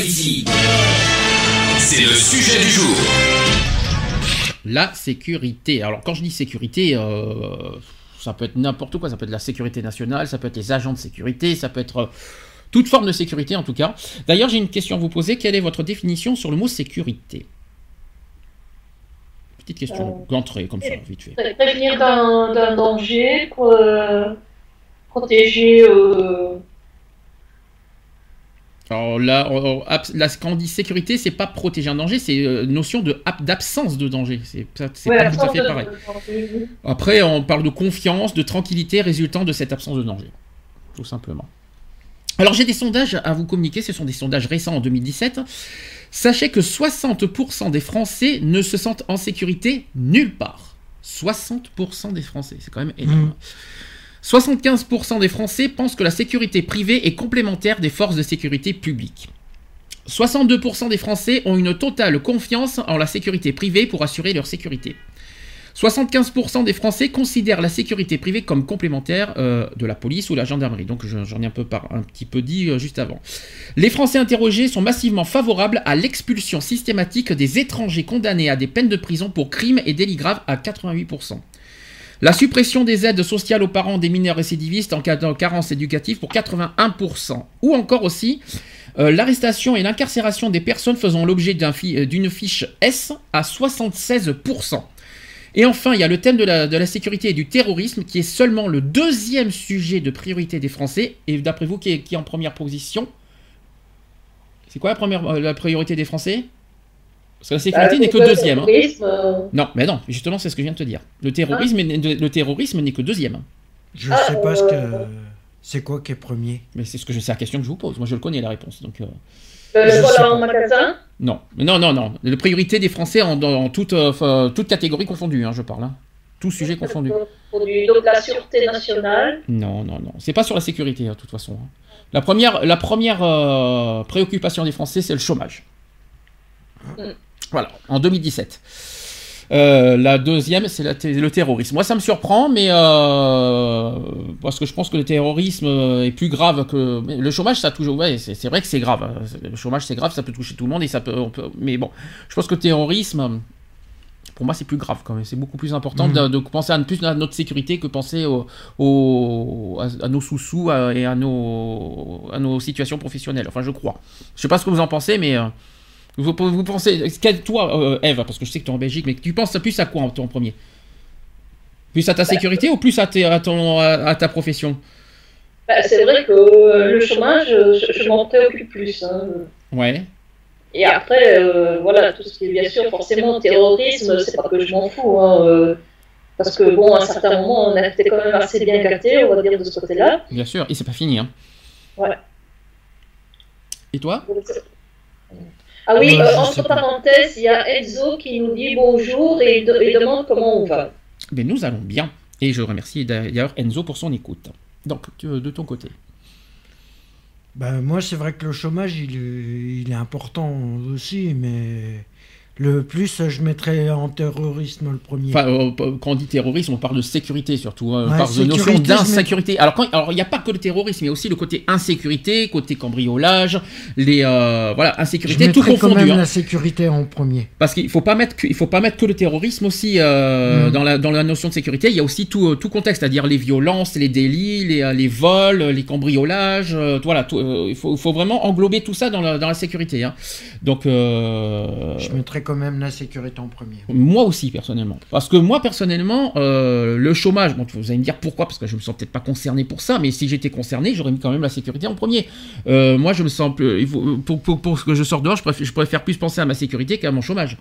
C'est le sujet du jour. La sécurité. Alors quand je dis sécurité, euh, ça peut être n'importe quoi. Ça peut être la sécurité nationale, ça peut être les agents de sécurité, ça peut être euh, toute forme de sécurité en tout cas. D'ailleurs, j'ai une question à vous poser. Quelle est votre définition sur le mot sécurité? Petite question d'entrée, comme ça, vite fait. Prévenir d'un d'un danger, pour, euh, protéger. euh, Alors là, on- on- là, quand on dit sécurité, c'est pas protéger un danger, c'est euh, notion de ab- d'absence de danger. C'est ça- c'est ouais, pas tout à absence fait pareil. de- Après, on parle de confiance, de tranquillité résultant de cette absence de danger. Tout simplement. Alors, j'ai des sondages à vous communiquer. Ce sont des sondages récents en 2017. Sachez que 60% des Français ne se sentent en sécurité nulle part. 60% des Français, c'est quand même énorme. 75% des Français pensent que la sécurité privée est complémentaire des forces de sécurité publiques. 62% des Français ont une totale confiance en la sécurité privée pour assurer leur sécurité. 75% des Français considèrent la sécurité privée comme complémentaire euh, de la police ou la gendarmerie. Donc je- j'en ai un peu, un petit peu dit euh, juste avant. Les Français interrogés sont massivement favorables à l'expulsion systématique des étrangers condamnés à des peines de prison pour crimes et délits graves à 88%. La suppression des aides sociales aux parents des mineurs récidivistes en cas de carence éducative pour 81%. Ou encore aussi euh, l'arrestation et l'incarcération des personnes faisant l'objet euh, d'une fiche S à 76%. Et enfin, il y a le thème de la, sécurité et du terrorisme qui est seulement le deuxième sujet de priorité des Français. Et d'après vous, qui est, en première position? C'est quoi euh, la priorité des Français? Parce que la sécurité Bah, n'est que deuxième. hein. terrorisme, Non, mais non, justement, c'est ce que je viens de te dire. Le terrorisme, le terrorisme n'est que deuxième. Je Ah, sais pas ce que. euh, C'est quoi qui est premier Mais c'est ce que je sais la question que je vous pose. Moi, je le connais la réponse. Donc, euh, le Je vol en magasin. non, non, non, non. La priorité des Français en, en toute, euh, toute catégorie confondue, hein, je parle. Hein. Tout sujet confondu. Donc la sûreté nationale. Non, non, non. C'est pas sur la sécurité, hein, de toute façon. hein. La première, la première euh, préoccupation des Français, c'est le chômage. Mm. Voilà, en 2017. Euh, la deuxième, c'est le terrorisme. Moi, ça me surprend, mais euh, parce que je pense que le terrorisme euh, est plus grave que le chômage. Ça a toujours, ouais, c'est vrai que c'est grave. hein. Le chômage, c'est grave, ça peut toucher tout le monde et ça peut, on peut- mais bon, je pense que le terrorisme, pour moi, c'est plus grave quand même. C'est beaucoup plus important Mhm. de, de penser à, plus à notre sécurité que penser au, au- à, à nos sous-sous et à nos, à nos situations professionnelles. Enfin, je crois. Je sais pas ce que vous en pensez, mais euh, vous, vous pensez, toi, euh, Eve, parce que je sais que tu es en Belgique, mais tu penses plus à quoi en, en premier? Plus à ta sécurité ou plus à, tes- à ton, à, à ta profession? Bah, c'est vrai que euh, le chômage, euh, je, je m'en préoccupe plus. hein. Ouais. Et après, euh, voilà, tout ce qui est bien sûr forcément terrorisme, c'est pas que je m'en fous. hein, parce que bon, à un certain moment, on a été quand même assez bien gâtés, on va dire, de ce côté-là. Bien sûr, et c'est pas fini. Hein. Ouais. Et toi? Ah oui, Ouais, euh, entre parenthèses, il y a Enzo qui nous dit bonjour et de- demande comment on va. Ben, Nous allons bien. Et je remercie d'ailleurs Enzo pour son écoute. Donc, tu- de ton côté. Ben, moi, c'est vrai que le chômage, il il est important aussi, mais le plus, je mettrais en terrorisme le premier. Enfin, euh, quand on dit terrorisme, on parle de sécurité surtout. On Ouais, parle de notion sécurité, d'insécurité. Alors, il n'y a pas que le terrorisme, il y a aussi le côté insécurité, côté cambriolage, les euh, voilà, je insécurité, tout mettrais quand confondu. même hein. la sécurité en premier. Parce qu'il faut pas mettre que, il faut pas mettre que le terrorisme aussi euh, Mm. dans la dans la notion de sécurité. Il y a aussi tout euh, tout contexte, c'est-à-dire les violences, les délits, les, euh, les vols, les cambriolages. euh, voilà, tout, euh, il faut, vraiment englober tout ça dans la dans la sécurité. hein. Donc euh, Je mettrais même la sécurité en premier. moi aussi personnellement, parce que moi personnellement, euh, le chômage. Bon, vous allez me dire pourquoi Parce que je me sens peut-être pas concerné pour ça, mais si j'étais concerné, j'aurais mis quand même la sécurité en premier. Euh, moi, je me sens plus- pour, pour, ce que je sors dehors, je je préfère plus penser à ma sécurité qu'à mon chômage.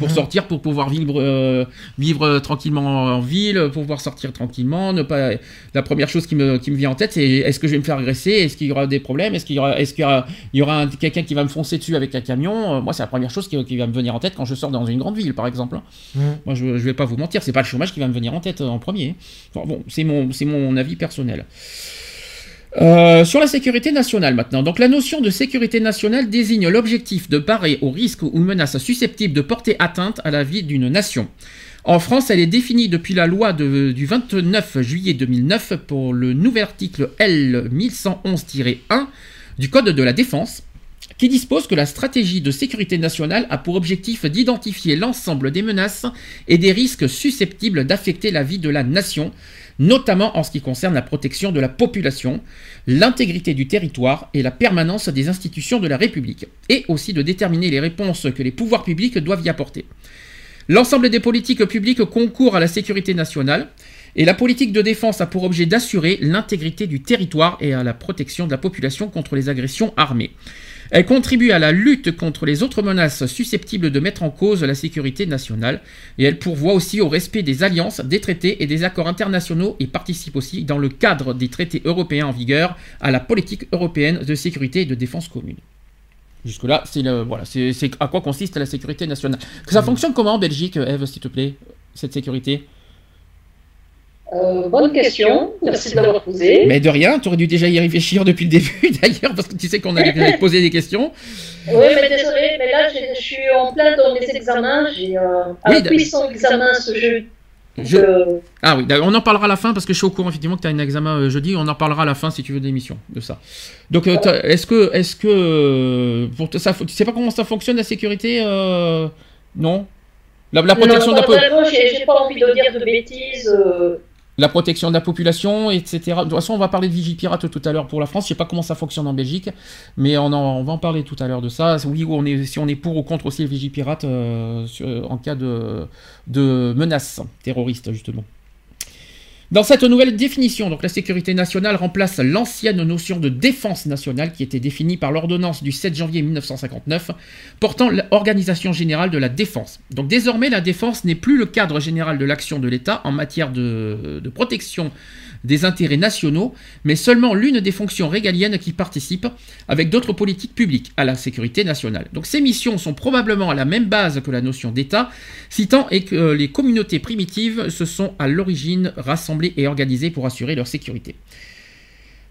Pour Mhm. sortir, pour pouvoir vivre, euh, vivre tranquillement en ville, pour pouvoir sortir tranquillement. Ne pas. La première chose qui me, qui me vient en tête, c'est est-ce que je vais me faire agresser? Est-ce qu'il y aura des problèmes? Est-ce qu'il y aura, est-ce qu'il y aura, il y aura un- quelqu'un qui va me foncer dessus avec un camion? Euh, Moi, c'est la première chose qui, qui va me venir en tête quand je sors dans une grande ville, par exemple. hein. Mhm. Moi, je, je vais pas vous mentir, c'est pas le chômage qui va me venir en tête euh, en premier. Enfin, bon, c'est mon, c'est mon avis personnel. Euh, sur la sécurité nationale maintenant. Donc la notion de sécurité nationale désigne l'objectif de parer aux risques ou menaces susceptibles de porter atteinte à la vie d'une nation. En France, elle est définie depuis la loi du 29 juillet 2009 pour le nouvel article L 1111-1 du Code de la défense qui dispose que la stratégie de sécurité nationale a pour objectif d'identifier l'ensemble des menaces et des risques susceptibles d'affecter la vie de la nation, notamment en ce qui concerne la protection de la population, l'intégrité du territoire et la permanence des institutions de la République, et aussi de déterminer les réponses que les pouvoirs publics doivent y apporter. L'ensemble des politiques publiques concourent à la sécurité nationale, et la politique de défense a pour objet d'assurer l'intégrité du territoire et à la protection de la population contre les agressions armées. Elle contribue à la lutte contre les autres menaces susceptibles de mettre en cause la sécurité nationale et elle pourvoit aussi au respect des alliances, des traités et des accords internationaux et participe aussi, dans le cadre des traités européens en vigueur, à la politique européenne de sécurité et de défense commune. Jusque-là, c'est voilà, c'est à quoi consiste la sécurité nationale. Ça fonctionne comment en Belgique, Eve, s'il te plaît, cette sécurité? Euh, bonne question, merci de l'avoir posée. Mais de rien, tu aurais dû déjà y réfléchir depuis le début d'ailleurs, parce que tu sais qu'on allait te poser des questions. Oui, mais désolé, mais là je suis en plein dans mes examens. J'ai euh, un Oui, puissant examen ce jeu. Je- Euh, Ah oui, on en parlera à la fin parce que je suis au courant effectivement que tu as un examen jeudi. On en parlera à la fin si tu veux d'émission de ça. Donc, est-ce que, est-ce que, pour ça, tu sais pas comment ça fonctionne la sécurité Non? La, la protection vraiment, j'ai j'ai pas envie de dire de bêtises. La protection de la population, etc. De toute façon, on va parler de Vigipirate tout à l'heure pour la France. Je sais pas comment ça fonctionne en Belgique, mais on, en- va en parler tout à l'heure de ça. Oui, on si on est pour ou contre aussi le Vigipirate euh, en cas de menace terroriste justement. Dans cette nouvelle définition, donc la sécurité nationale remplace l'ancienne notion de défense nationale qui était définie par l'ordonnance du 7 janvier 1959 portant l'organisation générale de la défense. Donc désormais, la défense n'est plus le cadre général de l'action de l'État en matière de, de protection des intérêts nationaux, mais seulement l'une des fonctions régaliennes qui participent, avec d'autres politiques publiques, à la sécurité nationale. Donc ces missions sont probablement à la même base que la notion d'État, si tant que les communautés primitives se sont à l'origine rassemblées et organisées pour assurer leur sécurité.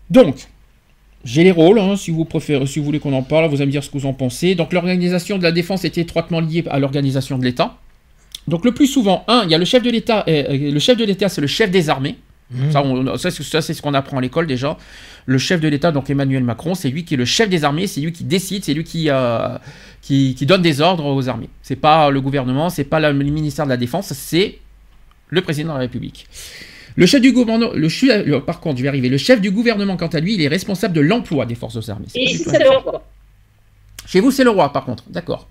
Donc, j'ai les rôles, hein, si vous préférez, si vous voulez qu'on en parle, vous allez me dire ce que vous en pensez. Donc l'organisation de la défense est étroitement liée à l'organisation de l'État. Donc le plus souvent, un, il y a le chef de l'État, euh, euh, le chef de l'État, c'est le chef des armées. Ça, on- ça, c'est- ça, c'est ce qu'on apprend à l'école déjà. Le chef de l'État, donc Emmanuel Macron, c'est lui qui est le chef des armées, c'est lui qui décide, c'est lui qui, euh, qui, qui donne des ordres aux armées. C'est pas le gouvernement, c'est pas le ministère de la Défense, c'est le président de la République. Le chef du gouvernement, le, par contre, je vais arriver. Le chef du gouvernement, quant à lui, il est responsable de l'emploi des forces armées. Et ici, c'est le roi. Chez vous, c'est le roi, par contre. D'accord.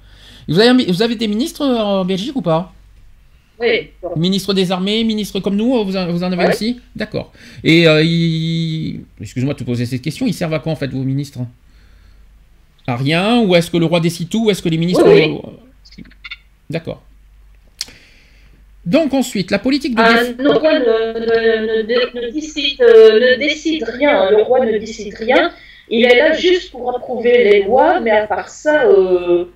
Avez, vous avez des ministres euh, en Belgique ou pas? Oui. Ministre des armées, ministre comme nous, vous en, vous en avez aussi D'accord. Et euh, excuse-moi de te poser cette question, ils servent à quoi en fait vos ministres? À rien Ou est-ce que le roi décide tout Ou est-ce que les ministres... Oui, D'accord. Donc ensuite, la politique de... Ah, le roi ne, ne- ne- ne décide, euh, ne décide rien. Le roi ne décide rien. Il est là juste pour approuver les lois, mais à part ça, euh,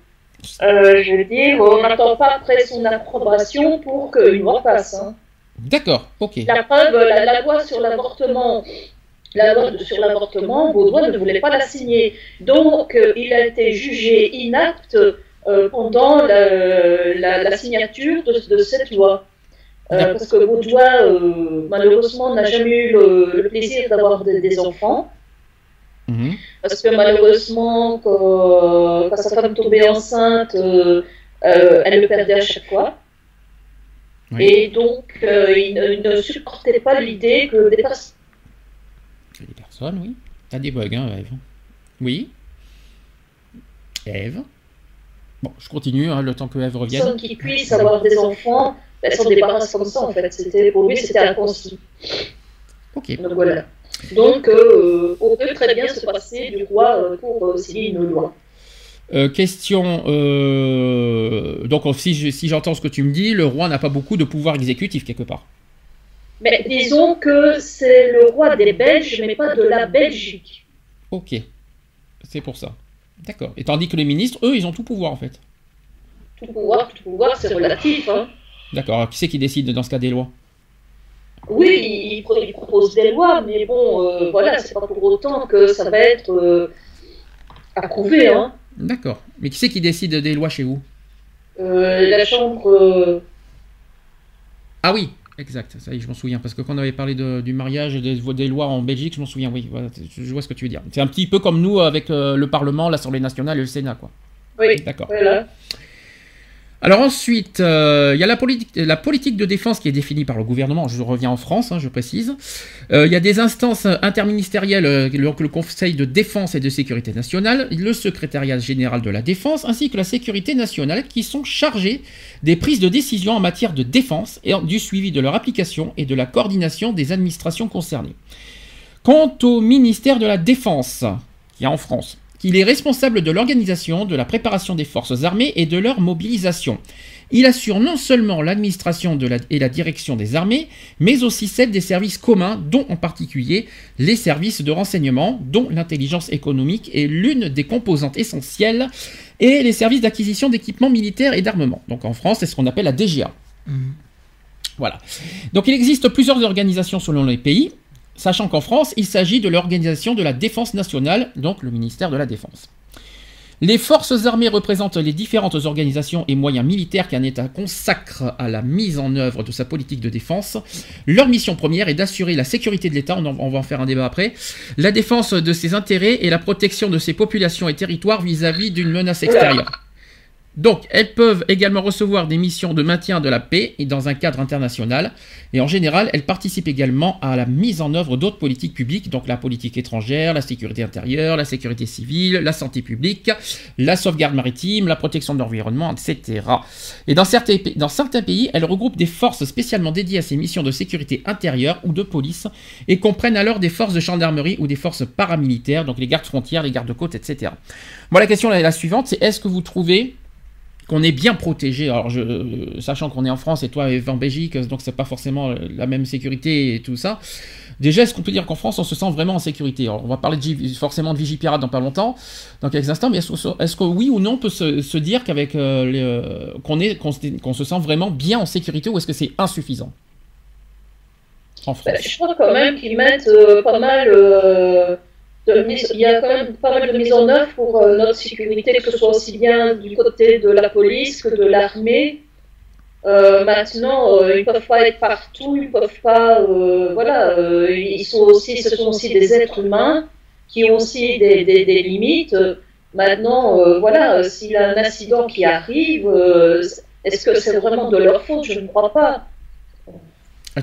euh, je veux dire, on n'attend pas après son approbation pour qu'une loi passe. hein. D'accord, ok. La preuve, la, la loi sur l'avortement, la loi sur l'avortement, Baudouin ne voulait pas la signer. Donc, euh, il a été jugé inapte euh, pendant la, la- la signature de, de cette loi. Parce que Baudouin, malheureusement, n'a jamais eu le, le plaisir d'avoir des- des enfants. Mhm. Parce que malheureusement, quand, quand sa femme tombait enceinte, euh, euh, elle le perdait à chaque fois. Oui. Et donc, euh, il, ne, il ne supportait pas l'idée que des personnes des personnes, oui. T'as des bugs, hein, Eve Oui Eve Bon, je continue, hein, le temps que Eve revienne. qui puissent avoir des enfants ben, s'en débarrassent comme ça, en fait. Pour lui, c'était inconscient. Ok. Donc, voilà. Donc, euh, on peut très bien se passer du roi euh, pour euh, signer une loi. Euh, question. euh, donc, si, je- si j'entends ce que tu me dis, le roi n'a pas beaucoup de pouvoir exécutif quelque part. Mais disons que c'est le roi des Belges, mais pas de la Belgique. Ok. C'est pour ça. D'accord. Et tandis que les ministres, eux, ils ont tout pouvoir en fait. Tout pouvoir, tout pouvoir, c'est relatif. Hein. D'accord. Alors, qui c'est qui décide dans ce cas des lois? Oui, il, il pro- il propose des lois, mais bon, euh, voilà, c'est pas pour autant que ça va être euh, approuvé. Hein. D'accord. Mais qui c'est qui décide des lois chez vous? Euh, la chambre. Ah oui, exact. Ça y est, je m'en souviens. Parce que quand on avait parlé de- du mariage et des, des lois en Belgique, je m'en souviens. Oui, voilà, je vois ce que tu veux dire. C'est un petit peu comme nous avec le Parlement, l'Assemblée nationale et le Sénat, quoi. oui, D'accord. voilà. Alors ensuite, euh, il y a la politique, de défense qui est définie par le gouvernement. Je reviens en France, hein, je précise. Euh, il y a des instances interministérielles, euh, le, Conseil de défense et de sécurité nationale, le secrétariat général de la défense, ainsi que la sécurité nationale, qui sont chargés des prises de décision en matière de défense et du suivi de leur application et de la coordination des administrations concernées. Quant au ministère de la Défense, qui est en France, il est responsable de l'organisation, de la préparation des forces armées et de leur mobilisation. Il assure non seulement l'administration la- et la direction des armées, mais aussi celle des services communs, dont en particulier les services de renseignement, dont l'intelligence économique est l'une des composantes essentielles, et les services d'acquisition d'équipements militaires et d'armement. Donc en France, c'est ce qu'on appelle la DGA. Mhm. Voilà. Donc il existe plusieurs organisations selon les pays, sachant qu'en France, il s'agit de l'organisation de la défense nationale, donc le ministère de la Défense. Les forces armées représentent les différentes organisations et moyens militaires qu'un État consacre à la mise en œuvre de sa politique de défense. Leur mission première est d'assurer la sécurité de l'État, on, en- on va en faire un débat après, la défense de ses intérêts et la protection de ses populations et territoires vis-à-vis d'une menace extérieure. Donc, elles peuvent également recevoir des missions de maintien de la paix et dans un cadre international. Et en général, elles participent également à la mise en œuvre d'autres politiques publiques, donc la politique étrangère, la sécurité intérieure, la sécurité civile, la santé publique, la sauvegarde maritime, la protection de l'environnement, etc. Et dans certains, pays, elles regroupent des forces spécialement dédiées à ces missions de sécurité intérieure ou de police et comprennent alors des forces de gendarmerie ou des forces paramilitaires, donc les gardes frontières, les gardes côtes, etc. Moi, la question est la suivante, c'est est-ce que vous trouvez qu'on est bien protégé. Alors, je, euh, sachant qu'on est en France et toi Eve, en Belgique, donc c'est pas forcément la même sécurité et tout ça. Déjà, est-ce qu'on peut dire qu'en France, on se sent vraiment en sécurité? Alors, on va parler de forcément de Vigipirate dans pas longtemps, dans quelques instants, mais est-ce, que- oui ou non on peut se, se dire qu'avec euh, euh, qu'on est, qu'on, se- sent vraiment bien en sécurité ou est-ce que c'est insuffisant? En France Ben, je crois quand même qu'ils mettent euh, pas mal euh, il y a quand même pas mal de mise en œuvre pour euh, notre sécurité, que ce soit aussi bien du côté de la police que de l'armée. Euh, maintenant, euh, ils peuvent pas être partout, ils peuvent pas, voilà, ils sont aussi, ce sont aussi des êtres humains qui ont aussi des, des, limites. Maintenant, voilà, s'il y a un incident qui arrive, est-ce que c'est vraiment de leur faute? Je ne crois pas.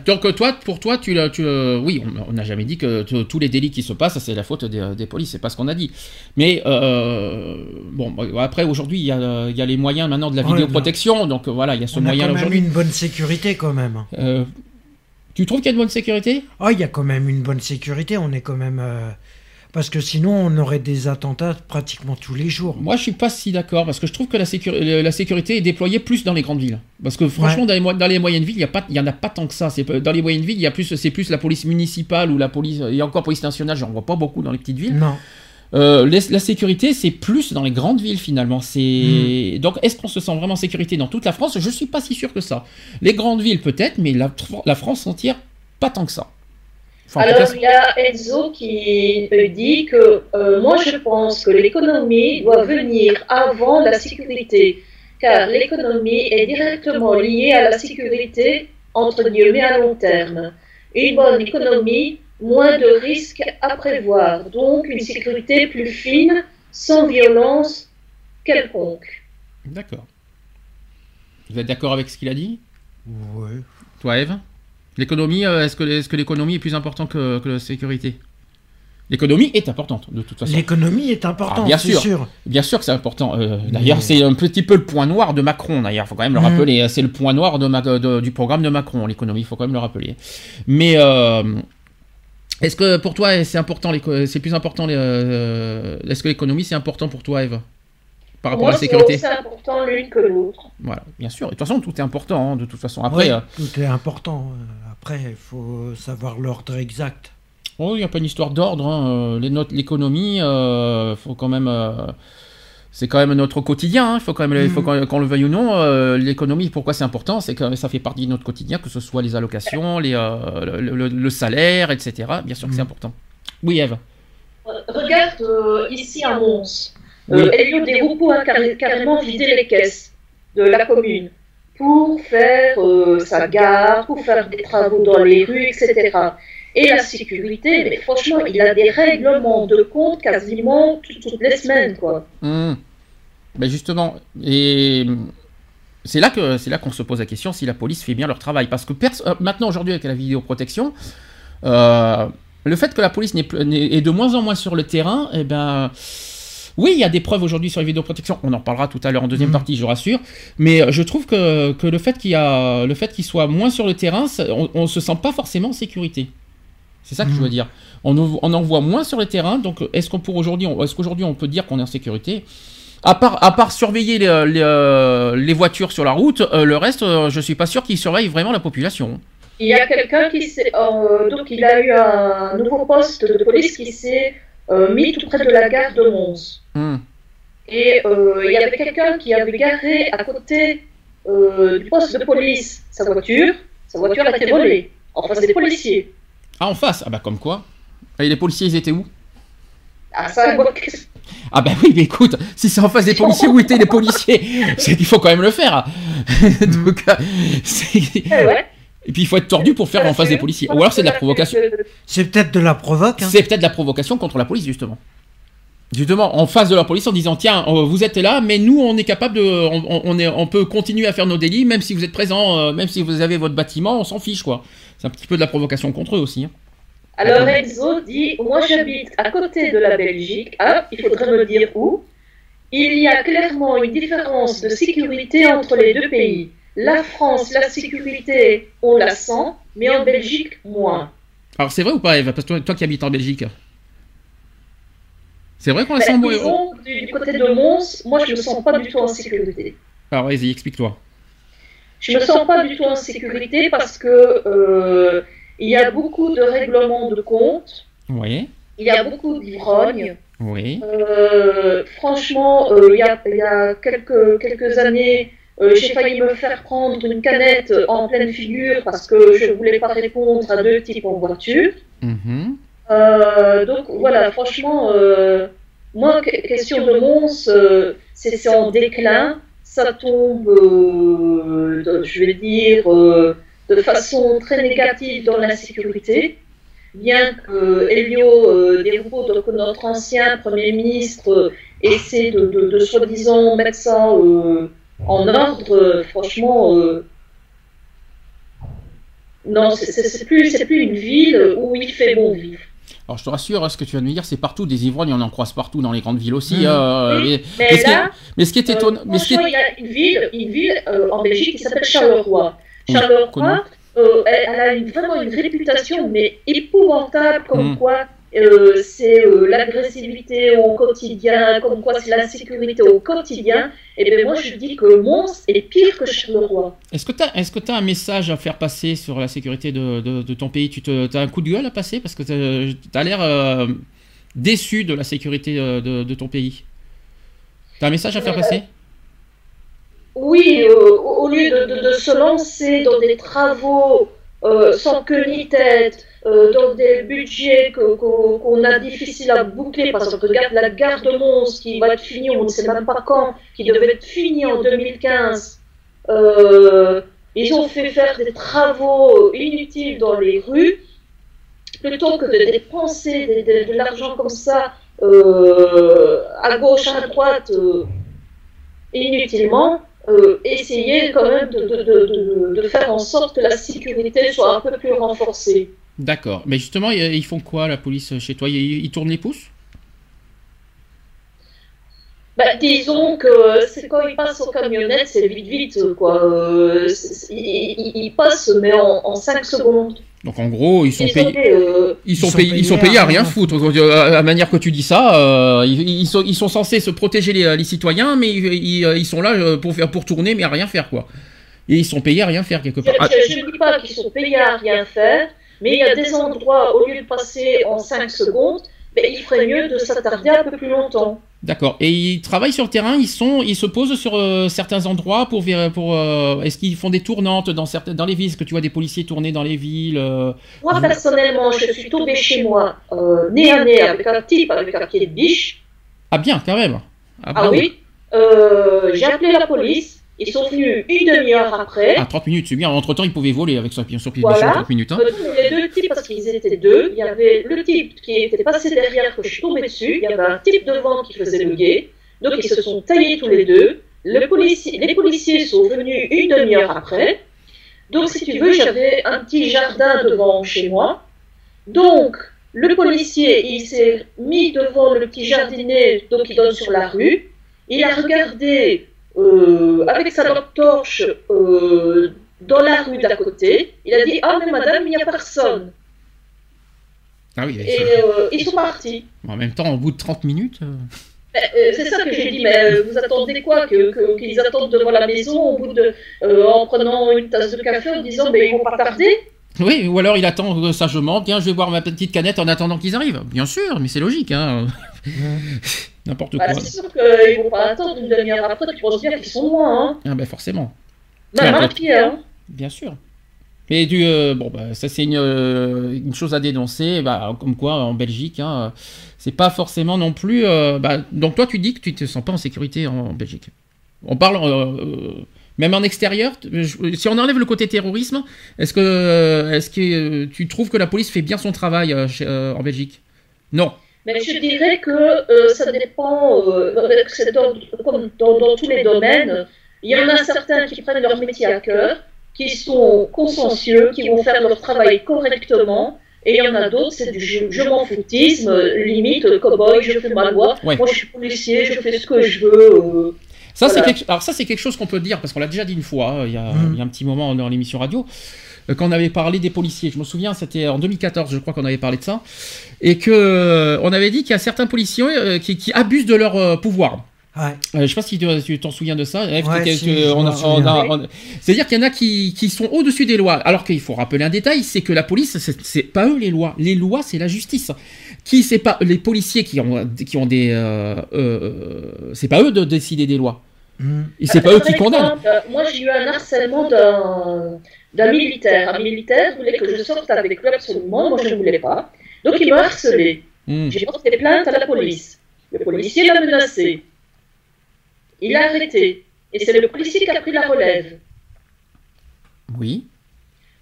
Donc toi, pour toi, tu, tu, euh, oui, on on n'a jamais dit que tous les délits qui se passent, c'est la faute des, des polices, c'est pas ce qu'on a dit. Mais euh, bon, bon, après aujourd'hui, il y a, y a les moyens maintenant de la Ouais, vidéoprotection, donc euh, voilà, il y a ce On a moyen quand même une bonne sécurité quand même. Euh, tu trouves qu'il y a une bonne sécurité? Oh, il y a quand même une bonne sécurité. On est quand même. euh, Parce que sinon, on aurait des attentats pratiquement tous les jours. Moi, je suis pas si d'accord parce que je trouve que la, sécurité est déployée plus dans les grandes villes. Parce que franchement, Ouais. dans, les, mo- dans les moyennes villes, il y a pas, il y en a pas tant que ça. Dans les moyennes villes, il y a plus, c'est plus la police municipale ou la police, et encore police nationale, j'en vois pas beaucoup dans les petites villes. Non. Euh, la sécurité, c'est plus dans les grandes villes finalement. C'est Hmm. donc est-ce qu'on se sent vraiment en sécurité dans toute la France? Je suis pas si sûr que ça. Les grandes villes peut-être, mais la, la France entière, pas tant que ça. Enfin, Alors, il y a Enzo qui me dit que euh, moi, je pense que l'économie doit venir avant la sécurité, car l'économie est directement liée à la sécurité, entre guillemets, à long terme. Une bonne économie, moins de risques à prévoir, donc une sécurité plus fine, sans violence quelconque. D'accord. Vous êtes d'accord avec ce qu'il a dit? Ouais. Toi, Eve? L'économie, euh, est-ce que, est-ce que l'économie est plus importante que, que la sécurité? L'économie est importante, de toute façon. L'économie est importante, Ah, bien c'est sûr. sûr. Bien sûr que c'est important. Euh, d'ailleurs, Mais- c'est un petit peu le point noir de Macron, d'ailleurs. faut quand même le Mhm. rappeler. C'est le point noir de Ma- de- du programme de Macron, l'économie. Il faut quand même le rappeler. Mais euh, est-ce que pour toi, c'est important, c'est plus important, euh, est-ce que l'économie, c'est important pour toi, Eve? Par rapport à la c'est sécurité. aussi important l'une que l'autre. Voilà, bien sûr. Et de toute façon, tout est important. hein, de toute façon, après, Oui, euh, tout est important. Après, il faut savoir l'ordre exact. oh, il n'y a pas une histoire d'ordre. hein, euh, Les notes, l'économie, euh, faut quand même. euh, c'est quand même notre quotidien. hein, Il faut quand même, faut Mhm. qu'on qu'on le veuille ou non. euh, l'économie, pourquoi c'est important? C'est que ça fait partie de notre quotidien, que ce soit les allocations, les, euh, le, le- le salaire, etc. Bien sûr que c'est Mhm. important. Oui, Eve. Regarde euh, ici à Mons. Oui. Euh, Elio Di Rupo a carré- carrément vidé les caisses de la commune pour faire euh, sa gare, pour faire des travaux dans les rues, etc. Et la sécurité, mais franchement, il a des règlements de compte quasiment tout- toutes les semaines, quoi. Ben justement, et c'est là que c'est là qu'on se pose la question si la police fait bien leur travail, parce que euh, maintenant aujourd'hui avec la vidéoprotection, euh, le fait que la police est de moins en moins sur le terrain, eh ben oui, il y a des preuves aujourd'hui sur la vidéoprotection. On en parlera tout à l'heure en deuxième Mhm. partie, je rassure. Mais euh, je trouve que, que le fait qu'il y a le fait qu'il soit moins sur le terrain, on, on se sent pas forcément en sécurité. C'est ça que je Mhm. veux dire. On, en- on en voit moins sur le terrain, donc est-ce qu'on pour aujourd'hui, est-ce qu'aujourd'hui on peut dire qu'on est en sécurité? À part, à part surveiller les, euh, les, euh, les voitures sur la route, euh, le reste, euh, je suis pas sûr qu'ils surveillent vraiment la population. Il y a quelqu'un qui s'est. euh, donc, il a eu un nouveau poste de police qui s'est euh, mis tout près de la gare de Mons. Hmm. Et euh, il y avait quelqu'un qui avait garé à côté euh, du poste de police sa voiture. Sa voiture a été volée. En face des policiers. Ah, en face Ah bah comme quoi Et les policiers, ils étaient où? Ah, ça. Ah bah oui, mais écoute, si c'est en face des policiers, où étaient les policiers? C'est qu'il faut quand même le faire. Donc, euh, c'est- Eh ouais. Et puis il faut être tordu pour faire en face des policiers. Ou alors c'est de la provocation. C'est peut-être de la provoque. hein. C'est peut-être de la provocation contre la police, justement. Justement, en face de la police, en disant tiens, euh, vous êtes là, mais nous, on est capable de, on, est, on peut continuer à faire nos délits, même si vous êtes présent, euh, même si vous avez votre bâtiment, on s'en fiche, quoi. C'est un petit peu de la provocation contre eux aussi. hein. Alors Enzo dit Moi j'habite à côté de la Belgique. Ah, il faudrait me dire où? Il y a clairement une différence de sécurité entre les deux pays. La France, la sécurité, on la sent, mais en Belgique, moins. Alors c'est vrai ou pas, Eve Parce que toi, toi qui habites en Belgique. C'est vrai qu'on la sent moins. disons, du, du côté de Mons, moi je me sens pas du tout en sécurité. Alors vas-y, explique-toi. Je me sens pas du tout en sécurité parce que euh, il y a beaucoup de règlements de compte, Oui, il y a beaucoup d'ivrognes. oui. Euh, franchement, euh, il y, a, il y a quelques, quelques années, euh, j'ai failli me faire prendre une canette en pleine figure parce que je voulais pas répondre à deux types en voiture. Mhm. Euh, donc voilà, franchement, euh, moi, que- question de Mons, c'est en déclin. Ça tombe, de- je vais dire, de façon très négative dans l'insécurité. Bien que Elio Desroupeaux, donc notre ancien Premier ministre, essaie de, de, de soi-disant mettre ça en ordre, euh, franchement, euh, non, c'est- plus, plus une ville où il fait bon vivre. Alors je te rassure, hein, ce que tu viens de me dire, c'est partout des ivrognes, on en croise partout dans les grandes villes aussi. Mhm. euh, Oui, mais, Mais mais ce qui est- là, mais ce qui est Euh, étonnant, mais ce qui est- il y a une ville, une ville euh, en Belgique qui s'appelle Charleroi. Charleroi, euh, elle, elle a une- vraiment une réputation mais épouvantable, comme Mm. quoi euh, c'est euh, l'agressivité au quotidien, comme quoi c'est l'insécurité au quotidien. Et bien moi je dis que Mons est pire que Charleroi. Est-ce que tu as, que t'as un message à faire passer sur la sécurité de, de- de ton pays? Tu te, as un coup de gueule à passer? Parce que tu as l'air euh, déçu de la sécurité de, de ton pays. Tu as un message à faire passer? Oui, au lieu de se lancer dans des travaux euh, sans queue ni tête, euh, dans des budgets qu'on a difficile à boucler, parce que regarde la gare de Mons qui va être finie, on ne sait même pas quand, qui devait être finie en 2015. Euh, ils ont fait faire des travaux inutiles dans les rues, plutôt que de dépenser de, l'argent comme ça à gauche, à droite, inutilement euh, essayer quand même de, de- de- de- de faire en sorte que la sécurité soit un peu plus renforcée. D'accord. Mais justement, ils font quoi, la police, chez toi? Ils, ils tournent les pouces? Bah, disons que c'est quand ils passent aux camionnettes, c'est vite vite quoi. Euh, ils, ils- ils passent mais en, en 5 secondes. Donc en gros, ils sont payés. Euh, Ils sont, payés, ils sont payés à rien foutre. Euh, À la manière que tu dis ça, euh, ils, ils sont, ils sont censés se protéger les, les citoyens, mais ils, ils, ils sont là pour faire pour tourner, mais à rien faire quoi. Et ils sont payés à rien faire quelque je part. Ah, ne dis pas qu'ils sont payés à rien faire, mais il y a des endroits, au lieu de passer en 5 secondes, ben, il ferait mieux de s'attarder un peu plus longtemps. D'accord. Et ils travaillent sur le terrain, ils sont, ils se posent sur euh, certains endroits pour, pour. euh, Est-ce qu'ils font des tournantes dans certaines, dans les villes? Est-ce que tu vois des policiers tourner dans les villes euh, Moi, personnellement, je suis tombée chez moi, nez à nez, avec un type avec un pied de biche. Ah bien, quand même. Ah bravo. oui J'ai appelé la police. Ils sont venus une demi-heure après. Ah, 30 minutes, c'est bien. Entre temps, ils pouvaient voler avec son pied sur pied Voilà. biche en 30 minutes. Hein. Les deux types, parce qu'ils étaient deux, il y avait le type qui était passé derrière, que je suis tombée dessus, il y avait un type devant qui faisait le guet, donc ils se sont taillés tous les deux. Le policier, les policiers sont venus une demi-heure après. Donc, si tu veux, j'avais un petit jardin devant chez moi. Donc, le policier, il s'est mis devant le petit jardinet, donc il donne sur la rue. Il a regardé euh, avec sa lampe torche euh, dans la rue d'à côté. Il a dit Ah, mais madame, il n'y a personne. Ah oui. Et euh, ils sont partis. En même temps, au bout de 30 minutes. euh, Euh, euh, c'est ça que j'ai dit, mais euh, vous attendez quoi que- Qu'ils attendent devant la maison au bout de, euh, en prenant une tasse de café en disant mais ils vont pas tarder Oui, ou alors il attend euh, sagement. Tiens, je vais boire ma petite canette en attendant qu'ils arrivent. Bien sûr, mais c'est logique, hein. N'importe Bah, quoi. C'est sûr qu'ils vont pas attendre une demi-heure après, tu penses bien qu'ils sont loin. Hein. Ah ben forcément, Même à pied, hein. bien sûr. Mais du euh, bon bah ça c'est une, euh, une chose à dénoncer. Bah, comme quoi en Belgique, hein, c'est pas forcément non plus. euh, bah, donc toi tu dis que tu te sens pas en sécurité en, en Belgique. On parle même en extérieur. si on enlève le côté terrorisme, est-ce que est-ce que tu trouves que la police fait bien son travail chez- en Belgique? Non. Mais je dirais que euh, ça dépend, euh, que c'est dans, comme dans, dans tous les domaines. Il y en a certains qui prennent leur métier à cœur, qui sont consciencieux, qui vont faire leur travail correctement. Et il y en a d'autres, c'est du je, je m'en foutisme, limite, cow-boy, je fais ma loi. Ouais. Moi, je suis policier, je fais ce que je veux. euh. Ça, c'est quelque... Alors ça, c'est quelque chose qu'on peut dire, parce qu'on l'a déjà dit une fois, euh, il y a, Mhm. il y a un petit moment dans l'émission radio, quand on avait parlé des policiers. Je me souviens, c'était en 2014, je crois qu'on avait parlé de ça, et que euh, on avait dit qu'il y a certains policiers euh, qui, qui abusent de leur euh, pouvoir. Ouais. Euh, je sais pas si tu t'en souviens de ça. Ouais, si, on C'est-à-dire qu'il y en a qui, qui sont au-dessus des lois. Alors qu'il faut rappeler un détail, c'est que la police, c'est pas eux les lois. Les lois, c'est la justice. Qui c'est pas les policiers qui ont qui ont des euh, euh, c'est pas eux de décider des lois. Mm. Et c'est pas eux qui condamnent. exemple, euh, Moi, j'ai eu un harcèlement d'un d'un militaire. Un militaire voulait que je sorte avec lui absolument. Moi, je ne voulais pas. Donc, il m'a harcelé. Hmm. J'ai porté plainte à la police. Le policier l'a menacé. Il l'a arrêté. Et c'est le policier qui a pris la relève. Oui.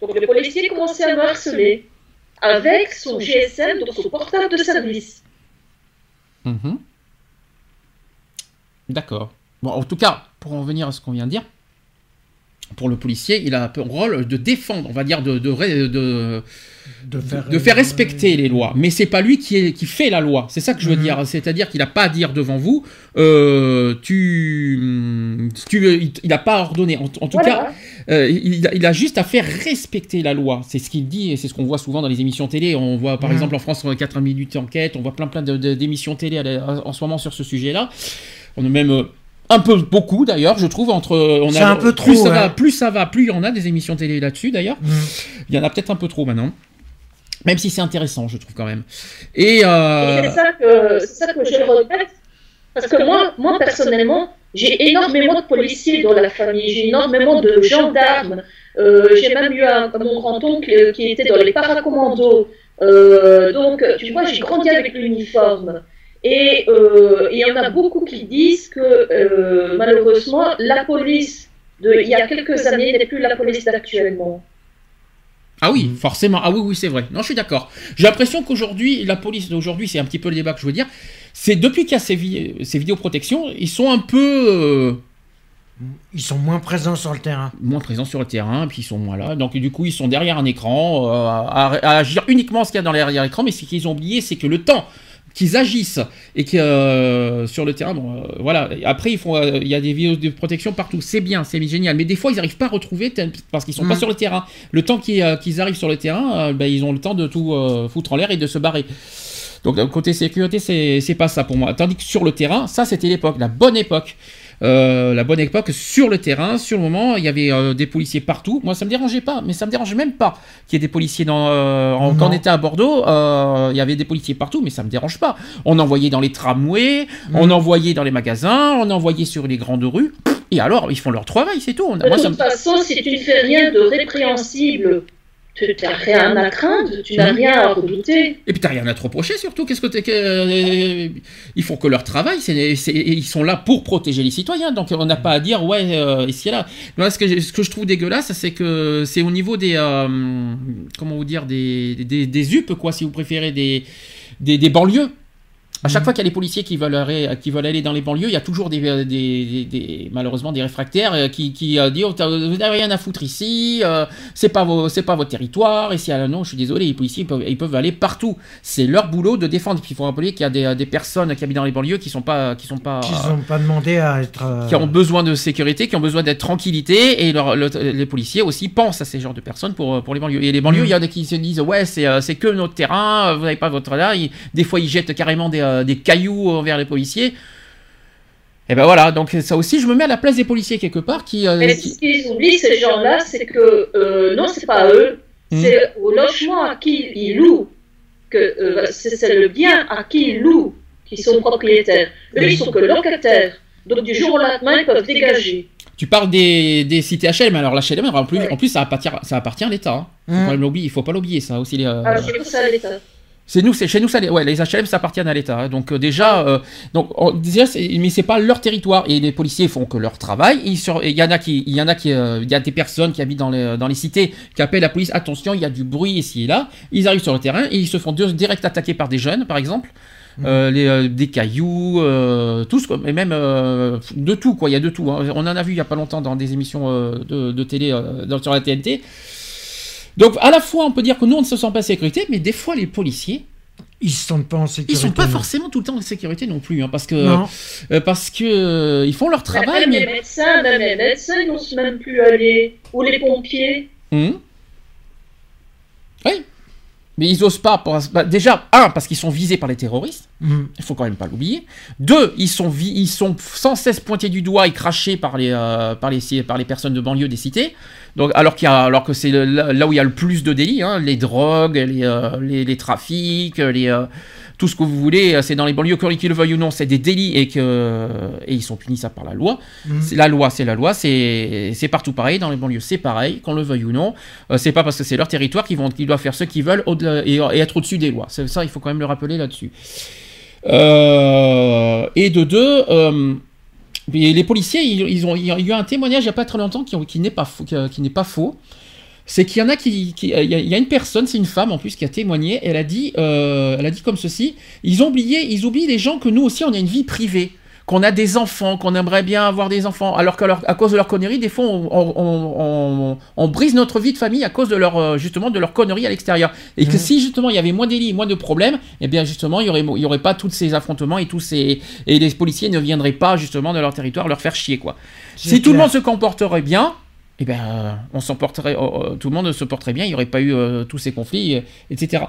Donc le policier commençait à me harceler avec son GSM, donc son portable de service. Mhm. D'accord. Bon, en tout cas, pour en venir à ce qu'on vient de dire, pour le policier, il a un rôle de défendre, on va dire, de, de, ré- de, De faire, de faire respecter les lois. Mais c'est pas lui qui, est, qui fait la loi. C'est ça que je veux Mhm. dire. C'est-à-dire qu'il n'a pas à dire devant vous, euh, tu, tu, il n'a pas à ordonner. En, en tout cas, euh, il, a, il a juste à faire respecter la loi. C'est ce qu'il dit et c'est ce qu'on voit souvent dans les émissions télé. On voit par Mhm. exemple en France 4 minutes enquête, on voit plein plein d'émissions télé en ce moment sur ce sujet-là. On a même euh, un peu beaucoup d'ailleurs, je trouve entre on C'est a un peu plus trop, ça va, plus ça va, plus il y en a des émissions télé là-dessus d'ailleurs. Mm. Il y en a peut-être un peu trop maintenant. Même si c'est intéressant, je trouve quand même. Et, euh, Et c'est ça que, c'est ça que je regrette. Parce que moi, moi personnellement, j'ai énormément de policiers dans la famille, j'ai énormément de gendarmes. Euh, j'ai même eu un, mon grand-oncle qui était dans les paracommandos. Euh, donc, tu vois, j'ai grandi avec l'uniforme. Et euh, il y en a beaucoup qui disent que euh, malheureusement, la police de il y a quelques années n'est plus la police d'actuellement. Ah oui, forcément. Ah oui, oui, c'est vrai. Non, je suis d'accord. J'ai l'impression qu'aujourd'hui, la police d'aujourd'hui, c'est un petit peu le débat que je veux dire. C'est depuis qu'il y a ces, vi- ces vidéoprotections, ils sont un peu euh, Ils sont moins présents sur le terrain. moins présents sur le terrain, puis ils sont moins là. Donc du coup, ils sont derrière un écran, euh, à, à agir uniquement ce qu'il y a dans l'arrière-écran. Mais ce qu'ils ont oublié, c'est que le temps qu'ils agissent et que euh, sur le terrain, bon, euh, voilà. Après, ils font, euh, il y a des vidéos de protection partout. C'est bien, c'est génial. Mais des fois, ils n'arrivent pas à retrouver parce qu'ils sont pas sur le terrain. Le temps qu'ils arrivent sur le terrain, ben, ils ont le temps de tout foutre en l'air et de se barrer. Donc côté sécurité, c'est pas ça pour moi. Tandis que sur le terrain, ça c'était l'époque, la bonne époque. Euh, la bonne époque sur le terrain, sur le moment, il y avait euh, des policiers partout. Moi, ça me dérangeait pas, mais ça me dérangeait même pas qu'il y ait des policiers dans. euh, en- quand on était à Bordeaux, euh, il y avait des policiers partout, mais ça me dérange pas. On envoyait dans les tramways, on envoyait dans les magasins, on envoyait sur les grandes rues. Et alors, ils font leur travail, c'est tout. On- De moi, ça me- toute façon, si tu ne fais rien de répréhensible, tu n'as rien à craindre, tu n'as rien à redouter. Et puis t'as rien à te reprocher surtout. Qu'est-ce que t'es euh, ils font que leur travail. Ils sont là pour protéger les citoyens. Donc on n'a pas à dire ouais euh, ici et là. Moi ce que ce que je trouve dégueulasse, c'est que c'est au niveau des euh, comment vous dire des des, des UP quoi si vous préférez des des, des banlieues. À chaque fois qu'il y a les policiers qui veulent, aller, qui veulent aller dans les banlieues, il y a toujours des, des, des- des- malheureusement des réfractaires euh, qui, qui euh, disent oh, vous n'avez rien à foutre ici, euh, c'est pas vos, c'est pas votre territoire. Et si ah, non, je suis désolé, les policiers ils peuvent, ils peuvent aller partout. C'est leur boulot de défendre. Puis il faut rappeler qu'il y a des, personnes qui habitent dans les banlieues qui sont pas, qui sont pas, Qui n'ont pas demandé à être. euh, qui ont besoin de sécurité, qui ont besoin d'être tranquillité, et leur- le- les policiers aussi pensent à ces genres de personnes pour, pour les banlieues. Et les banlieues, Mm. il y en a qui se disent ouais c'est euh, c'est que notre terrain, vous n'avez pas votre là. Ils- des fois ils jettent carrément des, euh, des cailloux vers les policiers. Et ben voilà, donc ça aussi je me mets à la place des policiers quelque part qui, euh, Mais qui- ce qu'ils oublient, ces gens-là, c'est que euh, non, c'est pas eux, Mhm. c'est au logement à qui ils louent, que euh, c'est c'est le bien à qui ils louent qui sont propriétaires. Eux, ils sont que locataires. Donc du jour au lendemain, ils peuvent dégager. tu parles des, des cités HLM, alors l'HLM en plus, Ouais. en plus ça appartient, ça appartient à l'État. Hein. Mm. l'oublier, il faut pas l'oublier ça aussi. les, euh, Ah, chez nous, ça à l'État. C'est nous, c'est chez nous ça. les- Ouais, les HLM ça appartient à l'État. hein. Donc euh, déjà, euh, donc on- déjà, c'est- mais c'est pas leur territoire et les policiers font que leur travail. Ils sur- et Il y en a qui, il y en a qui, euh, il y a des personnes qui habitent dans les dans les cités qui appellent la police. Attention, il y a du bruit ici et là. Ils arrivent sur le terrain et ils se font direct attaquer par des jeunes, par exemple. Euh, les, euh, des cailloux, euh, tout ce et même euh, de tout quoi. Il y a de tout. hein. On en a vu il y a pas longtemps dans des émissions euh, de, de télé euh, dans- sur la TNT. Donc à la fois on peut dire que nous on ne se sent pas en sécurité, mais des fois les policiers Ils se sentent pas en sécurité. ils sont pas forcément tout le temps en sécurité non plus, hein, parce que Non. euh, parce que euh, ils font leur travail. même les Mais... médecins, même les médecins, ils n'osent même plus aller. Ou les pompiers. Hum. Oui, mais ils osent pas. pour- bah, déjà un parce qu'ils sont visés par les terroristes. Mm. Il faut quand même pas l'oublier. Deux, ils sont vi- ils sont sans cesse pointés du doigt et crachés par les euh, par les par les personnes de banlieue des cités. Donc alors qu'il a alors que c'est le- là là où il y a le plus de délits, hein, les drogues, les, euh, les les trafics, les euh, tout ce que vous voulez, euh, c'est dans les banlieues, qu'ils le veuillent ou non, c'est des délits et que et ils sont punis ça par la loi. C'est la loi, c'est la loi, c'est partout pareil dans les banlieues, c'est pareil, qu'on le veuille ou non. Euh, c'est pas parce que c'est leur territoire qu'ils doivent faire ce qu'ils veulent et, et être au-dessus des lois. Ça, il faut quand même le rappeler là-dessus. Euh, et de deux, euh, les policiers, ils, ils ont, il y a eu un témoignage il n'y a pas très longtemps qui, qui n'est pas qui, qui n'est pas faux. C'est qu'il y en a qui, qui- il y a, il y a une personne, c'est une femme en plus qui a témoigné. Elle a dit, euh, elle a dit comme ceci ils ont oublié, ils oublient les gens que nous aussi on a une vie privée, qu'on a des enfants, qu'on aimerait bien avoir des enfants, alors qu'à leur- à cause de leurs conneries, des fois on, on- on- on- on brise notre vie de famille à cause de leur euh, justement de leurs conneries à l'extérieur. Et que Mhm. si justement il y avait moins d'élits, moins de problèmes, eh bien justement il y aurait, il y aurait pas tous ces affrontements et tous ces et les policiers ne viendraient pas justement de leur territoire leur faire chier quoi. Si tout le monde se comporterait bien, eh ben, euh, on s'en porterait, euh, euh, tout le monde se porterait bien, il n'y aurait pas eu euh, tous ces conflits, euh, etc.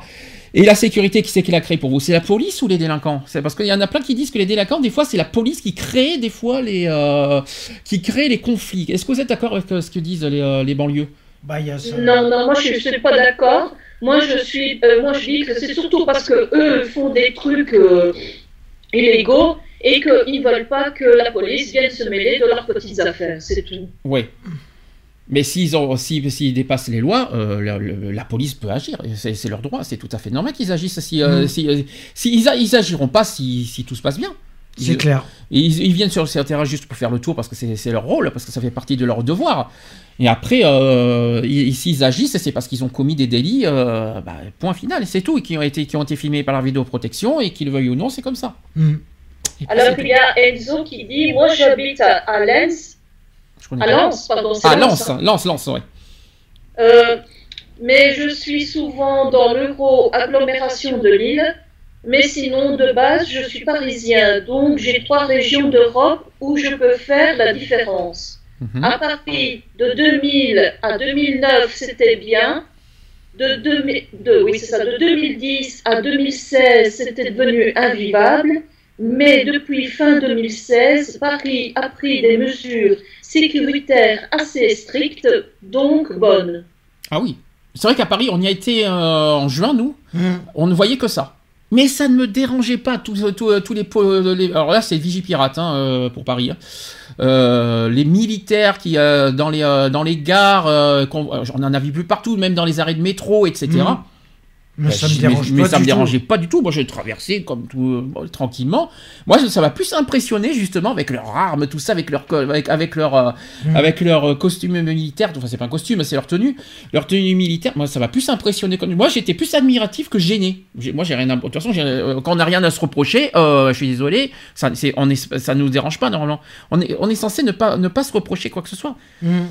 Et la sécurité, qui c'est qui l'a créée pour vous? C'est la police ou les délinquants? C'est parce qu'il y en a plein qui disent que les délinquants, des fois, c'est la police qui crée des fois les, euh, qui crée les conflits. Est-ce que vous êtes d'accord avec euh, ce que disent les, euh, les banlieues? Bah, y a. Non, non, moi je ne suis pas d'accord. Moi je suis, euh, moi je dis que c'est surtout parce que eux font des trucs euh, illégaux et qu'ils veulent pas que la police vienne se mêler de leurs petites affaires, c'est tout. Oui. Mais s'ils si- dépassent les lois, euh, la, police peut agir. C'est leur droit. C'est tout à fait normal qu'ils agissent. Si, euh, si, euh, si- ils, a- ils agiront pas si, si tout se passe bien. C'est clair. Ils, ils viennent sur le terrain juste pour faire le tour parce que c'est leur rôle, parce que ça fait partie de leur devoir. Et après, euh, ils- s'ils agissent, c'est parce qu'ils ont commis des délits, euh, bah, point final, c'est tout, et qui ont, été, qui ont été filmés par la vidéoprotection, et qu'ils le veuillent ou non, c'est comme ça. Mm. Alors il y a Enzo qui dit, moi j'habite à, Lens. Je à. Lens, pardon. Ah, Lens. Lance, Lance, ouais. Euh, mais je suis souvent dans l'euro-agglomération de Lille Mais sinon, de base, je suis parisien, donc j'ai trois régions d'Europe où je peux faire la différence. Mhm. À Paris, de 2000 à 2009, c'était bien. De, 2000 de- oui, c'est ça, de 2010 à 2016, c'était devenu invivable. Mais depuis fin 2016, Paris a pris des mesures sécuritaires assez strictes, donc bonnes. Ah oui. C'est vrai qu'à Paris, on y a été euh, en juin, nous. Hum. On ne voyait que ça. Mais ça ne me dérangeait pas, tous tous- tous les, Alors là, c'est Vigipirate hein, euh, pour Paris. hein. Euh, les militaires qui, euh, dans, les, euh, dans les gares, euh, euh, on en a vu plus partout, même dans les arrêts de métro, etc. Mais Bah, ça me je- dérange mais pas. ça me dérangeait pas du tout. Moi, j'ai traversé comme tout euh, bon, tranquillement. Moi, je- ça m'a plus impressionné justement avec leurs armes, tout ça, avec leur avec, avec leur euh, Mm. avec leur euh, costume militaire. Enfin, c'est pas un costume, c'est leur tenue, leur tenue militaire. Moi, ça m'a plus impressionné. Moi, j'étais plus admiratif que gêné. Moi, j'ai rien. À... De toute façon, quand on n'a rien à se reprocher, euh, je suis désolé. Ça, c'est, on est, ça nous dérange pas normalement. On est, on est censé ne pas ne pas se reprocher quoi que ce soit. Hum.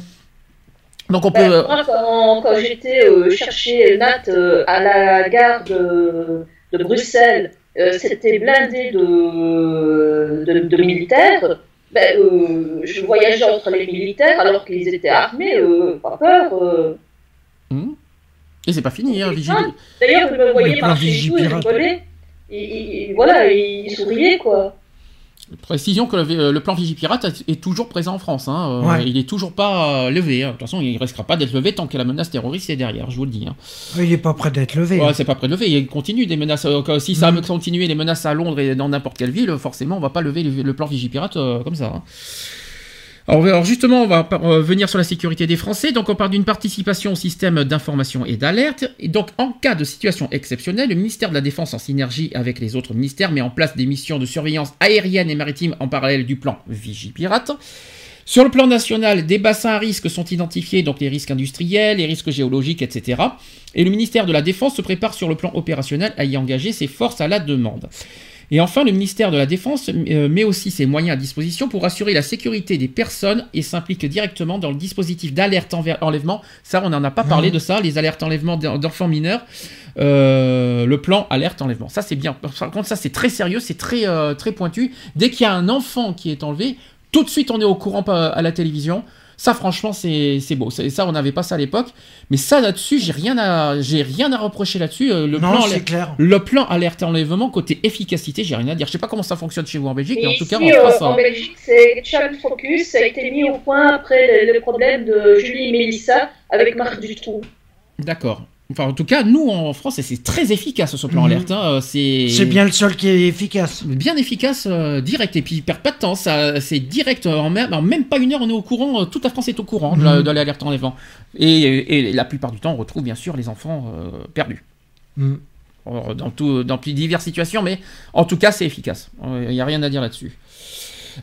Donc on peut. Ben, euh, moi, quand, quand j'étais euh, chercher Nat euh, à la gare de, de Bruxelles, euh, c'était blindé de, de, de militaires. Ben, euh, je voyageais entre les militaires alors qu'ils étaient armés, euh, pas peur. euh. hmm. Et c'est pas fini, hein, ça, D'ailleurs, je me plan marcher et rigoler. Et, et- et voilà, il souriait quoi. Précision que le, le plan Vigipirate est toujours présent en France. Hein. Euh, Ouais. Il est toujours pas euh, levé. hein. De toute façon, il ne restera pas d'être levé tant que la menace terroriste est derrière, je vous le dis. hein. Il est pas prêt d'être levé. Ouais, c'est pas prêt de lever. Il continue des menaces. euh, si ça va continuer les menaces à Londres et dans n'importe quelle ville, forcément, on va pas lever le, le plan Vigipirate euh, comme ça. Alors, justement, on va euh, venir sur la sécurité des Français. Donc on parle d'une participation au système d'information et d'alerte. Et donc en cas de situation exceptionnelle, le ministère de la Défense en synergie avec les autres ministères met en place des missions de surveillance aérienne et maritime en parallèle du plan Vigipirate. Sur le plan national, des bassins à risque sont identifiés, donc les risques industriels, les risques géologiques, etc. Et le ministère de la Défense se prépare sur le plan opérationnel à y engager ses forces à la demande. Et enfin, le ministère de la Défense euh, met aussi ses moyens à disposition pour assurer la sécurité des personnes et s'implique directement dans le dispositif d'alerte enlèvement. Ça, on n'en a pas parlé Mhm. de ça, les alertes enlèvement d'en- d'enfants mineurs. Euh, le plan alerte enlèvement. Ça, c'est bien. Par contre, ça, c'est très sérieux, c'est très, euh, très pointu. Dès qu'il y a un enfant qui est enlevé, tout de suite, on est au courant à la télévision. Ça, franchement, c'est c'est beau. C'est- Ça, on n'avait pas ça à l'époque. Mais ça, là-dessus, j'ai rien à, j'ai rien à reprocher là-dessus. Euh, Le non, plan clair. le plan alerte enlèvement, côté efficacité, j'ai rien à dire. Je sais pas comment ça fonctionne chez vous en Belgique, mais en tout cas, en euh, France, en. Belgique, c'est Channel Focus, ça a été mis au point après le, le problème de Julie et Mélissa avec Marc Dutroux. D'accord. Enfin, en tout cas, nous, en France, c'est très efficace ce plan Mhm. alerte. hein. Euh, C'est bien le seul qui est efficace. bien efficace, euh, direct. Et puis, il perd pas de temps. Ça, c'est direct. euh, En même, en même pas une heure, on est au courant. toute la France est au courant de la- Mhm. de l'alerte enlèvement. Et, et la plupart du temps, on retrouve bien sûr les enfants euh, perdus. Alors, dans, tout, dans diverses situations, mais en tout cas, c'est efficace. Il n'y a rien à dire là-dessus.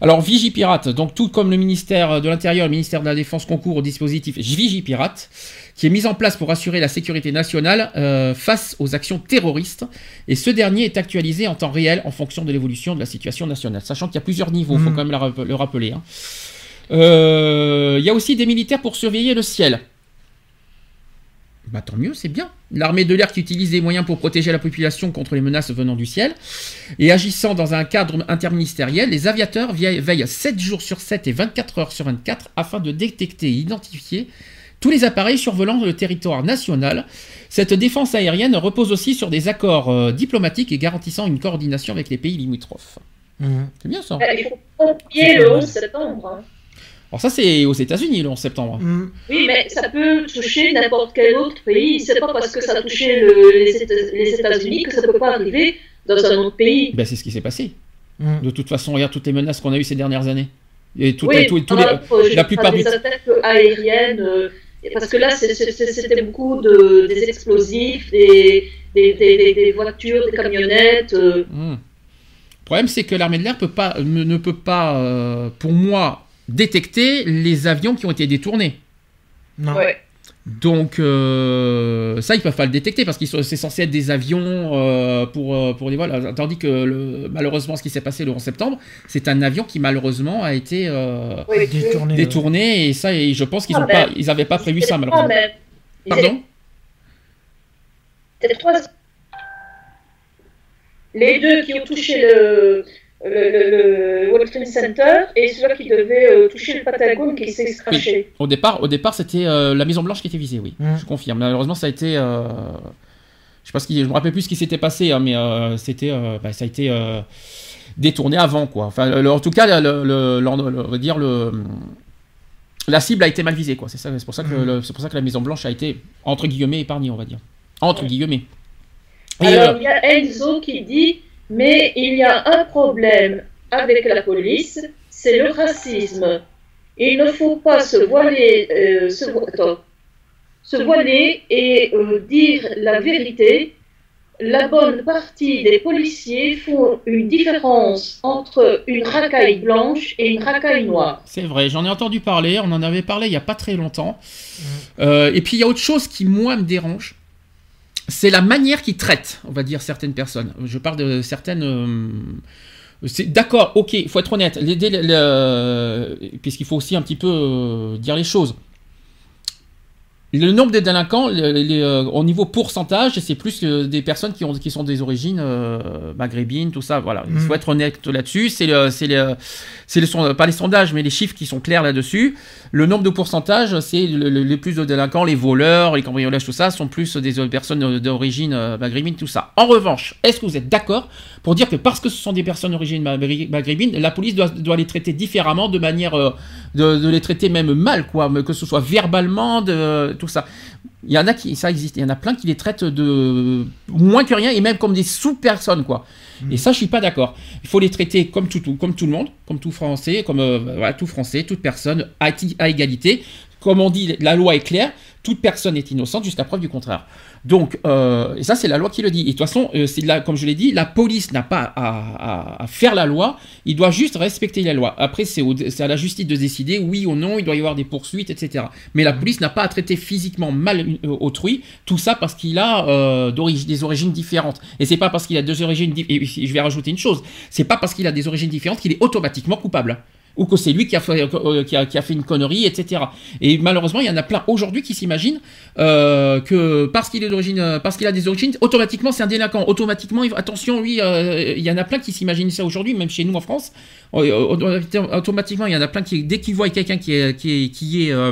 Alors, Vigipirate, donc tout comme le ministère de l'Intérieur et le ministère de la Défense concourt au dispositif Vigipirate, qui est mis en place pour assurer la sécurité nationale euh, face aux actions terroristes. Et ce dernier est actualisé en temps réel en fonction de l'évolution de la situation nationale. Sachant qu'il y a plusieurs niveaux, il faut Mhm. quand même rapp- le rappeler. hein. Euh, Il y a aussi des militaires pour surveiller le ciel. Bah tant mieux, c'est bien. L'armée de l'air qui utilise des moyens pour protéger la population contre les menaces venant du ciel. Et agissant dans un cadre interministériel, les aviateurs veillent 7 jours sur 7 et 24 heures sur 24 afin de détecter et identifier tous les appareils survolant le territoire national. Cette défense aérienne repose aussi sur des accords euh, diplomatiques et garantissant une coordination avec les pays limitrophes. Hum. C'est bien ça. Il faut le 11 septembre. hein. Alors ça c'est aux États-Unis le 11 septembre. Hum. Oui, mais ça peut toucher n'importe quel autre pays. C'est pas parce que ça a touché le- les Éta- les États-Unis que ça peut pas arriver dans un autre pays. Ben, c'est ce qui s'est passé. Hum. De toute façon, regarde toutes les menaces qu'on a eues ces dernières années. Et toutes oui, les- tous- tous les- la plupart des du- attaques aériennes, euh, parce que là, c'était beaucoup de, des explosifs, des, des, des- des- des voitures, des camionnettes. euh, Hmm. Le problème, c'est que l'armée de l'air peut pas, ne ne peut pas, euh, pour moi, détecter les avions qui ont été détournés. Non. ouais. Donc, euh, ça, ils peuvent pas le détecter parce que c'est censé être des avions euh, pour, euh, pour les vols. Tandis que, le- malheureusement, ce qui s'est passé le 11 septembre, c'est un avion qui, malheureusement, a été euh, Oui, Détourné. Et ça, et je pense qu'ils Ah, ont ben, pas, ils avaient pas prévu ça, malheureusement. Ils Pardon les deux qui ont touché le, le, le, le World Trade Center et celui qui devait euh, toucher le Patagone qui s'est scratché. Au départ, au départ c'était euh, la Maison Blanche qui était visée, oui. Mm. Je confirme. Malheureusement, ça a été. euh, je sais pas ce qui, je me rappelle plus ce qui s'était passé, hein, mais euh, c'était, euh, bah, ça a été euh, détourné avant, quoi. Enfin, le- en tout cas, le, le- le- le- on va dire le. La cible a été mal visée, quoi. C'est ça, c'est pour ça que Mm. c'est pour ça que la Maison Blanche a été entre guillemets épargnée, on va dire. Entre guillemets. Et, Alors, euh, il y a Enzo qui dit Mais il y a un problème avec la police, c'est le racisme. Il ne faut pas se voiler, euh, se, attends, se voiler et euh, dire la vérité. La bonne partie des policiers font une différence entre une racaille blanche et une racaille noire. C'est vrai, j'en ai entendu parler, on en avait parlé il n'y a pas très longtemps. Euh, et puis il y a autre chose qui, moi, me dérange. C'est la manière qu'ils traitent, on va dire, certaines personnes. Je parle de certaines... euh, D'accord, ok, il faut être honnête. Puisqu'il faut aussi un petit peu euh, dire les choses. Le nombre de délinquants, les, euh, au niveau pourcentage, c'est plus que des personnes qui, ont, qui sont des origines euh, maghrébines, tout ça. Voilà, il Mm. faut être honnête là-dessus. C'est le, c'est le, c'est le son- pas les sondages, mais les chiffres qui sont clairs là-dessus. Le nombre de pourcentages, c'est le- le- les plus de délinquants, les voleurs, les cambriolages, tout ça, sont plus des euh, personnes d'origine euh, maghrébine, tout ça. En revanche, est-ce que vous êtes d'accord pour dire que parce que ce sont des personnes d'origine maghrébine, la police doit, doit les traiter différemment, de manière euh, de, de les traiter même mal, quoi, que ce soit verbalement, de tout ça. Il y en a qui, ça existe, il y en a plein qui les traitent de moins que rien et même comme des sous-personnes, quoi. Et ça, je suis pas d'accord. Il faut les traiter comme tout, tout- comme tout le monde, comme tout français, comme euh, voilà, tout français, toute personne à, à égalité. Comme on dit, la loi est claire, toute personne est innocente jusqu'à preuve du contraire. Donc, euh, ça, c'est la loi qui le dit. Et de toute façon, euh, c'est là, comme je l'ai dit, la police n'a pas à, faire la loi, il doit juste respecter la loi. Après, c'est à la justice de décider, oui ou non, il doit y avoir des poursuites, etc. Mais la police n'a pas à traiter physiquement mal euh, autrui, tout ça parce qu'il a des origines différentes. Et c'est pas parce qu'il a deux origines différentes. Et je vais rajouter une chose, c'est pas parce qu'il a des origines différentes qu'il est automatiquement coupable. Ou que c'est lui qui a, fait, euh, qui, a, qui a fait une connerie, etc. Et malheureusement, il y en a plein aujourd'hui qui s'imaginent euh, que parce qu'il est d'origine, euh, parce qu'il a des origines, automatiquement c'est un délinquant. Automatiquement, attention, lui, euh, il y en a plein qui s'imaginent ça aujourd'hui, même chez nous en France. Euh, Automatiquement, il y en a plein qui, dès qu'ils voient quelqu'un qui est, qui est, qui est euh,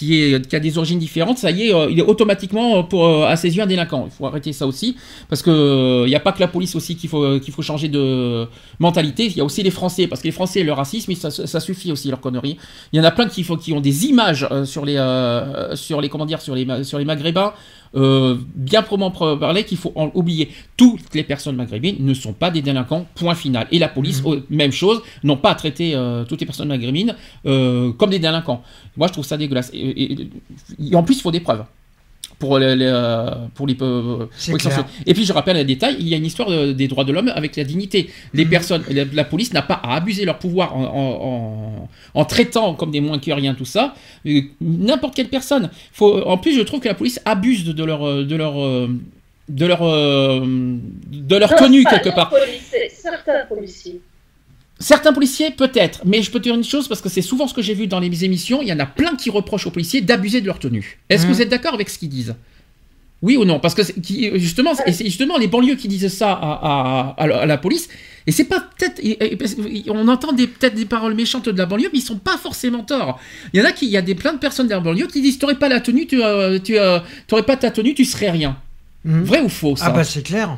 qui, a des origines différentes, ça y est, euh, il est automatiquement euh, pour, euh, à ses yeux un délinquant. Il faut arrêter ça aussi, parce que il n'y a pas que la police aussi qu'il faut, qu'il faut changer de mentalité, il y a aussi les Français, parce que les Français, leur racisme, ça, suffit aussi, leur connerie. Il y en a plein qui, qui ont des images euh, sur les, euh, sur les, comment dire, sur les, sur les Maghrébins, euh, bien proprement parler qu'il faut en oublier. Toutes les personnes maghrébines ne sont pas des délinquants, point final. Et la police, oh, même chose, n'ont pas à traiter euh, toutes les personnes maghrébines euh, comme des délinquants. Moi, je trouve ça dégueulasse. Et, et- et en plus, il faut des preuves. Pour les, les, euh, pour les, euh, les. Et puis je rappelle un détail, il y a une histoire de- des droits de l'homme avec la dignité. Les Mhm. personnes, la, la police n'a pas à abuser leur pouvoir en, en- en- en traitant comme des moins que rien tout ça. Euh, N'importe quelle personne. Faut, en plus, je trouve que la police abuse de, de leur, de leur, de leur, de leur Non, tenue quelque part. policiers, certains policiers. Certains policiers, peut-être, mais je peux te dire une chose parce que c'est souvent ce que j'ai vu dans les émissions. Il y en a plein qui reprochent aux policiers d'abuser de leur tenue. Est-ce que Mhm. vous êtes d'accord avec ce qu'ils disent? Oui ou non? Parce que qui- justement, c'est justement les banlieues qui disent ça à, à- à la- police. Et c'est pas peut-être, on entend des- peut-être des paroles méchantes de la banlieue, mais ils sont pas forcément tort. Il y en a qui, il y a des plein de personnes de la banlieue qui disent, t'aurais pas la tenue, tu, euh, tu euh, pas ta tenue, tu serais rien. Mhm. Vrai ou faux ça? Ah bah c'est clair.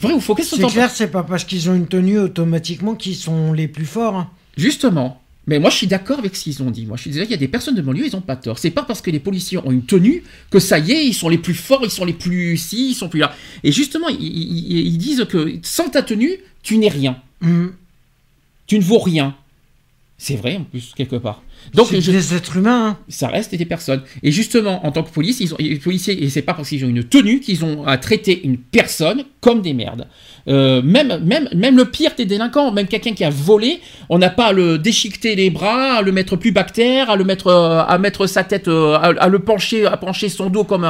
Vrai ou faux Qu'est-ce que C'est clair, c'est pas parce qu'ils ont une tenue automatiquement qu'ils sont les plus forts. hein. Justement. Mais moi, je suis d'accord avec ce qu'ils ont dit. Moi, je suis désolé, il y a des personnes de banlieue, ils ont pas tort. C'est pas parce que les policiers ont une tenue que ça y est, ils sont les plus forts, ils sont les plus ci, ils sont plus là. Et justement, ils, ils- ils disent que sans ta tenue, tu n'es rien. Mhm. Tu ne vaux rien. C'est vrai, en plus, quelque part. Donc, je- des êtres humains. hein. ça reste des personnes. Et justement, en tant que police, ils ont, les policiers, et c'est pas parce qu'ils ont une tenue qu'ils ont à traiter une personne comme des merdes. Euh, même, même, même le pire des délinquants, même quelqu'un qui a volé, on n'a pas à le déchiqueter les bras, à le mettre plus bactère, à le mettre, euh, à mettre sa tête, euh, à, le pencher, à pencher son dos comme,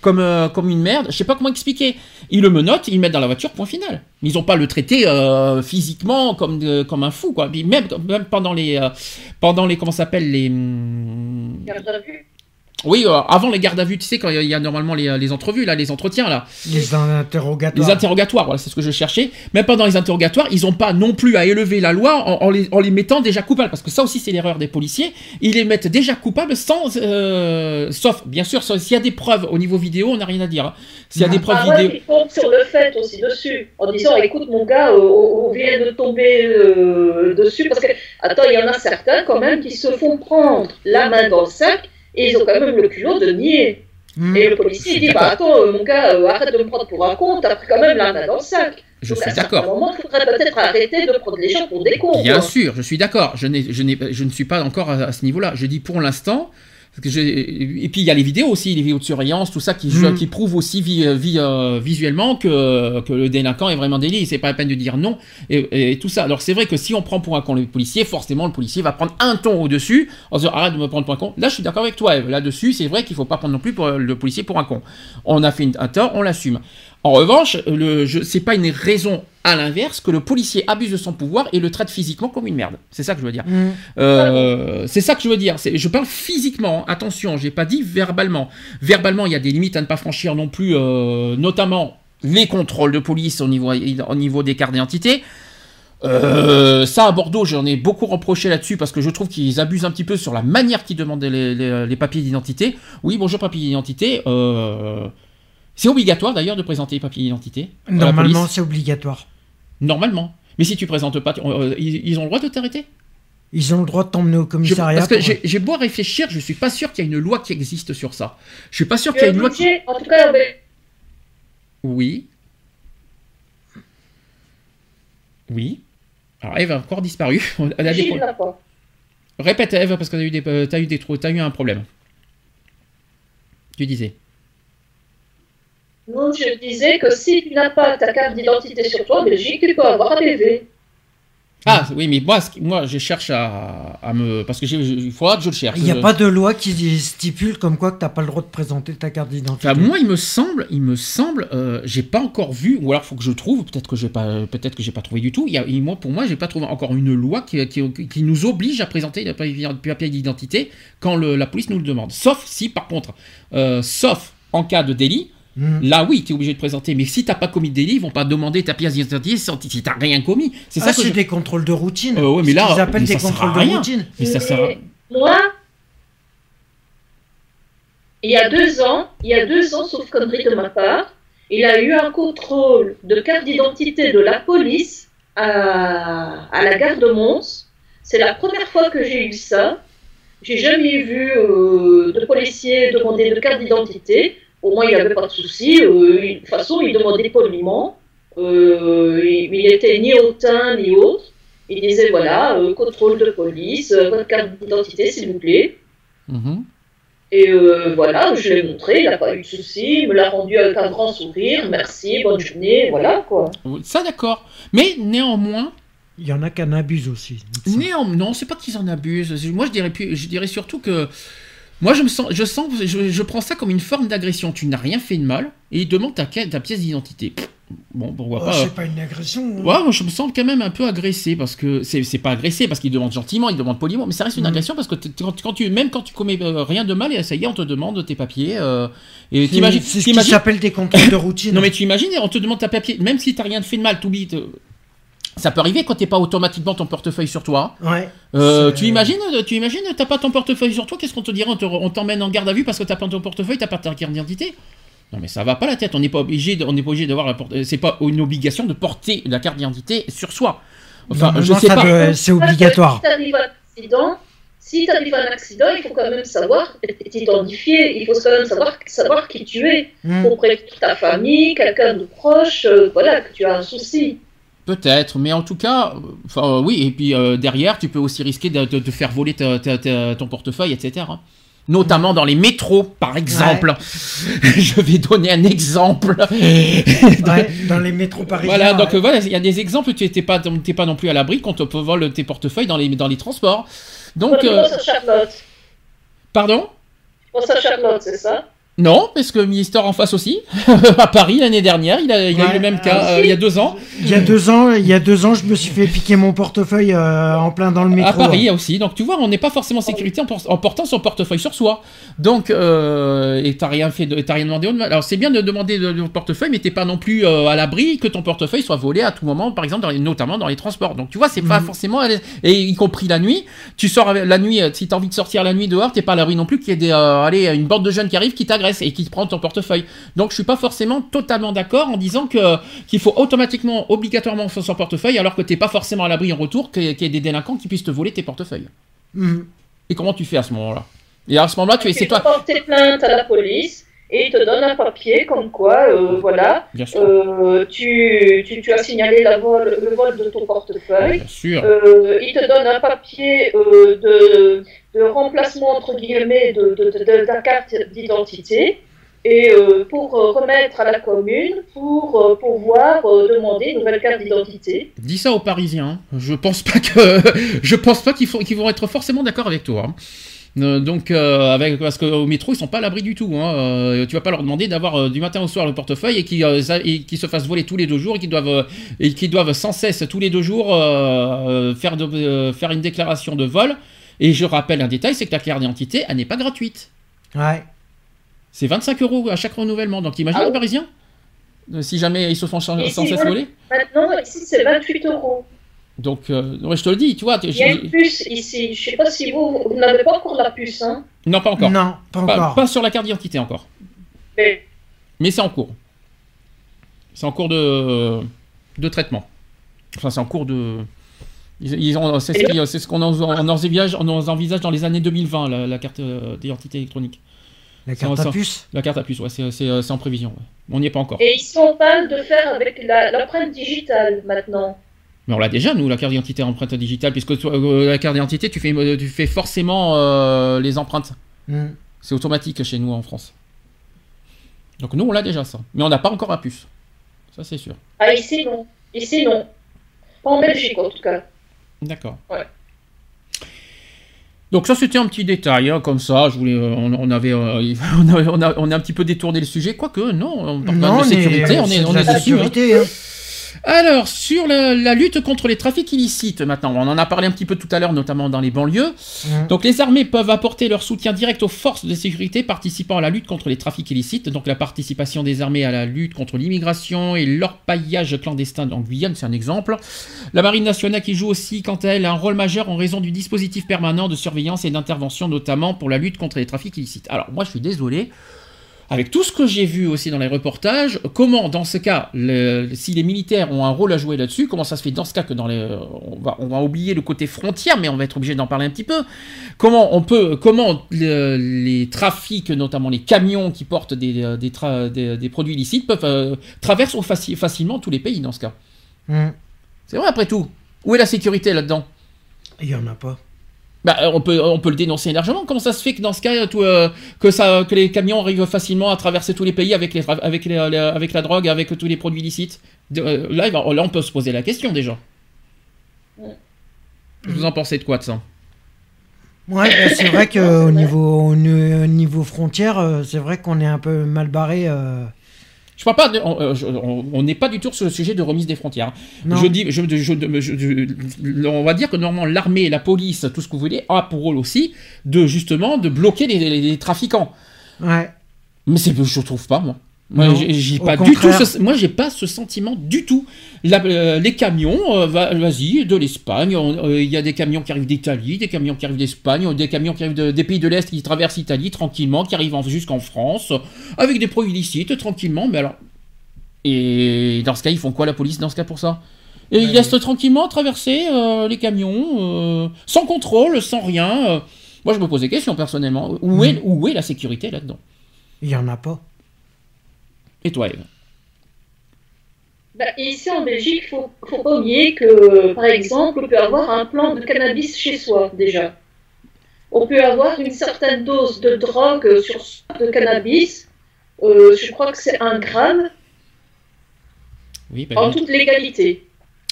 comme, comme une merde. Je sais pas comment expliquer. Ils le menottent, ils le mettent dans la voiture, point final. Ils ont pas le traiter euh, physiquement comme, comme un fou, quoi. Même, même pendant les, pendant les, comment s'appelle les, hum. Oui, euh, avant les gardes à vue, tu sais, quand il y a normalement les, les entrevues, là, les entretiens, là. Les interrogatoires. Les interrogatoires, voilà, c'est ce que je cherchais. Même pendant les interrogatoires, ils n'ont pas non plus à élever la loi en, en les, en les mettant déjà coupables. Parce que ça aussi, c'est l'erreur des policiers. Ils les mettent déjà coupables sans. euh, sauf, bien sûr, s'il y a des preuves au niveau vidéo, on n'a rien à dire. hein. S'il y a des preuves Ah ouais, vidéo. ils comptent sur le fait aussi dessus, en disant écoute mon gars, euh, on on vient de tomber euh, dessus, parce que, attends, il y en a certains quand même qui se font prendre la main dans le sac, et ils ont quand même le culot de nier. Hmm. Et le policier dit, bah attends, euh, mon gars, euh, arrête de me prendre pour un con, t'as pris quand même la main dans le sac. Je Donc, suis à un d'accord. moment, il faudrait peut-être arrêter de prendre les gens pour des cons. Bien quoi. sûr, je suis d'accord. Je, je, je ne suis pas encore à, à ce niveau-là. Je dis pour l'instant. Parce que j'ai- Et puis il y a les vidéos aussi, les vidéos de surveillance, tout ça qui, Mm. qui prouvent aussi vi- vi- euh, visuellement que, que le délinquant est vraiment délit. C'est pas la peine de dire non et, et tout ça. Alors c'est vrai que si on prend pour un con le policier, forcément le policier va prendre un ton au-dessus en se disant arrête de me prendre pour un con. Là je suis d'accord avec toi Eve. Là-dessus c'est vrai qu'il faut pas prendre non plus pour, le policier pour un con. On a fait une- un tort, on l'assume. En revanche, le, je, c'est pas une raison à l'inverse que le policier abuse de son pouvoir et le traite physiquement comme une merde. C'est ça que je veux dire. Hmm. Euh, c'est ça que je veux dire. C'est- Je parle physiquement. hein. Attention, j'ai pas dit verbalement. Verbalement, il y a des limites à ne pas franchir non plus, euh, notamment les contrôles de police au niveau, au niveau des cartes d'identité. Euh, ça à Bordeaux, j'en ai beaucoup reproché là-dessus parce que je trouve qu'ils abusent un petit peu sur la manière qu'ils demandent les, les- les papiers d'identité. Oui, bonjour papier d'identité. Euh, c'est obligatoire d'ailleurs de présenter les papiers d'identité. Normalement, c'est obligatoire. Normalement. Mais si tu présentes pas, tu- euh, ils, ils ont le droit de t'arrêter Ils ont le droit de t'emmener au Je- commissariat. parce que pour- j'ai beau réfléchir, je suis pas sûr qu'il y a une loi qui existe sur ça. Je suis pas sûr Tu qu'il y a es une loi qui... en tout cas, mais- Oui. Oui. Alors Eve a encore disparu. Elle a des Gilles pro- n'a pas. Répète Eve parce que t'as eu des, euh, t'as eu des trous, t'as eu un problème. Tu disais. Non, je disais que si tu n'as pas ta carte d'identité sur toi, en Belgique, tu peux avoir un PV. Ah oui, mais moi, moi, je cherche à, à me, parce que j'ai- il faudra que je le cherche. Il n'y a Je- pas de loi qui stipule comme quoi que t'as pas le droit de présenter ta carte d'identité. Enfin, moi, il me semble, il me semble, euh, j'ai pas encore vu, ou alors faut que je trouve, peut-être que j'ai pas, peut-être que j'ai pas trouvé du tout. Il y a, il- moi, pour moi, j'ai pas trouvé encore une loi qui, qui, qui nous oblige à présenter le papier papier d'identité quand le- la police nous le demande. Sauf si, par contre, euh, sauf en cas de délit, Hmm. là, oui, tu es obligé de présenter. Mais si t'as pas commis de délit, ils vont pas demander ta pièce d'identité si t'as rien commis. C'est Ah, ça que c'est je- des contrôles de routine. Euh, ouais, mais là, qu'ils appellent mais des ça contrôles de rien. routine. Mais ça sert Moi, il y a deux ans, il y a deux ans, sauf connerie de ma part, il a eu un contrôle de carte d'identité de la police à, à la gare de Mons. C'est la première fois que j'ai eu ça. J'ai jamais vu euh, de policiers demander de carte d'identité. Au moins, il n'y avait pas de souci. Euh, de toute façon, il demandait poliment. Euh, il, il était ni hautain ni autre. Il disait voilà, euh, contrôle de police, euh, votre carte d'identité, s'il vous plaît. Mhm. Et euh, voilà, je l'ai montré, il n'a pas eu de souci, il me l'a rendu avec un grand sourire, merci, bonne journée, voilà quoi. Ça, d'accord. Mais néanmoins, Il y en a qui en abusent aussi. Néanmoins, non, c'est pas qu'ils en abusent. Moi, je dirais, plus, je dirais surtout que. Moi, je me sens, je sens, je, je prends ça comme une forme d'agression. Tu n'as rien fait de mal et il demande ta, ta pièce d'identité. Bon, pourquoi Oh, pas. c'est pas une agression. hein. Ouais, moi, je me sens quand même un peu agressé parce que c'est pas agressé parce qu'il demande gentiment, il demande poliment, mais ça reste une Mhm. agression parce que quand, quand tu, même quand tu commets euh, rien de mal, et ça y est, on te demande tes papiers. euh, et C'est- t'imagines, C'est ce qui s'appelle des contrôles de routine. non mais tu imagines, on te demande ta papier, même si t'as rien fait de mal, t'oublies. Ça peut arriver quand t'es pas automatiquement ton portefeuille sur toi. Ouais. Euh, tu imagines, tu imagines, t'as pas ton portefeuille sur toi, qu'est-ce qu'on te dirait On te- on t'emmène en garde à vue parce que t'as pas ton portefeuille, t'as pas ta carte d'identité? Non mais ça va pas la tête, on n'est pas obligé, de- on n'est pas obligé d'avoir, la porte- c'est pas une obligation de porter la carte d'identité sur soi. Enfin, je Normalement, sais pas. c'est obligatoire. Si t'arrives à un accident, si t'arrives à un accident, il faut quand même savoir t'identifier, il faut quand même savoir, savoir qui tu es, Hmm. pour prévenir ta famille, quelqu'un de proche, euh, voilà, que tu as un souci. Peut-être, mais en tout cas, euh, enfin euh, oui, et puis euh, derrière, tu peux aussi risquer de te faire voler ta- ta- ta- ton portefeuille, etc. Notamment dans les métros, par exemple. je vais donner un exemple. Ouais, dans les métros parisiens. Voilà, donc ouais. euh, voilà, il y a des exemples, tu n'es pas, non plus à l'abri quand on te vole tes portefeuilles dans les, dans les transports. Donc, euh, Charlotte. pardon? Charlotte, c'est ça? Non, parce que Mister en face aussi, à Paris l'année dernière, il a, il a eu le même cas euh, il y a deux ans. Il y a deux ans, il y a deux ans, je me suis fait piquer mon portefeuille euh, en plein dans le métro. À Paris aussi, donc tu vois, on n'est pas forcément en sécurité en, por- en portant son portefeuille sur soi. Donc, euh, et t'as rien fait, de- t'as rien demandé. Alors c'est bien de demander de- le portefeuille, mais t'es pas non plus à l'abri que ton portefeuille soit volé à tout moment, par exemple, dans les- notamment dans les transports. Donc tu vois, c'est pas Mhm. forcément, et y compris la nuit. Tu sors la nuit, si t'as envie de sortir la nuit dehors, t'es pas à l'abri non plus qu'il y ait des, allez, une bande de jeunes qui arrivent, qui t'agressent et qui te prennent ton portefeuille. Donc je suis pas forcément totalement d'accord en disant que qu'il faut automatiquement, obligatoirement faire son portefeuille, alors que t'es pas forcément à l'abri en retour qu'il y ait qu'il y ait des délinquants qui puissent te voler tes portefeuilles. Mhm. Et comment tu fais à ce moment-là? Et à ce moment-là, tu es, c'est Tu dois toi. porter plainte à la police et ils te donnent un papier comme quoi, euh, voilà, Bien sûr. euh, tu, tu, tu as signalé la vol, le vol de ton portefeuille. Bien sûr. Euh, ils te donnent un papier euh, de, de remplacement, entre guillemets, de, de, ta carte d'identité. Et euh, pour euh, remettre à la commune, pour euh, pouvoir demander une nouvelle carte d'identité. Dis ça aux Parisiens. hein. Je pense pas que je pense pas qu'ils vont être forcément d'accord avec toi. hein. Donc avec parce qu'au métro ils sont pas à l'abri du tout. Hein. Tu vas pas leur demander d'avoir du matin au soir le portefeuille et qu'ils se fassent voler tous les deux jours et qu'ils doivent qu'ils doivent sans cesse tous les deux jours faire faire une déclaration de vol. Et je rappelle un détail, c'est que la carte d'identité elle n'est pas gratuite. Ouais. C'est 25 euros à chaque renouvellement. Donc imagine Ah les oui. Parisiens euh, si jamais ils se font sans, sans cesse voler. Maintenant, ici, c'est 28 euros. Donc euh, ouais, je te le dis, tu vois. Il y a une puce ici. Je sais pas si vous, vous n'avez pas encore la puce. Hein. Non, pas encore. Non, pas Pas, encore. pas sur la carte d'identité encore. Mais Mais c'est en cours. C'est en cours de, de traitement. Enfin, c'est en cours de. C'est ce, qu'on en- on envisage, on en envisage dans les années 2020, la, la carte euh, d'identité électronique. La carte à puce? La carte à puce, ouais, c'est c'est, euh, en prévision. ouais. On n'y est pas encore. Et ils sont pas de faire avec l'empreinte digitale maintenant. Mais on l'a déjà, nous, la carte d'identité empreinte digitale, puisque toi, euh, la carte d'identité, tu fais, tu fais forcément euh, les empreintes. Mhm. C'est automatique chez nous en France. Donc nous, on l'a déjà ça. Mais on n'a pas encore la puce. Ça, c'est sûr. Ah, ici, non. Ici, non. Pas en Belgique, en tout cas. D'accord. Ouais. Donc ça c'était un petit détail hein, comme ça. Je voulais, euh, on, on avait, euh, on, a, on, a, on a un petit peu détourné le sujet, quoique non, on parle Non, de on est- sécurité, on est, de on la est dessus. hein. sécurité. hein. Alors sur la, la lutte contre les trafics illicites, maintenant, on en a parlé un petit peu tout à l'heure, notamment dans les banlieues. Mhm. Donc les armées peuvent apporter leur soutien direct aux forces de sécurité participant à la lutte contre les trafics illicites. Donc la participation des armées à la lutte contre l'immigration et l'orpaillage clandestin en Guyane, c'est un exemple. La marine nationale qui joue aussi, quant à elle, un rôle majeur en raison du dispositif permanent de surveillance et d'intervention, notamment pour la lutte contre les trafics illicites. Alors moi je suis désolé. Avec tout ce que j'ai vu aussi dans les reportages, comment dans ce cas, le- si les militaires ont un rôle à jouer là-dessus, comment ça se fait dans ce cas que dans les, on va, on va oublier le côté frontière, mais on va être obligé d'en parler un petit peu. Comment on peut, comment le- les trafics, notamment les camions qui portent des, euh, des, tra- des- des produits illicites, peuvent euh, traverser faci- facilement tous les pays dans ce cas. Mhm. C'est vrai après tout. Où est la sécurité là-dedans? Il y en a pas. Bah, euh, on peut, on peut le dénoncer largement. Comment ça se fait que dans ce cas, que, ça, que les camions arrivent facilement à traverser tous les pays avec, les, avec, les- avec la drogue, avec tous les produits illicites? Euh, là, va- là, on peut se poser la question déjà. Vous en pensez de quoi de ça? Ouais, bah, c'est vrai qu'au niveau, au ni- au niveau frontière, euh, c'est vrai qu'on est un peu mal barré. Je parle pas, de- on euh, on n'est pas du tout sur le sujet de remise des frontières. Non. Je dis, je, je- je- je- on va dire que normalement l'armée, la police, tout ce que vous voulez, a pour rôle aussi de justement de bloquer les, les- les trafiquants. Ouais. Mais c'est, je trouve pas moi. Moi, j'ai pas du tout. Ce, moi, j'ai pas ce sentiment du tout. La- euh, les camions, euh, va- vas-y, de l'Espagne. euh, Il y a des camions qui arrivent d'Italie, des camions qui arrivent d'Espagne, des camions qui arrivent de- des pays de l'Est qui traversent l'Italie tranquillement, qui arrivent en- jusqu'en France, avec des produits illicites tranquillement. Mais alors, et dans ce cas, ils font quoi la police dans ce cas pour ça? Et ils laissent tranquillement traverser les camions, sans contrôle, sans rien. Moi, je me pose des questions personnellement. Où, est, Mhm. où est la sécurité là-dedans? Il y en a pas. Et toi, Eve Bah, ici en Belgique, il faut, faut pas oublier que, par exemple, on peut avoir un plan de cannabis chez soi déjà. On peut avoir une certaine dose de drogue sur de cannabis. Euh, je crois que c'est un gramme Oui, bah, en toute légalité.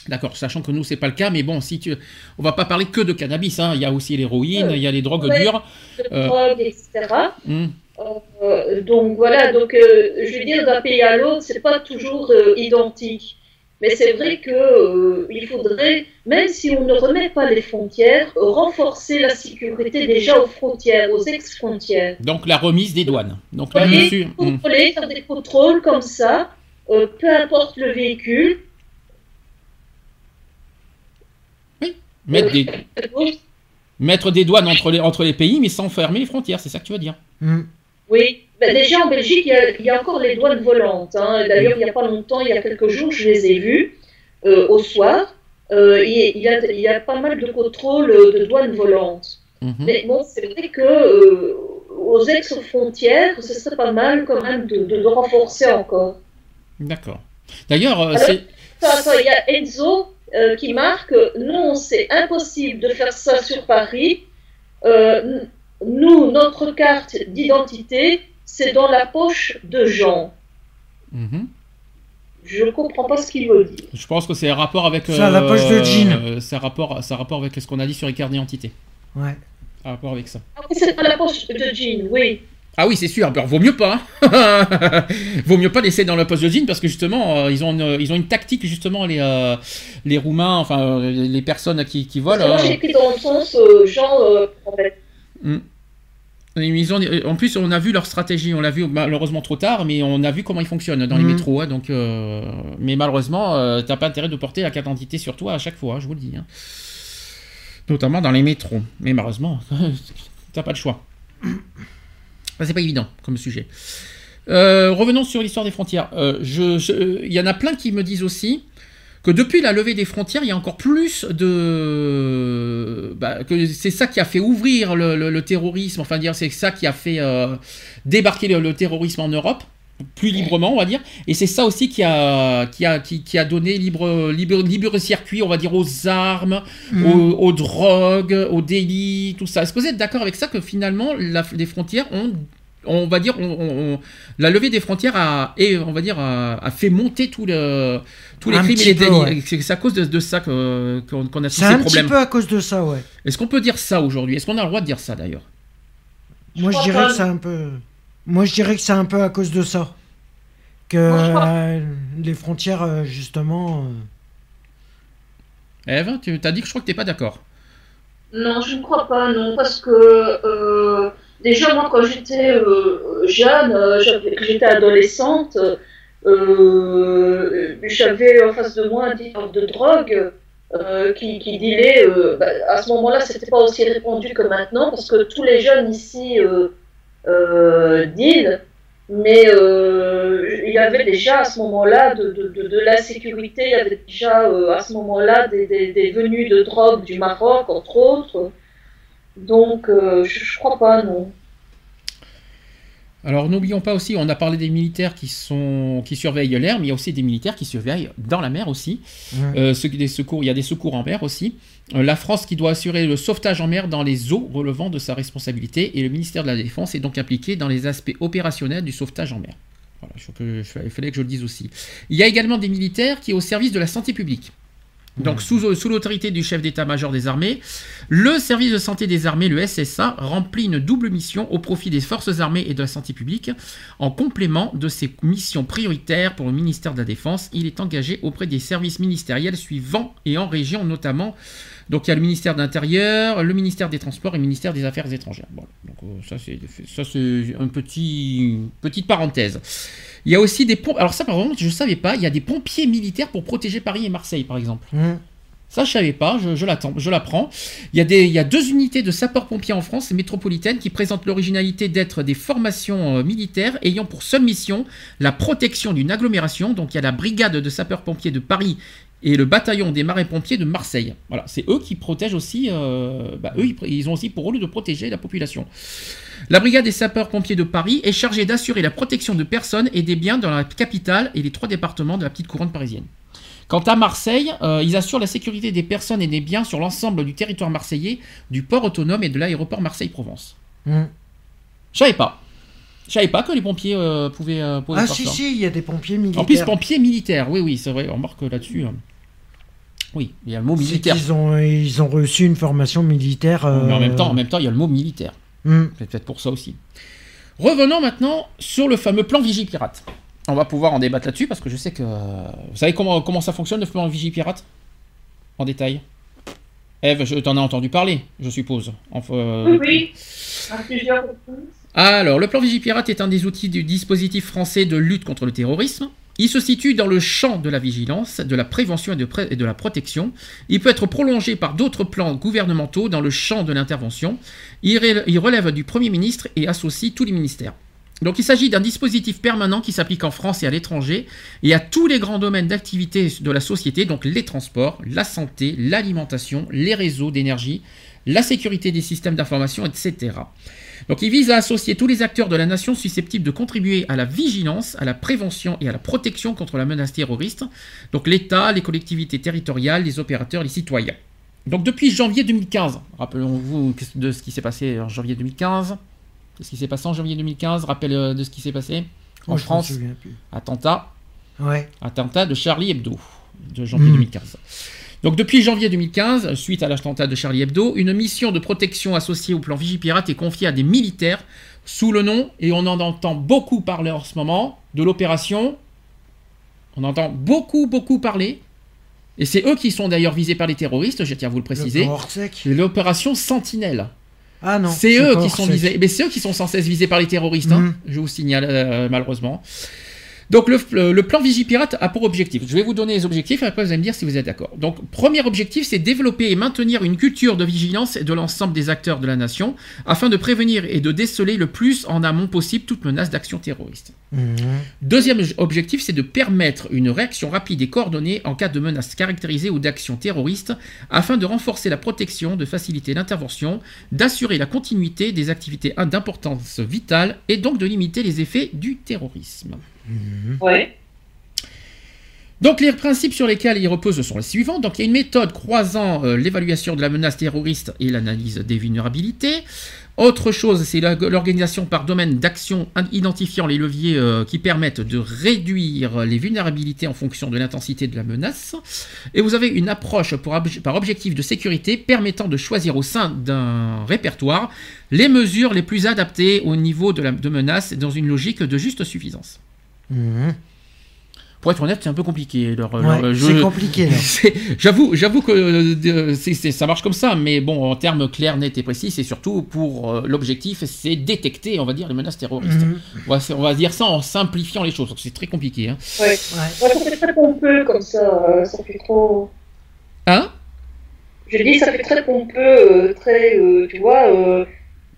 D'accord, sachant que nous c'est pas le cas, mais bon, si tu, on va pas parler que de cannabis, hein. Il y a aussi l'héroïne, Ouais. il y a les drogues Ouais. dures. Euh. drogue, etc. Euh, donc voilà, donc euh, je veux dire d'un pays à l'autre, c'est pas toujours euh, identique. Mais c'est vrai que euh, il faudrait, même si on ne remet pas les frontières, renforcer la sécurité déjà aux frontières, aux ex-frontières. Donc la remise des douanes. Donc là, Contrôler, monsieur, hum, contrôler, faire des contrôles comme ça, euh, peu importe le véhicule. mettre, des, mettre des douanes entre les, entre les pays, mais sans fermer les frontières, c'est ça que tu veux dire Hmm. Oui, Ben, déjà en Belgique, il y, a, il y a encore les douanes volantes. hein. D'ailleurs, il n'y a pas longtemps, il y a quelques jours, je les ai vues euh, au soir. Euh, il, y a, il y a pas mal de contrôles de douanes volantes. Mhm. Mais bon, c'est vrai que euh, aux ex-frontières, ce serait pas mal quand même de, de le renforcer encore. D'accord. D'ailleurs, euh, c'est. Attends, il y a Enzo qui marque non, c'est impossible de faire ça sur Paris. Euh, nous, notre carte d'identité, c'est dans la poche de Jean. Mhm. Je ne comprends pas ce qu'il veut dire. Je pense que c'est un rapport avec. C'est à la poche de jean. euh, c'est un rapport, c'est un rapport avec ce qu'on a dit sur les cartes d'identité. Ouais. Un rapport avec ça. Ah oui, c'est dans la poche de Jean, oui. Ah oui, c'est sûr. Vaut mieux pas. hein. vaut mieux pas laisser dans la poste de jean parce que justement, euh, ils ont une, ils ont une tactique justement les euh, les roumains, enfin euh, les personnes qui, qui volent. Moi, hein. j'ai écrit dans le sens euh, Jean, euh, en fait. Ils ont, en plus, on a vu leur stratégie, on l'a vu malheureusement trop tard, mais on a vu comment ils fonctionnent dans les Mhm. métros. hein, donc, euh, mais malheureusement, euh, t'as pas intérêt de porter la carte d'identité sur toi à chaque fois, hein, je vous le dis. hein. Notamment dans les métros. Mais malheureusement, t'as pas le choix. Ça, c'est pas évident comme sujet. Euh, revenons sur l'histoire des frontières. Je- je- Il y en a plein qui me disent aussi que depuis la levée des frontières, il y a encore plus de... bah, que c'est ça qui a fait ouvrir le, le- le terrorisme, enfin dire, c'est ça qui a fait euh, débarquer le, le terrorisme en Europe, plus librement, on va dire. Et c'est ça aussi qui a, qui a, qui, qui a donné libre, libre, libre circuit, on va dire, aux armes, Hmm. aux, aux drogues, aux délits, tout ça. Est-ce que vous êtes d'accord avec ça que finalement, la- les frontières ont... On va dire, on- on- on- la levée des frontières a, et on va dire, a, a fait monter tout le, tous les Un crimes et les délits. ouais. C'est c'est à cause de, de ça qu'on a tous C'est ces un petit problèmes. peu à cause de ça, ouais. Est-ce qu'on peut dire ça aujourd'hui? Est-ce qu'on a le droit de dire ça d'ailleurs? Moi, je dirais que c'est un peu. Moi, je dirais que c'est un peu à cause de ça. Que euh, les frontières, euh, justement. euh, Eve, tu as dit que je crois que t'es pas d'accord. Non, je ne crois pas, non, parce que euh, déjà, moi, quand j'étais euh, jeune, euh, j'étais adolescente, euh, j'avais en face de moi un dealer de drogue euh, qui, qui euh, bah, à ce moment-là, c'était pas aussi répandu que maintenant, parce que tous les jeunes ici euh, dealent. Mais il y avait déjà à ce moment-là de, de, de, l'insécurité, il y avait déjà à ce moment-là des, des, venues de drogue du Maroc, entre autres. Donc, je, je crois pas, non. Alors n'oublions pas aussi, on a parlé des militaires qui sont qui surveillent l'air, mais il y a aussi des militaires qui surveillent dans la mer aussi. ouais. Euh, des secours, il y a des secours en mer aussi. Euh, la France qui doit assurer le sauvetage en mer dans les eaux relevant de sa responsabilité et le ministère de la Défense est donc impliqué dans les aspects opérationnels du sauvetage en mer. Voilà, je, que- je- il fallait que je le dise aussi. Il y a également des militaires qui est au service de la santé publique. Donc sous, sous l'autorité du chef d'état-major des armées, le service de santé des armées, le SSA, remplit une double mission au profit des forces armées et de la santé publique. En complément de ses missions prioritaires pour le ministère de la Défense, il est engagé auprès des services ministériels suivants et en région notamment. Donc il y a le ministère de l'Intérieur, le ministère des Transports et le ministère des Affaires étrangères. Voilà. Donc euh, ça c'est un petit une petite parenthèse. Il y a aussi des pompes. Alors ça par contre je savais pas. Il y a des pompiers militaires pour protéger Paris et Marseille par exemple. Hum. Ça, je savais pas, je, je l'attends, je l'apprends. Il y, a des, il y a deux unités de sapeurs-pompiers en France métropolitaine qui présentent l'originalité d'être des formations euh, militaires ayant pour seule mission la protection d'une agglomération. Donc il y a la brigade de sapeurs-pompiers de Paris et le bataillon des marins-pompiers de Marseille. Voilà, c'est eux qui protègent aussi, euh, bah, eux, ils, ont aussi pour rôle de protéger la population. La brigade des sapeurs-pompiers de Paris est chargée d'assurer la protection de personnes et des biens dans la capitale et les trois départements de la petite couronne parisienne. Quant à Marseille, euh, ils assurent la sécurité des personnes et des biens sur l'ensemble du territoire marseillais, du port autonome et de l'aéroport Marseille-Provence. Hum. Je savais pas. Je savais pas que les pompiers euh, pouvaient, euh, pouvaient Ah, si, ça. si, il y a des pompiers militaires. En plus, pompiers militaires, oui, oui, c'est vrai, on remarque là-dessus. hein. Oui, il y a le mot militaire. ont, ils ont reçu une formation militaire. Mais en même euh, temps, en même temps, il y a le mot militaire. C'est peut-être pour ça aussi. Revenons maintenant sur le fameux plan Vigipirate. On va pouvoir en débattre là-dessus parce que je sais que. Vous savez comment, comment ça fonctionne le plan Vigipirate? En détail Eve, je t'en ai entendu parler, je suppose. Enfin, euh, Oui, oui. Alors, le plan Vigipirate est un des outils du dispositif français de lutte contre le terrorisme. Il se situe dans le champ de la vigilance, de la prévention et de, la protection. Il peut être prolongé par d'autres plans gouvernementaux dans le champ de l'intervention. Il, il relève du Premier ministre et associe tous les ministères. Donc il s'agit d'un dispositif permanent qui s'applique en France et à l'étranger et à tous les grands domaines d'activité de la société, donc les transports, la santé, l'alimentation, les réseaux d'énergie, la sécurité des systèmes d'information, etc. Donc il vise à associer tous les acteurs de la nation susceptibles de contribuer à la vigilance, à la prévention et à la protection contre la menace terroriste, donc l'État, les collectivités territoriales, les opérateurs, les citoyens. Donc depuis janvier 2015, rappelons-vous de ce qui s'est passé en janvier 2015, de ce qui s'est passé en janvier 2015, rappel euh, de ce qui s'est passé en me France, attentat, Ouais. attentat de Charlie Hebdo de janvier Mm. 2015. Donc depuis janvier 2015, suite à l'attentat de Charlie Hebdo, une mission de protection associée au plan Vigipirate est confiée à des militaires sous le nom, et on en entend beaucoup parler en ce moment, de l'opération. On entend beaucoup, beaucoup parler. Et c'est eux qui sont d'ailleurs visés par les terroristes, je tiens à vous le préciser. L'opération Sentinelle. Ah non. C'est eux qui sont visés. Mais c'est eux qui sont sans cesse visés par les terroristes. hein, Mhm. je vous signale euh, malheureusement. Donc le, plan Vigipirate a pour objectif. Je vais vous donner les objectifs et après vous allez me dire si vous êtes d'accord. Donc premier objectif, c'est développer et maintenir une culture de vigilance de l'ensemble des acteurs de la nation afin de prévenir et de déceler le plus en amont possible toute menace d'action terroriste. Mhm. Deuxième objectif, c'est de permettre une réaction rapide et coordonnée en cas de menace caractérisée ou d'action terroriste, afin de renforcer la protection, de faciliter l'intervention, d'assurer la continuité des activités d'importance vitale et donc de limiter les effets du terrorisme. Ouais. Donc les principes sur lesquels il repose sont les suivants. Donc il y a une méthode croisant euh, l'évaluation de la menace terroriste et l'analyse des vulnérabilités. Autre chose, c'est l'organisation par domaine d'action identifiant les leviers euh, qui permettent de réduire les vulnérabilités en fonction de l'intensité de la menace. Et vous avez une approche pour obje- par objectif de sécurité permettant de choisir au sein d'un répertoire les mesures les plus adaptées au niveau de la de menace dans une logique de juste suffisance. Mhm. Pour être honnête, c'est un peu compliqué. leur- Ouais, leur- je- c'est compliqué. J'avoue, j'avoue que euh, c'est- c'est- ça marche comme ça, mais bon, en termes clairs, nets et précis, c'est surtout pour euh, l'objectif, c'est détecter, on va dire, les menaces terroristes. Mhm. On, va, on va dire ça en simplifiant les choses. Donc c'est très compliqué. Hein, Ouais. Ouais. Ouais, ça fait très pompeux comme ça. euh, ça fait trop. Hein? Je dis, ça fait très pompeux, euh, très. euh, tu vois.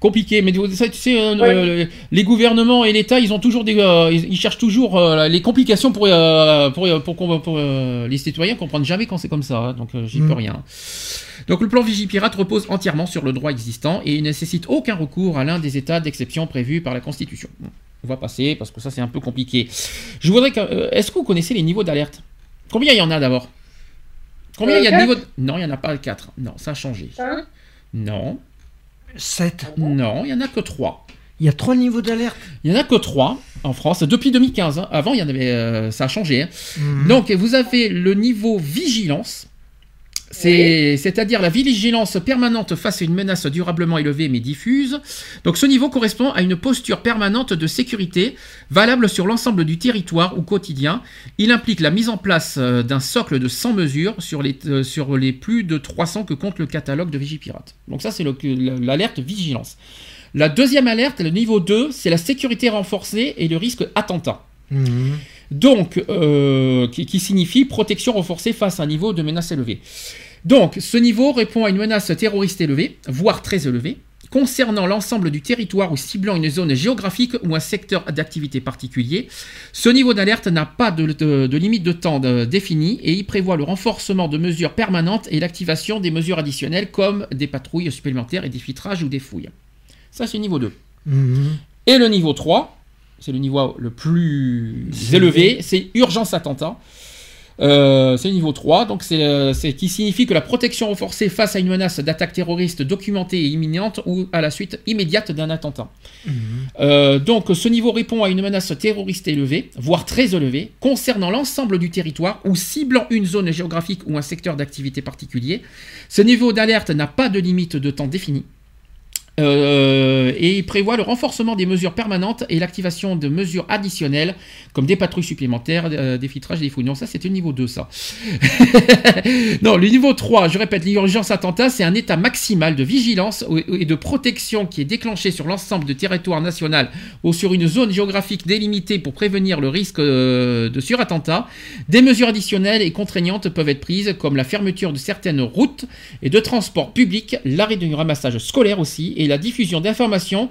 Compliqué, mais tu sais, tu sais, euh, euh, les gouvernements et l'État, ils ont toujours des, euh, ils, cherchent toujours euh, les complications pour pour pour, pour, pour, les citoyens comprennent jamais quand c'est comme ça. hein, donc j'y Mm. peux rien. Donc le plan Vigipirate repose entièrement sur le droit existant et il ne nécessite aucun recours à l'un des états d'exception prévus par la Constitution. Bon, on va passer parce que ça c'est un peu compliqué. Je voudrais que, est-ce que vous connaissez les niveaux d'alerte? Combien il y en a d'abord? Combien il y a de niveaux de- Non, il n'y en a pas 4. Non, ça a changé. hein? Non, 7. non, il n'y en a que 3. Il y a trois niveaux d'alerte. Il n'y en a que 3 en France depuis 2015. hein. Avant, il y en avait, euh, ça a changé. hein. Mhm. Donc, vous avez le niveau vigilance. C'est, C'est-à-dire la vigilance permanente face à une menace durablement élevée mais diffuse. Donc ce niveau correspond à une posture permanente de sécurité valable sur l'ensemble du territoire ou quotidien. Il implique la mise en place euh, d'un socle de 100 mesures sur les, euh, sur les plus de 300 que compte le catalogue de Vigipirate. Donc ça c'est le- l'alerte vigilance. La deuxième alerte, le niveau 2, c'est la sécurité renforcée et le risque attentat. Mhm. Donc, euh, qui, qui signifie protection renforcée face à un niveau de menace élevé. Donc, ce niveau répond à une menace terroriste élevée, voire très élevée, concernant l'ensemble du territoire ou ciblant une zone géographique ou un secteur d'activité particulier. Ce niveau d'alerte n'a pas de, de- de limite de temps de- définie et il prévoit le renforcement de mesures permanentes et l'activation des mesures additionnelles comme des patrouilles supplémentaires et des filtrages ou des fouilles. Ça, c'est le niveau 2. Mhm. Et le niveau 3, c'est le niveau le plus élevé, c'est urgence attentat. Euh, c'est le niveau 3, donc c'est, euh, c'est qui signifie que la protection renforcée face à une menace d'attaque terroriste documentée et imminente ou à la suite immédiate d'un attentat. Mhm. Euh, donc ce niveau répond à une menace terroriste élevée, voire très élevée, concernant l'ensemble du territoire ou ciblant une zone géographique ou un secteur d'activité particulier. Ce niveau d'alerte n'a pas de limite de temps définie. Euh, et il prévoit le renforcement des mesures permanentes et l'activation de mesures additionnelles, comme des patrouilles supplémentaires, euh, des filtrages des fouilles. Non, ça c'était le niveau 2, ça. non, le niveau 3, je répète, l'urgence attentat, c'est un état maximal de vigilance et de protection qui est déclenché sur l'ensemble du territoire national ou sur une zone géographique délimitée pour prévenir le risque euh, de surattentat. Des mesures additionnelles et contraignantes peuvent être prises, comme la fermeture de certaines routes et de transports publics, l'arrêt du ramassage scolaire aussi, et la diffusion d'informations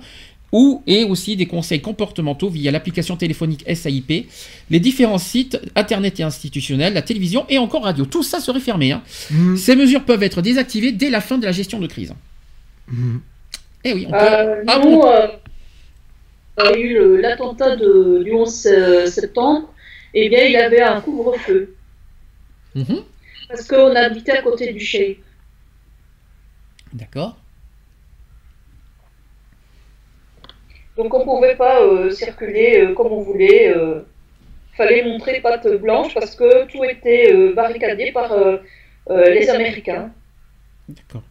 ou et aussi des conseils comportementaux via l'application téléphonique SAIP, les différents sites internet et institutionnels, la télévision et encore radio. Tout ça serait fermé. Hein. Mhm. Ces mesures peuvent être désactivées dès la fin de la gestion de crise. Mhm. Eh oui, on peut... Euh, Ah nous, euh, il y a eu l'attentat de- du 11 euh, septembre, et bien il y avait un couvre-feu, Mhm. parce qu'on habitait à côté du chef. D'accord. Donc on pouvait pas euh, circuler euh, comme on voulait. euh, fallait montrer patte blanche parce que tout était barricadé par les Américains. D'accord.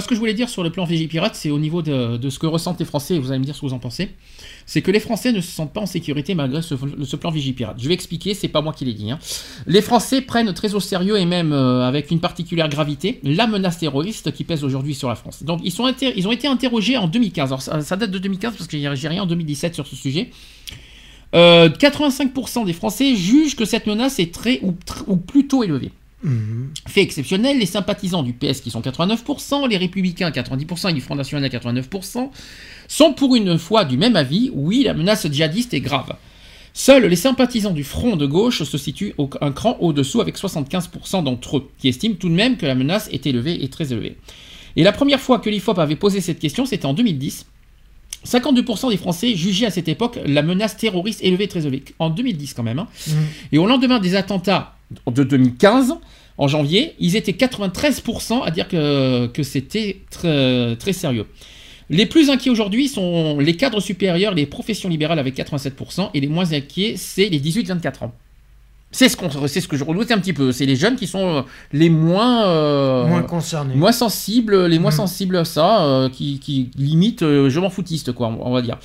Ce que je voulais dire sur le plan Vigipirate, c'est au niveau de, ce que ressentent les Français, et vous allez me dire ce que vous en pensez, c'est que les Français ne se sentent pas en sécurité malgré ce, plan Vigipirate. Je vais expliquer, c'est pas moi qui l'ai dit. hein. Les Français prennent très au sérieux et même euh, avec une particulière gravité la menace terroriste qui pèse aujourd'hui sur la France. Donc, ils, ont été interrogés en 2015. Alors, ça, date de 2015 parce que j'ai rien en 2017 sur ce sujet. Euh, 85% des Français jugent que cette menace est très ou, tr- ou plutôt élevée. Mhm. Fait exceptionnel, les sympathisants du PS qui sont 89%, les républicains 90% et du Front National 89% sont pour une fois du même avis, oui, la menace djihadiste est grave. Seuls les sympathisants du Front de gauche se situent au- un cran au-dessous avec 75% d'entre eux, qui estiment tout de même que la menace est élevée et très élevée. Et la première fois que l'IFOP avait posé cette question, c'était en 2010. 52% des Français jugeaient à cette époque la menace terroriste élevée et très élevée. En 2010 quand même. hein. Mhm. Et au lendemain des attentats de 2015, en janvier, ils étaient 93% à dire que, que c'était très, très sérieux. Les plus inquiets aujourd'hui sont les cadres supérieurs, les professions libérales avec 87%, et les moins inquiets, c'est les 18-24 ans. C'est ce, qu'on, c'est ce que je redoute un petit peu. C'est les jeunes qui sont euh, les moins, euh, Moins concerné. moins sensibles, les moins Mm. sensibles à ça, euh, qui, qui limite euh, je m'en foutiste, quoi, on va dire.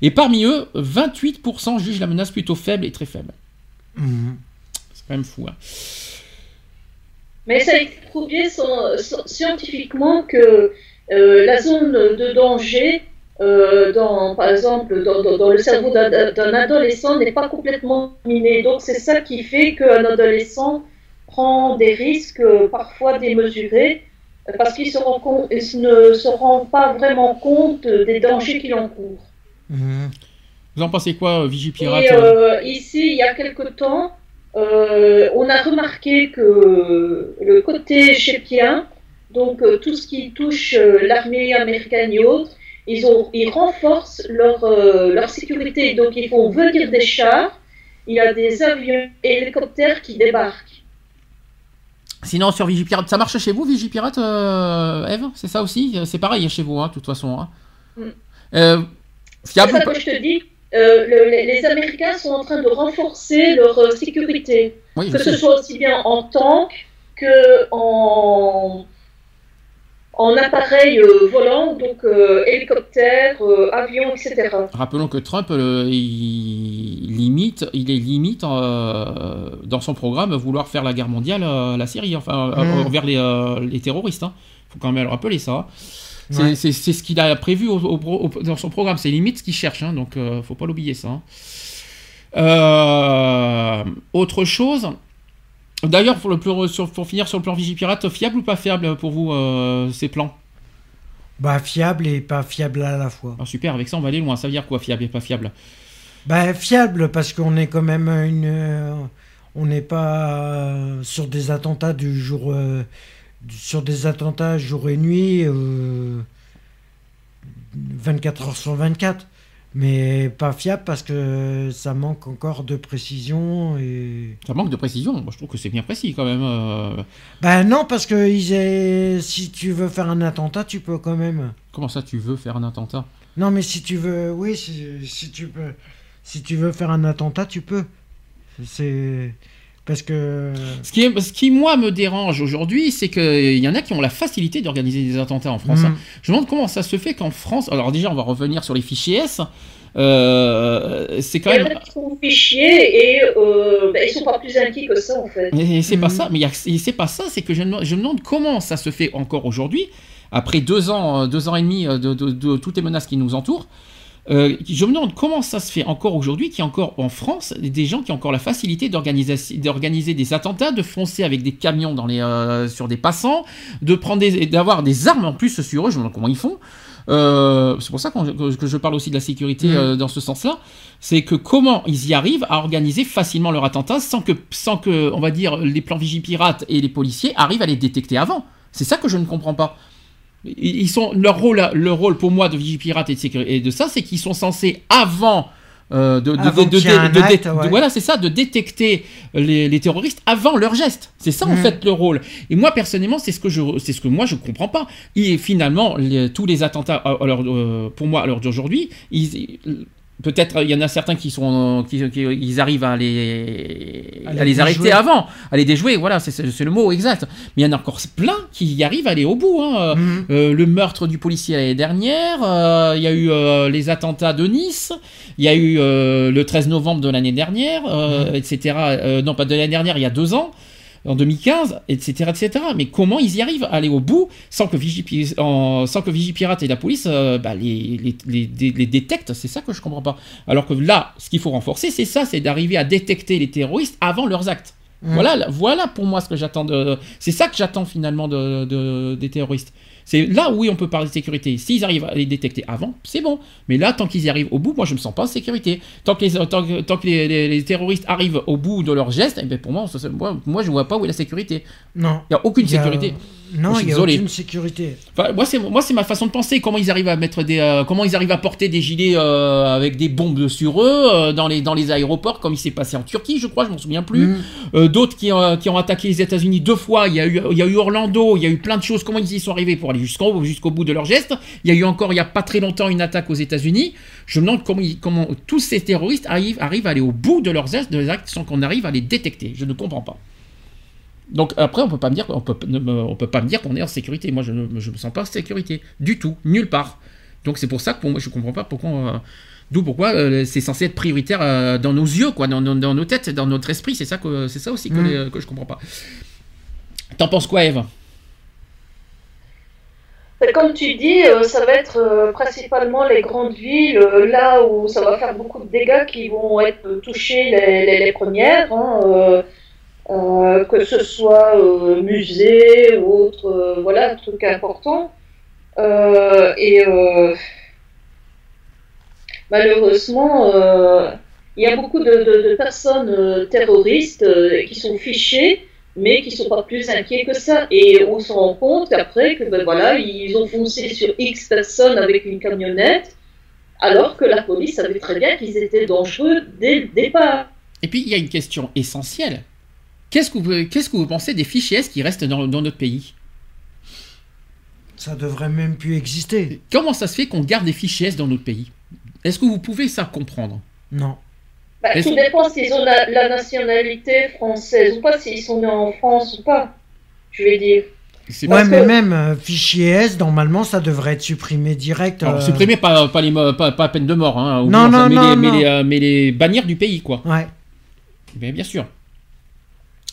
Et parmi eux, 28% jugent la menace plutôt faible et très faible. Mhm. Quand même fou. Hein. Mais ça a été prouvé scientifiquement que euh, la zone de danger, euh, dans, par exemple dans, dans- dans le cerveau d'un adolescent, n'est pas complètement minée. Donc c'est ça qui fait qu'un adolescent prend des risques euh, parfois démesurés parce qu'il se rend compte- il ne se rend pas vraiment compte des dangers qu'il encourt. Mhm. Vous en pensez quoi, Vigipirate Et euh, ici, il y a quelque temps, euh, on a remarqué que le côté chépien, donc euh, tout ce qui touche euh, l'armée américaine et autres, ils, ont, ils renforcent leur, leur sécurité. Donc ils font venir des chars, il y a des avions et hélicoptères qui débarquent. Sinon, sur Vigipirate, ça marche chez vous, Vigipirate, Eve? C'est ça aussi? C'est pareil chez vous, hein, de toute façon. hein. Mm. C'est ça que je te dis. Euh, le- les, les Américains sont en train de renforcer leur euh, sécurité. Oui, que ce sais. soit aussi bien en tank que en, en appareil euh, volant, donc euh, hélicoptère, euh, avion, etc. Rappelons que Trump, euh, il limite, il est limite euh, dans son programme vouloir faire la guerre mondiale euh, à la Syrie, enfin euh, Mm. envers les, euh, les terroristes. Il faut quand même le rappeler ça. C'est Ouais. ce qu'il a prévu au- au- au- dans son programme. C'est limite ce qu'il cherche, hein, donc euh, faut pas l'oublier ça. hein. Euh, autre chose. D'ailleurs, pour, le plan- sur- pour finir sur le plan Vigipirate, fiable ou pas fiable pour vous euh, ces plans? Bah fiable et pas fiable à la fois. Ah, Super, avec ça on va aller loin. Ça veut dire quoi fiable et pas fiable? Bah fiable parce qu'on est quand même une, euh, on n'est pas sur des attentats du jour, sur des attentats jour et nuit, euh, 24 heures sur 24. Mais pas fiable parce que ça manque encore de précision et. Ça manque de précision. Moi, je trouve que c'est bien précis quand même. euh. Bah non parce que ils si tu veux faire un attentat, tu peux quand même. Comment ça, tu veux faire un attentat? Non, mais si tu veux, oui, si, si tu peux, si tu veux faire un attentat, tu peux. C'est Parce que. Ce qui, est- ce qui, moi, me dérange aujourd'hui, c'est qu'il y en a qui ont la facilité d'organiser des attentats en France. Mhm. hein. Je me demande comment ça se fait qu'en France. Alors, déjà, on va revenir sur les fichiers S. Euh, c'est quand Il y en même. a qui sont fichiers et euh, ben, ils sont pas plus inquiets que ça en fait. Et c'est pas Mhm. ça, mais et c'est pas ça, c'est que je me, demande- je me demande comment ça se fait encore aujourd'hui, après deux ans, euh, deux ans et demi euh, de, de- de toutes les menaces qui nous entourent. Euh, je me demande comment ça se fait encore aujourd'hui, qu'il y a encore en France des gens qui ont encore la facilité d'organiser des attentats, de foncer avec des camions dans les, euh, sur des passants, de prendre d'avoir des armes en plus sur eux. Je me demande comment ils font. Euh, c'est pour ça que, que je parle aussi de la sécurité euh, dans ce sens-là. C'est que comment ils y arrivent à organiser facilement leur attentat sans que, sans que, on va dire, les plans vigipirates et les policiers arrivent à les détecter avant. C'est ça que je ne comprends pas. Ils sont leur rôle, leur rôle pour moi de vigipirate et de, sécurité, et de ça, c'est qu'ils sont censés avant euh, de, voilà, c'est ça, de détecter les, les terroristes avant leur geste. C'est ça en Mhm. fait le rôle. Et moi personnellement, c'est ce que je, c'est ce que moi je comprends pas. Et finalement, les- tous les attentats, euh, pour moi à l'heure d'aujourd'hui, ils- Peut-être il y en a certains qui sont qui, qui- ils arrivent à les À à les les arrêter avant, à les déjouer. Voilà, c'est- le mot exact. Mais il y en a encore plein qui y arrivent à aller au bout. hein. Mhm. Euh, le meurtre du policier l'année dernière, euh, il y a eu euh, les attentats de Nice, il y a eu euh, le 13 novembre de l'année dernière, euh, etc. Euh, non, pas de l'année dernière, il y a deux ans, en 2015, etc., etc. Mais comment ils y arrivent à aller au bout sans que, sans Vigipirate et la police euh, bah, les, les, les, les- les détectent C'est ça que je comprends pas. Alors que là, ce qu'il faut renforcer, c'est ça, c'est d'arriver à détecter les terroristes avant leurs actes. Mhm. Voilà, là- voilà pour moi ce que j'attends de. C'est ça que j'attends finalement de, de- des terroristes. C'est là où oui, on peut parler de sécurité. S'ils arrivent à les détecter avant, c'est bon. Mais là, tant qu'ils y arrivent au bout, moi je me sens pas en sécurité. Tant que les, tant que, tant que les, les- les terroristes arrivent au bout de leurs gestes, eh ben, pour moi, c'est- moi, moi je vois pas où est la sécurité. Non. Il y a aucune Il y a- sécurité. Non, il n'y a aucune sécurité. Enfin, moi, c'est moi, c'est ma façon de penser. Comment ils arrivent à mettre des, euh, comment ils arrivent à porter des gilets euh, avec des bombes sur eux euh, dans les dans les aéroports, comme il s'est passé en Turquie, je crois, je m'en souviens plus. Euh, D'autres qui, qui ont attaqué les États-Unis deux fois. Il y a eu il y a eu Orlando, il y a eu plein de choses. Comment ils y sont arrivés pour aller jusqu'au bout de leur geste Il y a eu encore il y a pas très longtemps une attaque aux États-Unis. Je me demande comment comment tous ces terroristes arrivent arrivent à aller au bout de leurs gestes, de leurs actes, sans qu'on arrive à les détecter. Je ne comprends pas. Donc après, on peut pas me dire, on peut, on peut pas me dire qu'on est en sécurité. Moi, je ne je me sens pas en sécurité du tout, nulle part. Donc c'est pour ça que pour moi, je comprends pas pourquoi. euh, D'où pourquoi euh, c'est censé être prioritaire euh, dans nos yeux, quoi, dans, dans- dans nos têtes, dans notre esprit. C'est ça que c'est ça aussi que, Mm. les- que je comprends pas. T'en penses quoi, Eve? Comme tu dis, euh, ça va être euh, principalement les grandes villes, euh, là où ça va faire beaucoup de dégâts qui vont être touchées les, premières, hein, que ce soit euh, musée ou autre, voilà, truc important. Et malheureusement, il y a beaucoup de, personnes terroristes qui sont fichées mais qui sont pas plus inquiets que ça. Et on se rend compte après que ben voilà, ils ont foncé sur X personnes avec une camionnette, alors que la police savait très bien qu'ils étaient dangereux dès le départ. Et puis il y a une question essentielle. Qu'est-ce que vous, qu'est-ce que vous pensez des fichiers S qui restent dans, dans notre pays? Ça devrait même plus exister. Comment ça se fait qu'on garde des fichiers S dans notre pays? Est-ce que vous pouvez ça comprendre? Non. Bah, Mais tout dépend s'ils ont la, la nationalité française ou pas, s'ils sont nés en France ou pas. Je vais dire. Ouais, Parce mais que- même euh, fichier S, normalement, ça devrait être supprimé direct. Alors, euh, supprimer pas, pas, les, pas, pas peine de mort, hein, ou Non, non, mais, non, les, mais, non. les, euh, mais les bannir du pays, quoi. Ouais. Bien, bien sûr.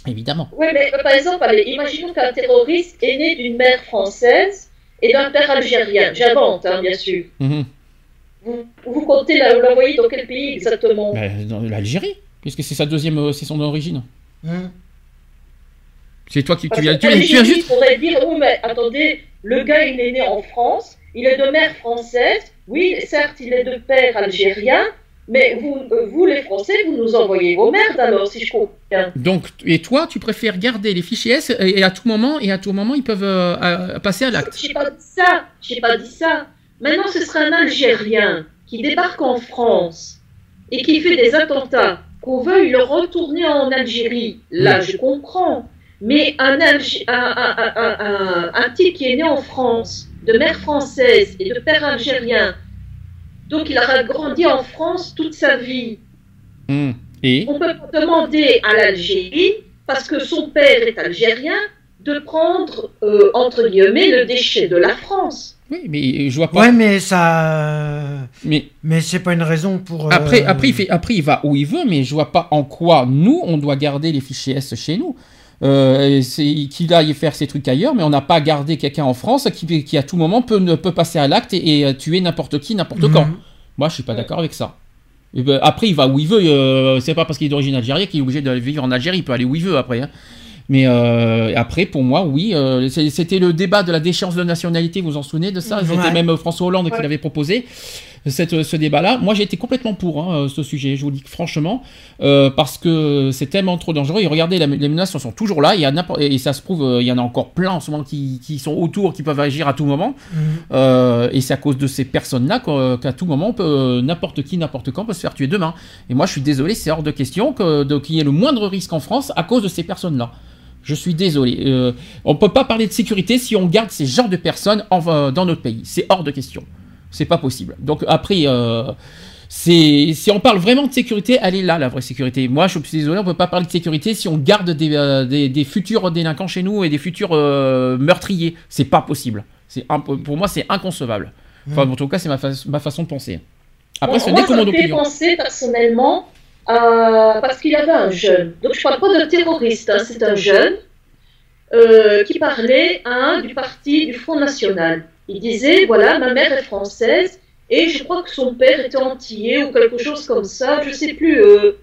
Évidemment. Oui, mais euh, par exemple, allez, imaginons qu'un terroriste est né d'une mère française et d'un père algérien. J'invente, hein, bien sûr. Mhm. Vous, vous comptez la- l'envoyer dans quel pays exactement? Ben, dans l'Algérie, puisque c'est sa deuxième, euh, c'est son origine. Hum. C'est toi qui tu viens, tu, viens- tu viens juste. pourrait dire, oui, mais attendez, le gars, il est né en France, il est de mère française, oui, certes, il est de père algérien, mais vous, euh, vous les Français, vous nous envoyez vos merdes alors, si je comprends bien. Donc, et toi, tu préfères garder les fichiers S et, et à tout moment, et à tout moment, ils peuvent euh, passer à l'acte. J'ai pas dit ça, j'ai pas dit ça. Maintenant, ce serait un Algérien qui débarque en France et qui fait des attentats, qu'on veuille le retourner en Algérie. Là, je comprends. Mais un, Alg- un, type qui est né en France, de mère française et de père algérien, donc il aura grandi en France toute sa vie. Hmm. Et? On peut pas demander à l'Algérie parce que son père est algérien, de prendre, euh, entre guillemets, le déchet de la France. Oui, mais je vois pas. Ouais, mais ça. Mais Mais c'est pas une raison pour. euh, après, après, il fait, après, il va où il veut, mais je vois pas en quoi nous, on doit garder les fichiers S chez nous. Euh, qu'il aille faire ses trucs ailleurs, mais on n'a pas gardé quelqu'un en France qui, qui à tout moment peut, ne peut passer à l'acte et, et, euh, tuer n'importe qui, n'importe Mhm. quand. Moi, je suis pas d'accord avec ça. Et ben, après, il va où il veut. euh, c'est pas parce qu'il est d'origine algérienne qu'il est obligé de vivre en Algérie. Il peut aller où il veut après. hein. Mais euh, après, pour moi, oui, euh, c'était le débat de la déchéance de nationalité. Vous vous en souvenez de ça? C'était Ouais. même François Hollande qui l'avait proposé. Cette, ce débat-là, moi j'ai été complètement pour hein, ce sujet, je vous le dis franchement, euh, parce que c'est tellement trop dangereux. Et regardez, la- les menaces sont toujours là, il y a n'importe- et ça se prouve, euh, il y en a encore plein en ce moment qui, qui sont autour, qui peuvent agir à tout moment. Mhm. Euh, et c'est à cause de ces personnes-là qu'à tout moment, euh, n'importe qui, n'importe quand peut se faire tuer demain. Et moi, je suis désolé, c'est hors de question qu'il y ait le moindre risque en France à cause de ces personnes-là. Je suis désolé. Euh, on peut pas parler de sécurité si on garde ces genres de personnes en- euh, dans notre pays. C'est hors de question. C'est pas possible. Donc après, euh, si on parle vraiment de sécurité, elle est là la vraie sécurité. Moi, je suis désolé, on peut pas parler de sécurité si on garde des, euh, des, des futurs délinquants chez nous et des futurs euh, meurtriers. C'est pas possible. Imp- pour moi, c'est inconcevable. Enfin, en tout cas, c'est ma, fa- ma façon de penser. Après, ce Moi, n'est que mon opinion. penser personnellement à... Parce qu'il y avait un jeune, donc je parle pas de terroriste, hein, c'est un jeune euh, qui parlait du parti du Front National. Il disait, voilà, ma mère est française et je crois que son père était antillais ou quelque chose comme ça, je sais plus. euh,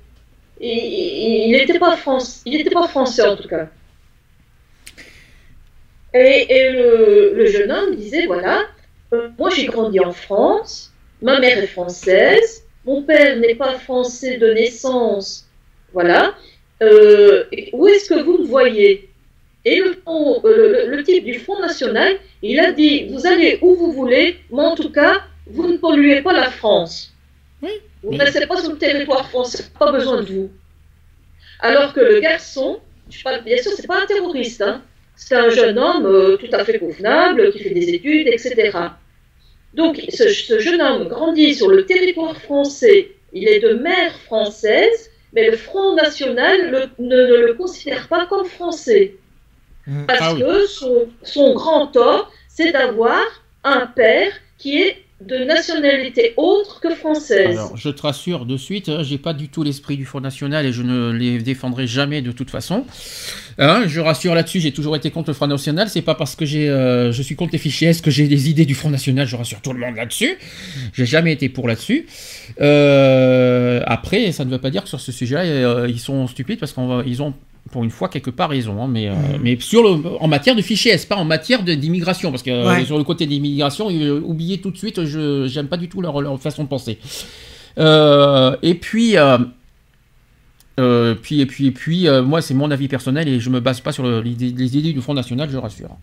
il n'était pas, France... pas français en tout cas. Et, le, jeune homme disait, voilà, euh, moi j'ai grandi en France, ma mère est française, mon père n'est pas français de naissance, voilà. Euh, où est-ce que vous me voyez? Et le, euh, le, le type du Front National, il a dit, vous allez où vous voulez, mais en tout cas, vous ne polluez pas la France. Oui, Vous ne restez pas sur le territoire français, pas besoin de vous. Alors que le garçon, je parle, bien sûr, c'est pas un terroriste, hein. c'est un jeune homme euh, tout à fait convenable, qui fait des études, etc. Donc, ce, ce jeune homme grandit sur le territoire français, il est de mère française, mais le Front National le- ne, ne le considère pas comme français. Mm. Parce Ah oui. que son, son grand tort, c'est d'avoir un père qui est de nationalité autre que française. Alors, je te rassure de suite, hein, j'ai pas du tout l'esprit du Front National et je ne les défendrai jamais de toute façon. Hein, je rassure là-dessus, j'ai toujours été contre le Front National. C'est pas parce que j'ai, euh, je suis contre les fichiers S que j'ai des idées du Front National. Je rassure tout le monde là-dessus. J'ai jamais été pour là-dessus. Euh, après, ça ne veut pas dire que sur ce sujet-là, euh, ils sont stupides parce qu'ils ont pour une fois quelque part raison, hein, mais, euh, Mhm. mais sur le, en matière de fichiers S, pas en matière d'immigration, parce que euh, Ouais. sur le côté de l'immigration, euh, oubliez tout de suite, je j'aime pas du tout leur, leur façon de penser. Euh, et puis, puis, et puis, et puis, moi, c'est mon avis personnel et je me base pas sur le- les, les idées du Front National, je rassure.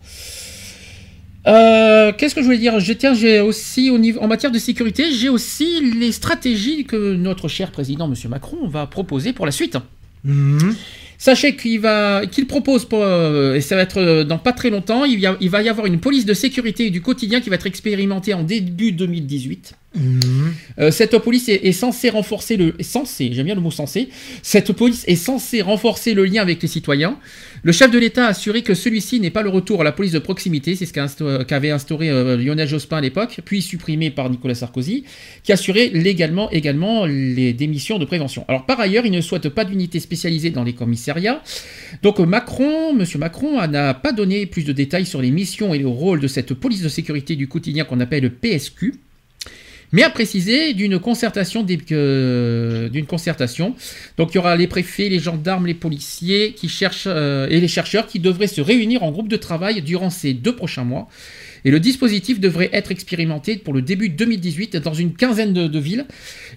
Euh, Qu'est-ce que je voulais dire? Je tiens, j'ai aussi au niveau, en matière de sécurité, j'ai aussi les stratégies que notre cher président, Monsieur Macron, va proposer pour la suite. Mhm. Sachez qu'il va, qu'il propose, pour, euh, et ça va être euh, dans pas très longtemps, il, y a- il va y avoir une police de sécurité du quotidien qui va être expérimentée en début 2018. Mhm. Euh, cette police est, est censée renforcer le, est censée, j'aime bien le mot censé. Cette police est censée renforcer le lien avec les citoyens. Le chef de l'État a assuré que celui-ci n'est pas le retour à la police de proximité, c'est ce qu'avait instauré euh, Lionel Jospin à l'époque, puis supprimé par Nicolas Sarkozy, qui assurait légalement également les démissions de prévention. Alors par ailleurs, il ne souhaite pas d'unité spécialisée dans les commissariats. Donc Macron, Monsieur Macron, n'a pas donné plus de détails sur les missions et le rôle de cette police de sécurité du quotidien qu'on appelle le PSQ mais a précisé d'une concertation, des- que- d'une concertation. Donc il y aura les préfets, les gendarmes, les policiers qui cherchent euh, et les chercheurs qui devraient se réunir en groupe de travail durant ces deux prochains mois. Et le dispositif devrait être expérimenté pour le début 2018 dans une quinzaine de, de villes.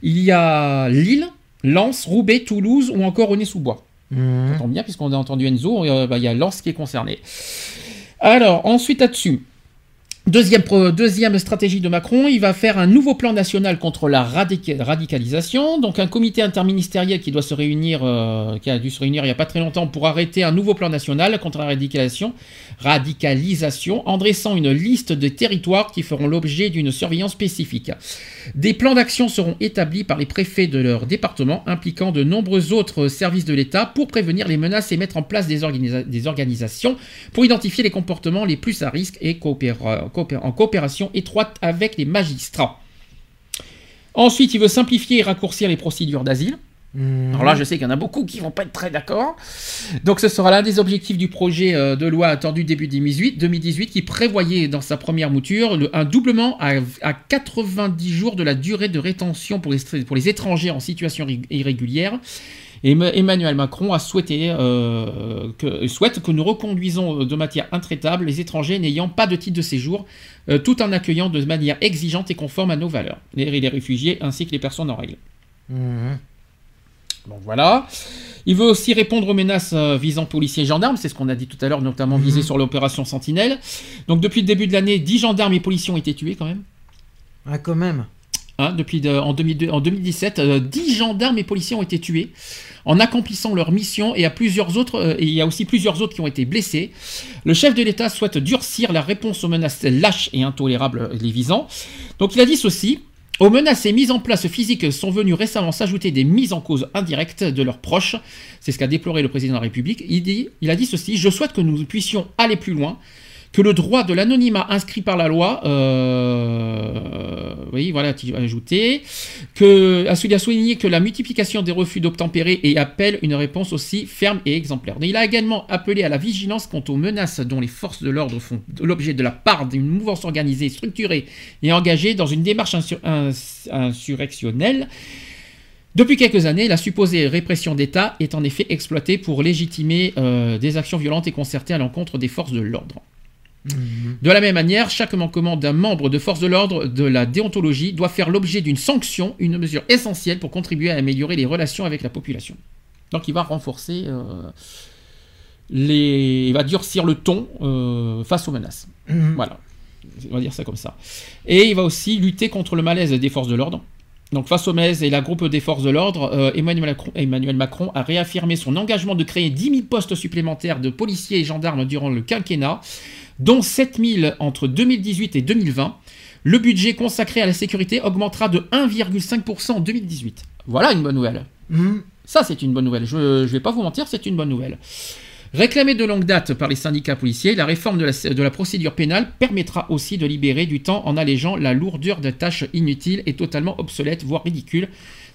Il y a Lille, Lens, Roubaix, Toulouse ou encore Aulnay-sous-Bois. Ça tombe bien puisqu'on a entendu Enzo, euh, bah, il y a Lens qui est concerné. Alors, ensuite là-dessus, Deuxième, stratégie de Macron, il va faire un nouveau plan national contre la radica- radicalisation. Donc un comité interministériel qui doit se réunir, euh, qui a dû se réunir il n'y a pas très longtemps pour arrêter un nouveau plan national contre la radicalisation, radicalisation en dressant une liste de territoires qui feront l'objet d'une surveillance spécifique. Des plans d'action seront établis par les préfets de leur département, impliquant de nombreux autres services de l'État pour prévenir les menaces et mettre en place des, organisa- des organisations pour identifier les comportements les plus à risque et en coopération étroite avec les magistrats. Ensuite, il veut simplifier et raccourcir les procédures d'asile. Mhm. Alors là, je sais qu'il y en a beaucoup qui vont pas être très d'accord. Donc ce sera l'un des objectifs du projet euh, de loi attendu début 2018, 2018 qui prévoyait dans sa première mouture le- un doublement à, à 90 jours de la durée de rétention pour les, pour les étrangers en situation irré- irrégulière. Et Em- Emmanuel Macron a souhaité euh, que, souhaite que nous reconduisons de matière intraitable les étrangers n'ayant pas de titre de séjour, euh, tout en accueillant de manière exigeante et conforme à nos valeurs, les, les réfugiés ainsi que les personnes en règle. Mhm. Donc voilà. Il veut aussi répondre aux menaces euh, visant policiers et gendarmes, c'est ce qu'on a dit tout à l'heure, notamment visé sur l'opération Sentinelle. Donc depuis le début de l'année, 10 gendarmes et policiers ont été tués quand même. Ah, quand même. Hein, depuis de- en, 2002 en 2017, euh, 10 gendarmes et policiers ont été tués en accomplissant leur mission et, à plusieurs autres, euh, et il y a aussi plusieurs autres qui ont été blessés. Le chef de l'État souhaite durcir la réponse aux menaces lâches et intolérables les visant. Donc il a dit ceci. Aux menaces et mises en place physiques sont venues récemment s'ajouter des mises en cause indirectes de leurs proches. C'est ce qu'a déploré le président de la République. Il, a dit ceci Je souhaite que nous puissions aller plus loin, que le droit de l'anonymat inscrit par la loi, euh, oui, voilà, ajouté, que, souligné- a souligné que la multiplication des refus d'obtempérer et appelle une réponse aussi ferme et exemplaire. Il a également appelé à la vigilance quant aux menaces dont les forces de l'ordre font l'objet de la part d'une mouvance organisée, structurée et engagée dans une démarche insur- ins- insurrectionnelle. Depuis quelques années, la supposée répression d'État est en effet exploitée pour légitimer euh, des actions violentes et concertées à l'encontre des forces de l'ordre. Mhm. De la même manière, chaque manquement d'un membre de force de l'ordre de la déontologie doit faire l'objet d'une sanction, une mesure essentielle pour contribuer à améliorer les relations avec la population. Donc il va renforcer, euh, les, il va durcir le ton euh, face aux menaces. Mhm. Voilà, on va dire ça comme ça. Et il va aussi lutter contre le malaise des forces de l'ordre. Donc face au malaise et la groupe des forces de l'ordre, euh, Emmanuel, Macron, Emmanuel Macron a réaffirmé son engagement de créer 10 000 postes supplémentaires de policiers et gendarmes durant le quinquennat, dont 7 000 entre 2018 et 2020. Le budget consacré à la sécurité augmentera de 1,5% en 2018. Voilà une bonne nouvelle. Mhm. Ça, c'est une bonne nouvelle. Je ne vais pas vous mentir, c'est une bonne nouvelle. Réclamée de longue date par les syndicats policiers, la réforme de la, de la procédure pénale permettra aussi de libérer du temps en allégeant la lourdeur de tâches inutiles et totalement obsolètes, voire ridicules.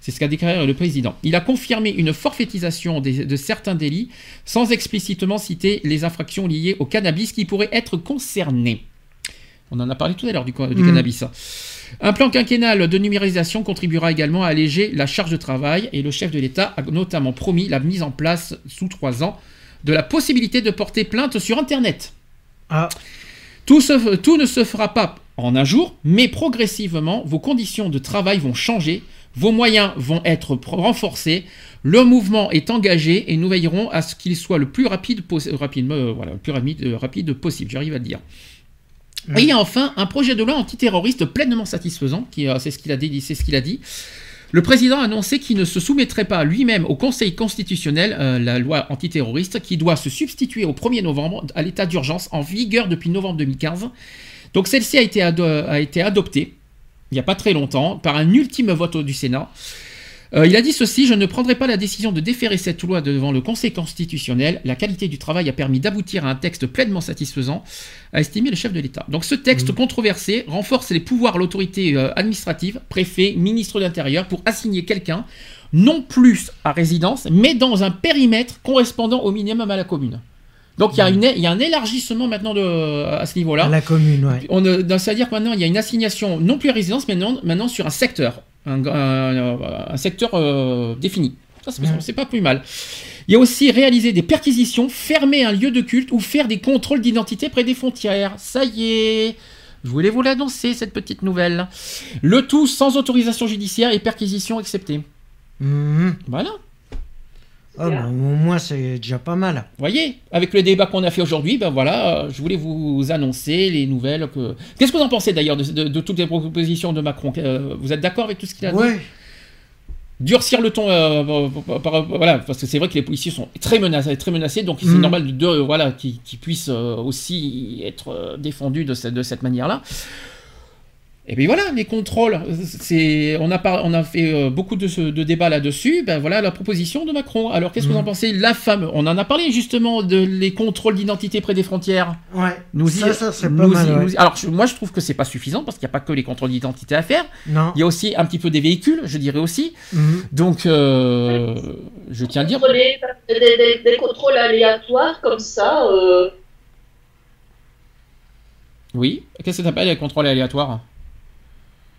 C'est ce qu'a déclaré le président. Il a confirmé une forfaitisation des- de certains délits sans explicitement citer les infractions liées au cannabis qui pourraient être concernées. On en a parlé tout à l'heure du, du Mhm. cannabis. Un plan quinquennal de numérisation contribuera également à alléger la charge de travail et le chef de l'État a notamment promis la mise en place sous trois ans de la possibilité de porter plainte sur Internet. Ah, Tout, se- tout ne se fera pas en un jour, mais progressivement, vos conditions de travail vont changer, vos moyens vont être renforcés, le mouvement est engagé et nous veillerons à ce qu'il soit le plus rapide, possi- rapide, euh, voilà, le plus rapide, euh, rapide possible, j'arrive à le dire. Et enfin, un projet de loi antiterroriste pleinement satisfaisant, qui, euh, c'est ce qu'il a dit, c'est ce qu'il a dit. Le président a annoncé qu'il ne se soumettrait pas lui-même au Conseil constitutionnel, euh, la loi antiterroriste, qui doit se substituer au 1er novembre à l'état d'urgence en vigueur depuis novembre 2015. Donc celle-ci a été, ado- a été adoptée, il n'y a pas très longtemps, par un ultime vote du Sénat. Euh, il a dit ceci, je ne prendrai pas la décision de déférer cette loi devant le Conseil constitutionnel. La qualité du travail a permis d'aboutir à un texte pleinement satisfaisant, a estimé le chef de l'État. Donc ce texte controversé renforce les pouvoirs de l'autorité euh, administrative, préfet, ministre de l'Intérieur, pour assigner quelqu'un, non plus à résidence, mais dans un périmètre correspondant au minimum à la commune. Donc il y, a une- il y a un élargissement maintenant de, à ce niveau-là. à la commune, ouais. On, euh, C'est-à-dire que maintenant, il y a une assignation non plus à résidence, mais non- maintenant sur un secteur. Un, un- un secteur euh, défini. Ça, c'est pas plus mal. Il y a aussi réaliser des perquisitions, fermer un lieu de culte ou faire des contrôles d'identité près des frontières. Ça y est je voulais vous l'annoncer, cette petite nouvelle. Le tout sans autorisation judiciaire et perquisition acceptée. Mhm. Voilà. Bah, au moins, c'est déjà pas mal. Vous voyez, avec le débat qu'on a fait aujourd'hui, ben voilà, euh, je voulais vous annoncer les nouvelles. Que... Qu'est-ce que vous en pensez d'ailleurs de, de- de toutes les propositions de Macron Euh, Vous êtes d'accord avec tout ce qu'il a dit Ouais. Durcir le ton, euh, par- par- voilà, parce que c'est vrai que les policiers sont très menacés, très menacés donc c'est Mhm. normal de, de- voilà, qu'ils qu'ils puissent aussi être défendus de cette, de cette manière-là. Et bien voilà, les contrôles, c'est, on, a par- on a fait euh, beaucoup de, débats là-dessus, ben voilà la proposition de Macron. Alors qu'est-ce que vous en Mhm. pensez? La femme, on en a parlé justement de les contrôles d'identité près des frontières. Ouais. Nous ça, y- ça nous pas y- mal. ouais. nous y- Alors je- moi je trouve que c'est pas suffisant parce qu'il n'y a pas que les contrôles d'identité à faire. Non. Il y a aussi un petit peu des véhicules, je dirais aussi. Mhm. Donc, euh, je tiens à dire. Des, des- des contrôles aléatoires comme ça. euh, Oui. Qu'est-ce que ça s'appelle les contrôles aléatoires?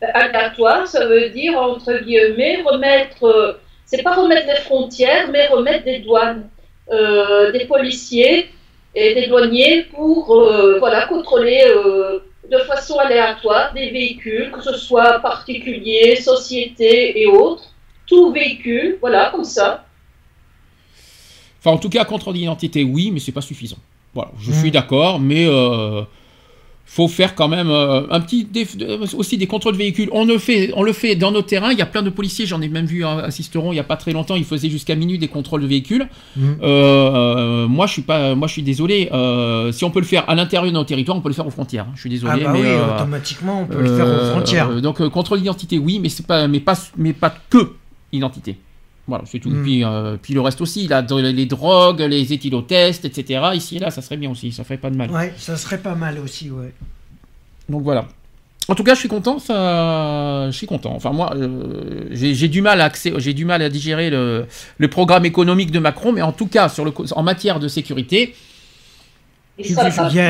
Aléatoire, ça veut dire, entre guillemets, remettre, euh, c'est pas remettre les frontières, mais remettre des douanes, euh, des policiers et des douaniers pour euh, voilà, contrôler euh, de façon aléatoire des véhicules, que ce soit particuliers, sociétés et autres, tout véhicule, voilà, comme ça. Enfin, en tout cas, contrôle d'identité, oui, mais c'est pas suffisant. Voilà, je suis d'accord, mais euh, faut faire quand même euh, un petit déf- aussi des contrôles de véhicules. On le fait, on le fait dans nos terrains. Il y a plein de policiers. J'en ai même vu un assisteront il y a pas très longtemps. Ils faisaient jusqu'à minuit des contrôles de véhicules. Mhm. Euh, euh, moi, je suis pas, moi, je suis désolé. si on peut le faire à l'intérieur de nos territoires, on peut le faire aux frontières. Je suis désolé, Ah bah mais oui, automatiquement, on peut le faire aux frontières. donc contrôle d'identité, oui, mais c'est pas, mais pas, mais pas que identité. Voilà, c'est tout. Mm. Puis, euh, puis le reste aussi, là, les drogues, les éthylotests, etc. Ici et là, ça serait bien aussi, ça ferait pas de mal. Ouais, ça serait pas mal aussi, ouais. Donc voilà. En tout cas, je suis content. Ça, je suis content. Enfin moi, euh, j'ai du mal à accé- j'ai du mal à digérer le, le programme économique de Macron, mais en tout cas, sur le, en matière de sécurité, Il y a,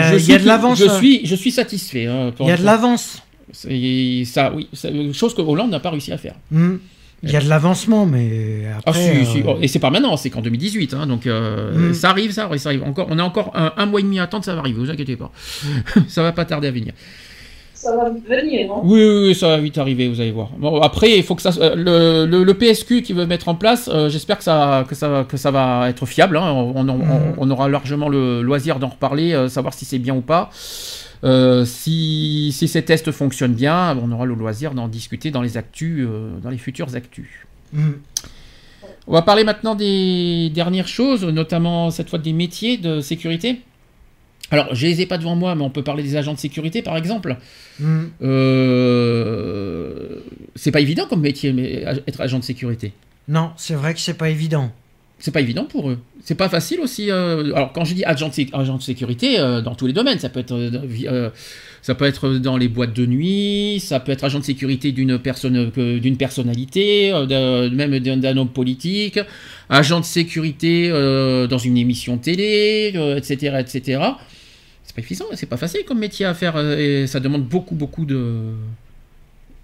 je il y suis, a de l'avance. je hein. suis, je suis satisfait. hein, Il y a de l'avance. C'est- Ça, oui, chose que Hollande n'a pas réussi à faire. Hmm. Il y a de l'avancement, mais Ah après. si, si. euh, Oh, Et c'est pas maintenant, c'est qu'en 2018. hein, donc euh, Mm. ça arrive, ça, arrive, ça arrive. Encore, on a encore un, un mois et demi à attendre, ça va arriver, vous inquiétez pas. ça va pas tarder à venir. ça va venir, non? Oui, oui, oui, ça va vite arriver, vous allez voir. Bon, après, il faut que ça, euh, le, le, le PSQ qui veut mettre en place, euh, j'espère que ça, que ça, que ça va être fiable. hein. On, on- on- on aura largement le loisir d'en reparler, euh, savoir si c'est bien ou pas. Euh, si, si ces tests fonctionnent bien, on aura le loisir d'en discuter dans les actus, euh, dans les futures actus. hmm. On va parler maintenant des dernières choses, notamment cette fois des métiers de sécurité. Alors, je les ai pas devant moi, mais on peut parler des agents de sécurité, par exemple. Hmm. Euh, c'est pas évident comme métier, mais être agent de sécurité. Non, c'est vrai que c'est pas évident. C'est pas évident pour eux. C'est pas facile aussi. euh, Alors, quand je dis agent de, sé- agent de sécurité, euh, dans tous les domaines, ça peut être, euh, ça peut être dans les boîtes de nuit, ça peut être agent de sécurité d'une personne, d'une personnalité, même d'un homme politique, agent de sécurité dans une émission télé, etc., etc. C'est pas évident, c'est pas facile comme métier à faire et ça demande beaucoup, beaucoup de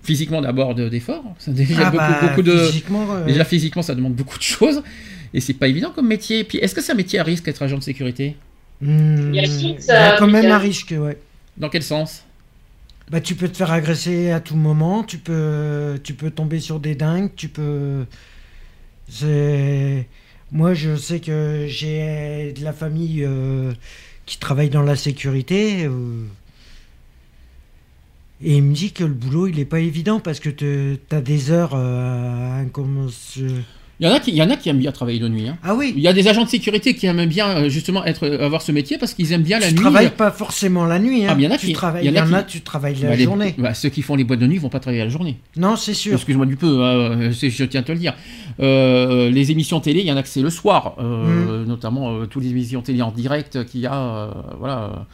physiquement d'abord de- d'efforts. Ça déjà Ah beaucoup, bah, beaucoup de physiquement, Déjà physiquement, ça demande beaucoup de choses. Et c'est pas évident comme métier. Puis est-ce que c'est un métier à risque être agent de sécurité? Hmm, Il y a a quand même un risque, ouais. Dans quel sens? Bah, tu peux te faire agresser à tout moment, tu peux, tu peux tomber sur des dingues, tu peux. C'est. Moi, je sais que j'ai de la famille euh, qui travaille dans la sécurité. euh, Et il me dit que le boulot, il est pas évident parce que tu as des heures euh, à commencer- il y, en a qui, il y en a qui aiment bien travailler de nuit. hein. Ah oui, Il y a des agents de sécurité qui aiment bien euh, justement être, avoir ce métier parce qu'ils aiment bien la tu nuit. travailles pas forcément la nuit. Hein. Ah, il y en a tu qui- travailles, il y il en a y en a, qui- tu travailles la Bah, les- journée. bah, ceux qui font les boîtes de nuit vont pas travailler la journée. Non, c'est sûr. Excuse-moi du peu, hein, c'est- je tiens à te le dire. Euh, les émissions télé, il y en a que c'est le soir, euh, Mm. notamment euh, toutes les émissions télé en direct qu'il y a. euh, voilà.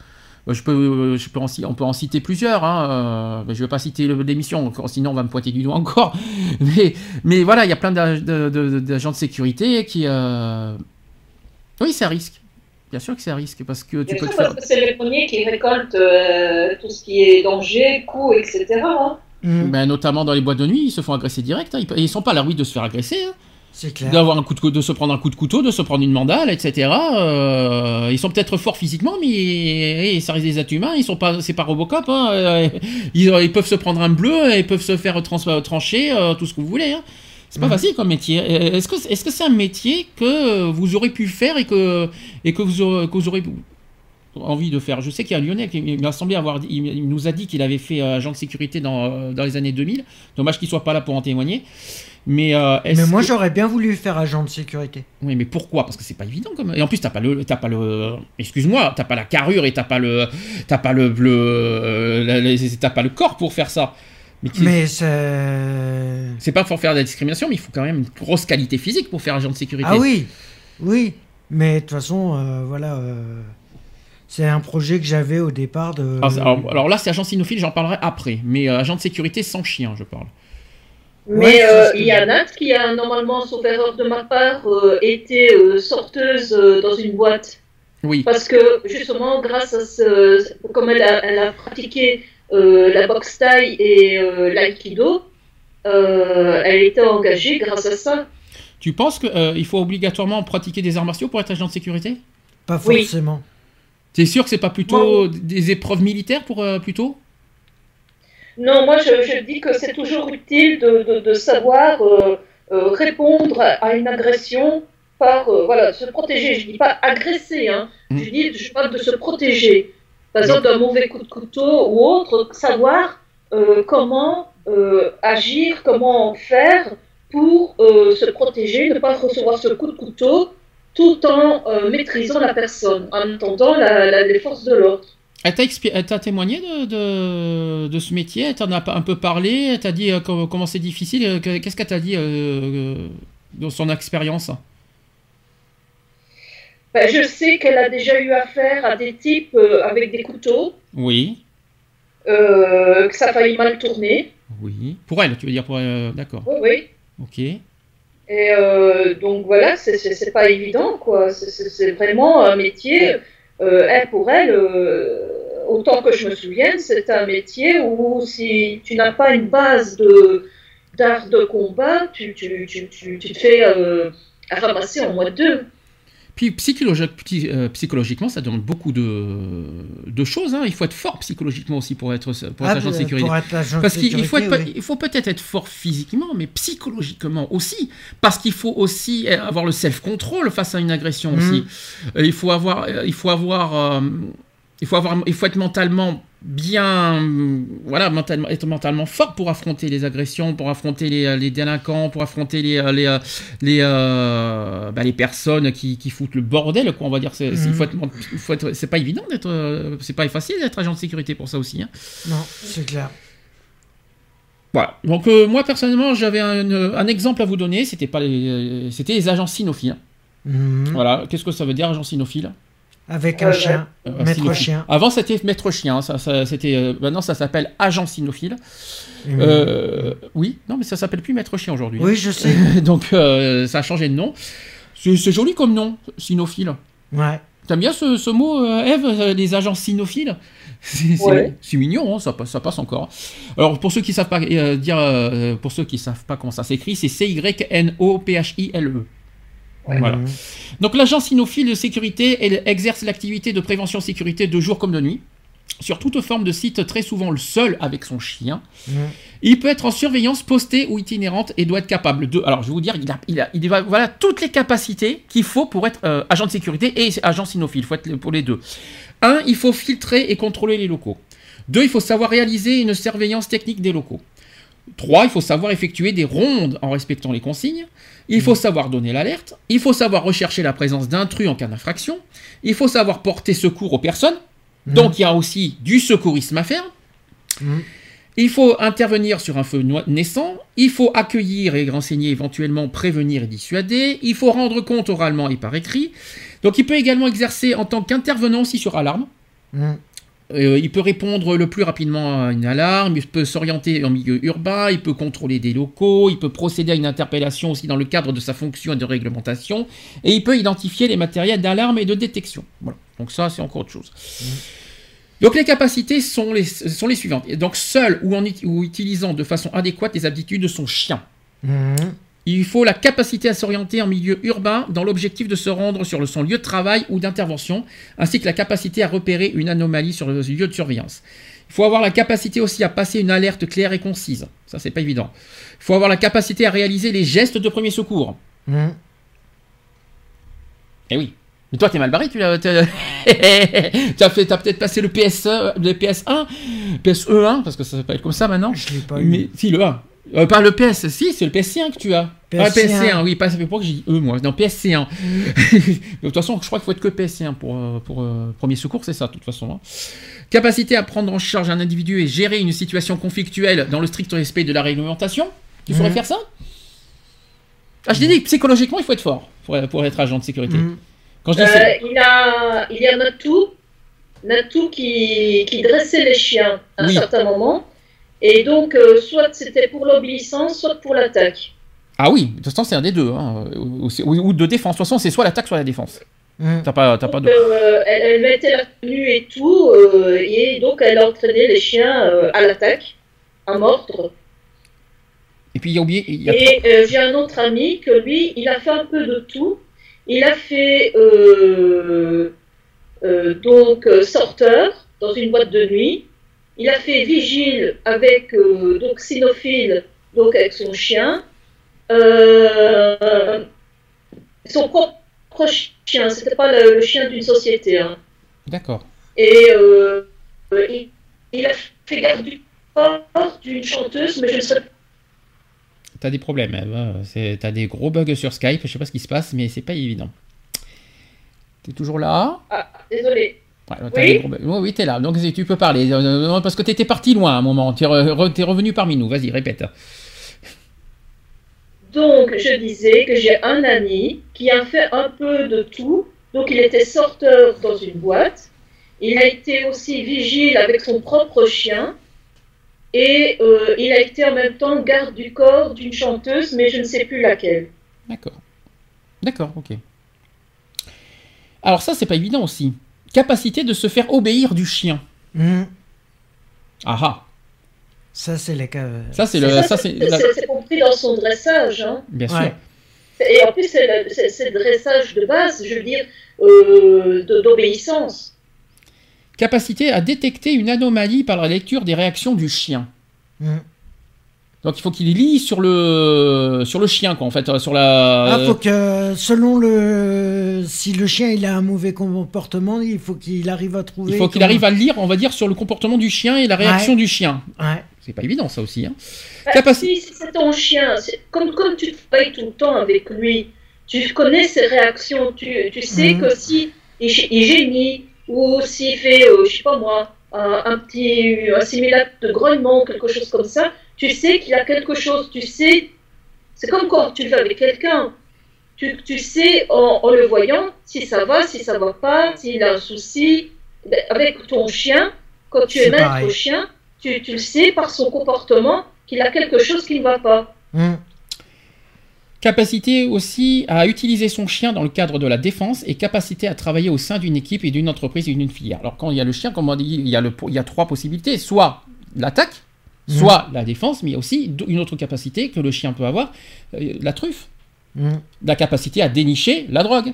Euh, Je peux, je peux en, on peut en citer plusieurs. Hein, euh, je ne vais pas citer l'émission, sinon on va me pointer du doigt encore. Mais, mais voilà, il y a plein d'agents de sécurité qui. euh, Oui, c'est un risque. Bien sûr que c'est un risque parce que tu Bien peux te faire. c'est les premiers qui récoltent euh, tout ce qui est danger, coups, etc. hein. Hmm, Ben, notamment dans les boîtes de nuit, ils se font agresser direct. hein. Ils, ils sont pas à l'abri de se faire agresser. C'est clair. d'avoir un coup de, se prendre un coup de couteau, de se prendre une mandale, etc. Euh, ils sont peut-être forts physiquement, mais eh, ça reste des êtres humains. Ils sont pas, c'est pas Robocop. hein. Euh, Ils, ils peuvent se prendre un bleu, et ils peuvent se faire trans- trancher, euh, tout ce que vous voulez. hein. C'est pas facile comme métier. Est-ce que est-ce que c'est un métier que vous aurez pu faire et que et que vous aurez, que vous aurez envie de faire? Je sais qu'il y a un Lyonnais qui m'a semblé avoir il, nous a dit qu'il avait fait agent de sécurité dans, dans les années 2000. Dommage qu'il soit pas là pour en témoigner. Mais euh, Mais moi, que- j'aurais bien voulu faire agent de sécurité. oui, mais pourquoi? Parce que c'est pas évident comme. Et en plus, t'as pas le, t'as pas le. Excuse-moi, t'as pas la carrure et t'as pas le, t'as pas le, le, euh, t'as pas le corps pour faire ça. Mais, Mais c'est. c'est pas pour faire de la discrimination, mais il faut quand même une grosse qualité physique pour faire agent de sécurité. Ah oui, oui. Mais de toute façon, euh, voilà. euh, c'est un projet que j'avais au départ de. Alors, alors- alors là, c'est agent cynophile, j'en parlerai après. Mais euh, agent de sécurité sans chien, je parle. Mais Ouais, euh, il y a j'ai- Nat qui a normalement, sauf erreur de ma part, euh, été euh, sorteuse euh, dans une boîte. Oui. Parce que justement, grâce à ce. Comme elle a, elle a pratiqué euh, la boxe taille et euh, l'aïkido, euh, elle était engagée grâce à ça. Tu penses qu'il faut obligatoirement pratiquer des arts martiaux pour être agent de sécurité? Pas Oui. forcément. T'es sûr que c'est pas plutôt des épreuves militaires pour euh, plutôt? Non, moi je, je dis que c'est toujours utile de, de, de savoir euh, euh, répondre à une agression par euh, voilà, se protéger. Je dis pas agresser, hein. Mm. je dis je parle de se protéger. Par exemple, d'un mauvais coup de couteau ou autre, savoir comment agir, comment faire pour se protéger, ne pas recevoir ce coup de couteau tout en maîtrisant la personne, en attendant la, la- les forces de l'ordre. Elle t'a, expli- elle t'a témoigné de, de, de ce métier? Elle t'en a un peu parlé? Elle t'a dit euh, com- comment c'est difficile? Euh, que- Qu'est-ce qu'elle t'a dit euh, dans son expérience? Ben, je sais qu'elle a déjà eu affaire à des types euh, avec des couteaux, Oui. que ça a failli mal tourner. Oui. Pour elle, tu veux dire pour elle, D'accord. Oui, oui. Ok. Et donc voilà, c'est- c'est c'est pas évident, quoi. C'est vraiment un métier. Euh, elle, pour elle, euh, autant que je me souvienne, c'est un métier où si tu n'as pas une base d'art de combat, tu, tu, tu, tu, tu te fais euh, ramasser en moins de deux. Puis psychologi- euh, psychologiquement, ça demande beaucoup de, de choses. hein. Il faut être fort psychologiquement aussi pour être, pour être Ah, agent de sécurité. Être agent Parce qu'il il faut, être- oui. peut-être être fort physiquement, mais psychologiquement aussi. Parce qu'il faut aussi avoir le self-control face à une agression Mhm. aussi. Euh, Il faut avoir, euh, il faut avoir, euh, il faut avoir, il faut être mentalement bien, voilà, mentalement, être mentalement fort pour affronter les agressions, pour affronter les, euh, les délinquants, pour affronter les, euh, les, euh, les, euh, bah, les personnes qui, qui foutent le bordel, quoi. On va dire, c'est, c'est pas évident d'être, c'est pas facile d'être agent de sécurité pour ça aussi. hein. Non, c'est clair. Voilà. Donc euh, moi personnellement j'avais un, un exemple à vous donner. C'était pas les, euh, c'était les agents cynophiles. Mhm. Voilà. Qu'est-ce que ça veut dire agent cynophile Avec un chien. Maître chien. Avant c'était maître chien. Ça, ça- c'était euh, maintenant ça s'appelle agent cynophile. Mhm. Euh, oui. Non mais ça s'appelle plus maître chien aujourd'hui. Oui, je sais. Donc euh, ça a changé de nom. C'est, c'est joli comme nom, cynophile. Ouais. T'aimes bien ce, ce mot, Eve, euh, les agents cynophiles c'est, c'est- Ouais. c'est mignon, hein, ça, passe, ça passe encore. Alors pour ceux qui savent pas euh, dire, euh, pour ceux qui savent pas comment ça s'écrit, c'est C Y N O P H I L E. Voilà. Donc l'agent cynophile de sécurité elle exerce l'activité de prévention sécurité de jour comme de nuit sur toute forme de site, très souvent le seul avec son chien. Il peut être en surveillance postée ou itinérante et doit être capable de. Alors, je vais vous dire, il a, il a, il a- voilà toutes les capacités qu'il faut pour être euh, agent de sécurité et agent cynophile. Il faut être pour les deux. Un, il faut filtrer et contrôler les locaux. Deux, il faut savoir réaliser une surveillance technique des locaux. Trois, il faut savoir effectuer des rondes en respectant les consignes. Il faut savoir donner l'alerte. Il faut savoir rechercher la présence d'intrus en cas d'infraction. Il faut savoir porter secours aux personnes. Donc, il y a aussi du secourisme à faire. Mhm. Il faut intervenir sur un feu naissant, il faut accueillir et renseigner éventuellement, prévenir et dissuader, il faut rendre compte oralement et par écrit. Donc il peut également exercer en tant qu'intervenant aussi sur alarme. Euh, il peut répondre le plus rapidement à une alarme, il peut s'orienter en milieu urbain, il peut contrôler des locaux, il peut procéder à une interpellation aussi dans le cadre de sa fonction et de réglementation, et il peut identifier les matériels d'alarme et de détection. Voilà. Donc ça, c'est encore autre chose. Donc les capacités sont les, sont les suivantes. Et Donc seul ou en ou utilisant de façon adéquate les aptitudes de son chien. Mhm. Il faut la capacité à s'orienter en milieu urbain dans l'objectif de se rendre sur son lieu de travail ou d'intervention, ainsi que la capacité à repérer une anomalie sur le lieu de surveillance. Il faut avoir la capacité aussi à passer une alerte claire et concise. Ça, c'est pas évident. Il faut avoir la capacité à réaliser les gestes de premier secours. Hmm. Eh oui. Mais toi, t'es mal barré, tu t'as peut-être passé le PS1, le PS1, PSE1, parce que ça s'appelle comme ça maintenant. Je l'ai pas Mais eu. si le 1. Euh, pas le PS, si, c'est le PS1 que tu as. Ah, PSC1. PSC1, oui, pas, ça fait pas que j'ai dit E, moi. Non, PSC1. de toute façon, je crois qu'il faut être que PSC1 pour, euh, pour euh, premier secours, c'est ça, de toute façon. hein. Capacité à prendre en charge un individu et gérer une situation conflictuelle dans le strict respect de la réglementation. Tu saurais Mhm. faire ça? Ah, je t'ai dit, psychologiquement, il faut être fort pour, pour être agent de sécurité. Hmm. Quand je dis Euh, il, a, il y a Natou, Natou qui, qui dressait les chiens à un certain moment. Et donc, euh, soit c'était pour l'obéissance, soit pour l'attaque. Ah oui, de toute façon, c'est un des deux. hein, Ou, ou- ou de défense. De toute façon, c'est soit l'attaque, soit la défense. Hmm. T'as pas, t'as pas de. euh, elle, elle mettait la tenue et tout, euh, et donc elle entraînait les chiens euh, à l'attaque, à mordre. Et puis il y a oublié. il y a- Et euh, j'ai un autre ami que lui, il a fait un peu de tout. Il a fait euh, euh, donc euh, sorteur dans une boîte de nuit. Il a fait vigile avec euh, donc cynophile, donc avec son chien. Euh, son propre chien, c'était pas le, le chien d'une société. hein. D'accord. Et euh, il, il a fait garde du corps d'une chanteuse, mais je ne sais T'as des problèmes. hein, c'est- T'as des gros bugs sur Skype. Je sais pas ce qui se passe, mais c'est pas évident. T'es toujours là? Pas. Désolé. Ouais, Oui. bugs. Oui, t'es là. Donc tu peux parler. Euh, Parce que t'étais parti loin à un moment. T'es re- revenu parmi nous. Vas-y, répète. Donc, je disais que j'ai un ami qui a fait un peu de tout. Donc, il était sorteur dans une boîte. Il a été aussi vigile avec son propre chien. Et euh, il a été en même temps garde du corps d'une chanteuse, mais je ne sais plus laquelle. D'accord. D'accord, ok. Alors ça, c'est pas évident aussi. Capacité de se faire obéir du chien. Hmm. Ah ah. Ça, c'est les cas. Ça, c'est le. Ça, c'est. la- compris dans son dressage. Hein. Bien sûr. Ouais. Et en plus, c'est le, dressage de base, je veux dire, euh, d'obéissance. Capacité à détecter une anomalie par la lecture des réactions du chien. Hmm. Donc il faut qu'il lit sur le sur le chien quoi en fait euh, sur la. Ah, faut que selon le si le chien il a un mauvais comportement, il faut qu'il arrive à trouver. il faut qu'il comment- arrive à lire on va dire sur le comportement du chien et la réaction Ouais. du chien. Ouais. C'est pas évident ça aussi. Hein. Bah, Capaci- si c'est ton chien, comme, comme tu travailles tout le temps avec lui, tu connais ses réactions, tu, tu sais Mhm. que si il, il gémit ou s'il fait, euh, je sais pas moi, un, un petit un simulacre de grognement, quelque chose comme ça, tu sais qu'il y a quelque chose, tu sais, c'est comme quand tu vas avec quelqu'un. Tu, tu sais en, en le voyant si ça va, si ça va pas, s'il a un souci. Ben, Avec ton chien, quand tu es maître au chien, tu, tu le sais par son comportement qu'il a quelque chose qui ne va pas. Hmm. Capacité aussi à utiliser son chien dans le cadre de la défense et capacité à travailler au sein d'une équipe et d'une entreprise et d'une filière. Alors quand il y a le chien, comme on dit, il y a, le, il y a trois possibilités. Soit l'attaque, Mhm. soit la défense, mais il y a aussi une autre capacité que le chien peut avoir, euh, la truffe. Hmm. La capacité à dénicher la drogue.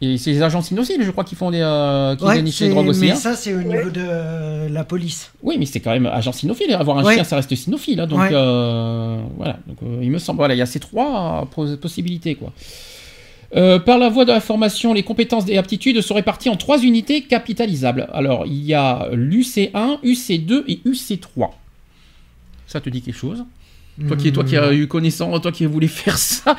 Et c'est les agents cynociles, je crois, qui font des, euh, qui Ouais, c'est- drogues aussi. mais hein. ça c'est au niveau de euh, la police. Oui, mais c'est quand même agent cynophile. Avoir un Ouais. chien, ça reste cynophile. hein, donc Ouais. euh, voilà. Donc euh, il me semble, voilà, il y a ces trois pos- possibilités, quoi. Euh, par la voie de la formation, les compétences et aptitudes sont réparties en trois unités capitalisables. Alors, il y a l'UC1, UC2 et UC3. Ça te dit quelque chose? Toi qui, toi qui as eu connaissance, toi qui voulais faire ça.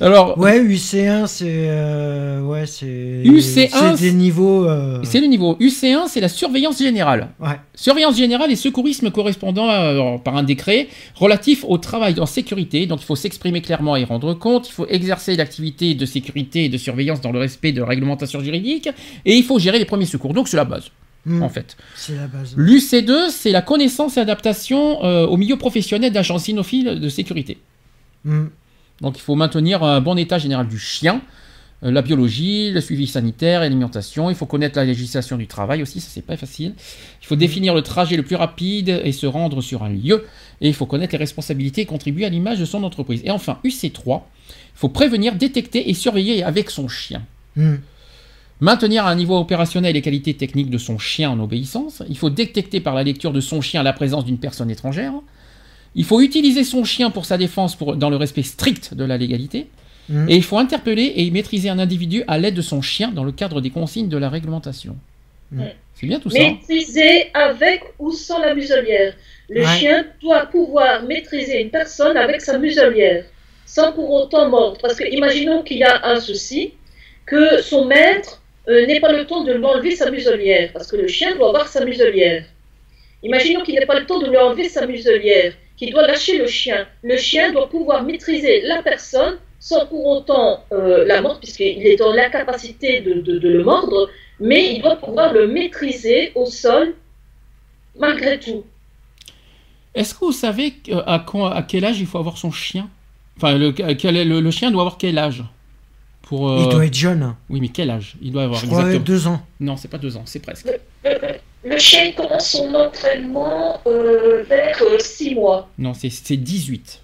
Alors, Ouais, UC1 c'est euh, ouais c'est UC1, c'est des niveaux. euh, c'est le niveau. UC1, c'est la surveillance générale. Ouais. Surveillance générale et secourisme correspondant à- par un décret relatif au travail en sécurité. Donc il faut s'exprimer clairement et rendre compte. Il faut exercer l'activité de sécurité et de surveillance dans le respect de la réglementation juridique. Et il faut gérer les premiers secours. Donc c'est la base, Hmm. en fait. C'est la base. L'UC2, c'est la connaissance et adaptation euh, au milieu professionnel d'agents cynophiles de sécurité. Hmm. Donc il faut maintenir un bon état général du chien, euh, la biologie, le suivi sanitaire, l'alimentation. Il faut connaître la législation du travail aussi, ça c'est pas facile. Il faut définir le trajet le plus rapide et se rendre sur un lieu. Et il faut connaître les responsabilités et contribuer à l'image de son entreprise. Et enfin, UC3, il faut prévenir, détecter et surveiller avec son chien. Hmm. Maintenir à un niveau opérationnel les qualités techniques de son chien en obéissance. Il faut détecter par la lecture de son chien la présence d'une personne étrangère. Il faut utiliser son chien pour sa défense pour, dans le respect strict de la légalité. Mm. Et il faut interpeller et maîtriser un individu à l'aide de son chien dans le cadre des consignes de la réglementation. Mm. C'est bien tout ça. Maîtriser avec ou sans la muselière. Le Ouais. chien doit pouvoir maîtriser une personne avec sa muselière, sans pour autant mordre. Parce que imaginons qu'il y a un souci, que son maître euh, n'ait pas le temps de lui enlever sa muselière, parce que le chien doit avoir sa muselière. Imaginons qu'il n'ait pas le temps de lui enlever sa muselière, qu'il doit lâcher le chien. Le chien doit pouvoir maîtriser la personne sans pour autant euh, la mordre, puisqu'il est dans l'incapacité de, le mordre, mais il doit pouvoir le maîtriser au sol malgré tout. Est-ce que vous savez que- à, quel âge il faut avoir son chien? Enfin, le chien doit avoir quel âge? Pour, euh, Il doit être jeune. hein. Oui, mais quel âge? Il doit avoir Je crois exactement. deux ans. Non, c'est pas deux ans, c'est presque. Le chien commence son entraînement euh, vers 6 mois. Non, c'est c'est 18.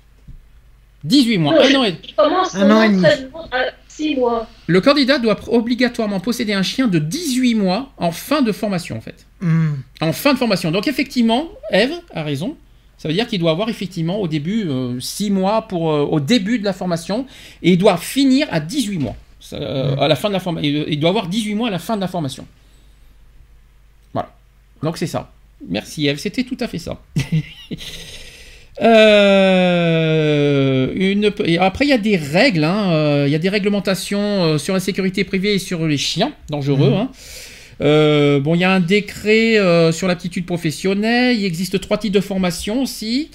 18 mois, Non, un an et- Il commence Un son an et demi. entraînement à 6 mois. Le candidat doit obligatoirement posséder un chien de 18 mois en fin de formation, en fait. Hmm. En fin de formation. Donc, effectivement, Eve a raison. Ça veut dire qu'il doit avoir effectivement au début 6 mois pour, euh, au début de la formation et il doit finir à 18 mois. Ça, euh, à la fin de la formation. Il doit avoir 18 mois à la fin de la formation. Voilà. Donc c'est ça. Merci Eve, c'était tout à fait ça. Euh, une, après, il y a des règles, hein, euh, il y a des réglementations euh, sur la sécurité privée et sur les chiens dangereux. Mhm. hein. Euh, bon, il y a un décret euh, sur l'aptitude professionnelle. Il existe trois types de formation aussi,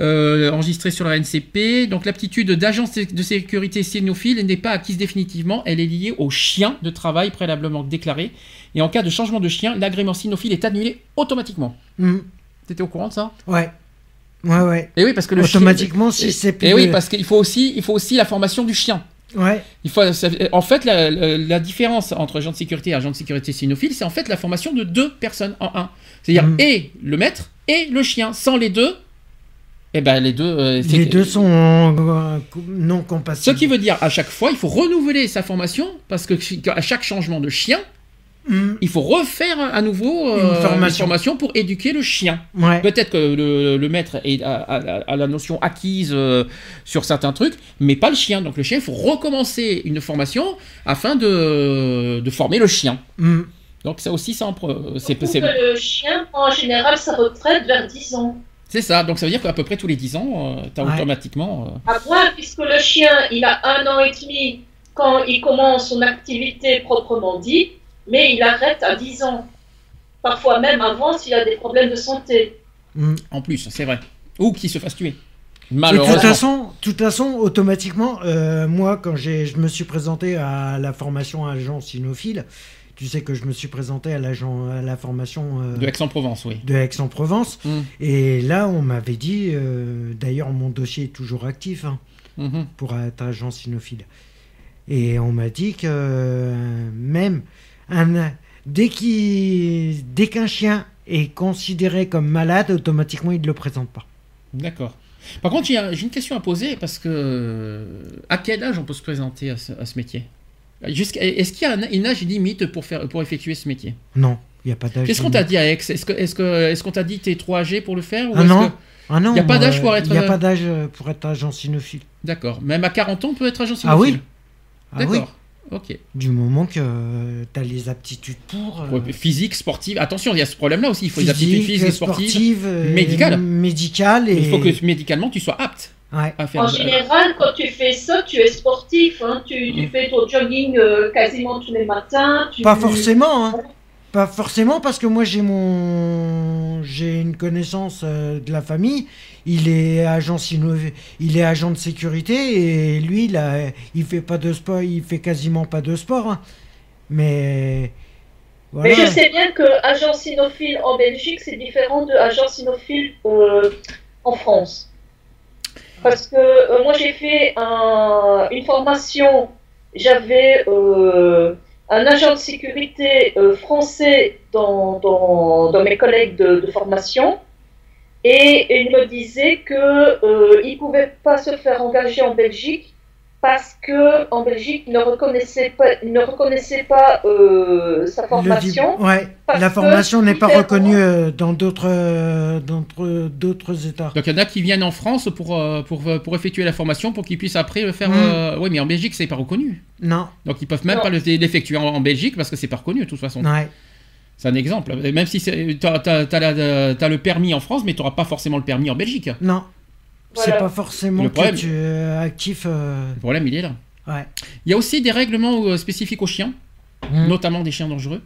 euh, enregistrés sur la NCP. Donc, l'aptitude d'agent de sécurité cynophile n'est pas acquise définitivement. Elle est liée au chien de travail préalablement déclaré. Et en cas de changement de chien, l'agrément cynophile est annulé automatiquement. Hmm. T'étais au courant de ça? Ouais. Ouais, ouais. Et oui, parce que le chien- Automatiquement, si et, c'est plus. et oui, de- parce qu'il faut aussi, il faut aussi la formation du chien. Ouais. Il faut, ça- en fait, la, la- la différence entre agent de sécurité et agent de sécurité cynophile, c'est en fait la formation de deux personnes en un. C'est-à-dire Mhm. et le maître et le chien. Sans les deux, eh ben les deux. euh, Les deux sont euh, non Ce compatibles. qui veut dire à chaque fois, il faut renouveler sa formation parce que à chaque changement de chien, Il faut refaire à nouveau euh, Une formation. formation pour éduquer le chien. Ouais. Peut-être que le, le maître est- a la notion acquise euh, sur certains trucs, mais pas le chien. Donc le chien, il faut recommencer une formation afin de, de former le chien. Hmm. Donc ça aussi, ça en pre- c'est que le chien prend en général sa retraite vers 10 ans. c'est ça. Donc ça veut dire qu'à peu près tous les 10 ans, tu as Ouais. automatiquement... euh, À moins, puisque le chien, il a un an et demi quand il commence son activité proprement dit, mais il arrête à 10 ans. Parfois même avant s'il a des problèmes de santé. Hmm. en plus, c'est vrai. Ou qu'il se fasse tuer. De Malheureusement. toute façon, de toute façon, automatiquement, euh, moi, quand j'ai, je me suis présenté à la formation agent cynophile, tu sais que je me suis présenté à, l'agent, à la formation euh, De Aix-en-Provence, oui. de Aix-en-Provence. Mm. Et là, on m'avait dit, euh, d'ailleurs, mon dossier est toujours actif hein, Mhm. pour être agent cynophile. Et on m'a dit que euh, même un, dès, qu'il, dès qu'un chien est considéré comme malade, automatiquement, il ne le présente pas. D'accord. Par contre, j'ai un- j'ai une question à poser parce que euh, à quel âge on peut se présenter à ce, à ce métier? Est-ce qu'il y a un- une âge limite pour, faire, pour effectuer ce métier? Non, il n'y a pas d'âge. Qu'est-ce qu'on t'a dit Aix? Est-ce que- est-ce que- est-ce qu'on t'a dit t'es trop âgé pour le faire ou Ah est-ce non. que- Ah non, Y a pas d'âge pour euh, être- Il n'y a pas d'âge euh, pour être agent cynophile. D'accord. Même à 40 ans, on peut être agent Ah oui cynophile Ah oui D'accord. Ok. Du moment que tu as les aptitudes pour. euh, Ouais, Physique, sportive. Attention, il y a ce problème-là aussi. Il faut des aptitudes physique, physiques, sportives. sportive, euh, médicales. médicales et. Il faut que médicalement tu sois apte Ouais. à faire. En euh, général, quand tu fais ça, tu es sportif. hein. Tu, tu fais ton jogging euh, quasiment tous les matins. Tu... Pas forcément, hein. Pas forcément parce que moi j'ai mon j'ai une connaissance euh, de la famille, il est agent il est agent de sécurité et lui il a, fait pas de sport, il fait quasiment pas de sport hein. Mais je sais bien que agent cynophile en Belgique, c'est différent de agent cynophile euh, en France. Parce que euh, moi, j'ai fait un- une formation, j'avais euh, un agent de sécurité euh, français dans, mes collègues de formation. Et il me disait qu'il ne pouvait pas se faire engager en Belgique parce que en Belgique, ils ne reconnaissaient pas, ne reconnaissaient pas euh, sa Le formation. di- ouais, la formation n'est pas reconnue euh, dans d'autres euh, d'autres d'autres États. Donc il y en a qui viennent en France pour, euh, pour, euh, pour effectuer la formation pour qu'ils puissent après le faire. Mm. euh, Oui, mais en Belgique, c'est pas reconnu. Non, Donc ils peuvent même Non. pas le- l'effectuer en, en Belgique parce que c'est pas reconnu de toute façon. ouais. C'est un exemple. Même si tu as, le permis en France, mais tu n'auras pas forcément le permis en Belgique. Non. Voilà. C'est pas forcément Le que problème- tu es actif. euh, Le problème, il est là. Ouais. Il y a aussi des règlements euh, spécifiques aux chiens, Mm. notamment des chiens dangereux.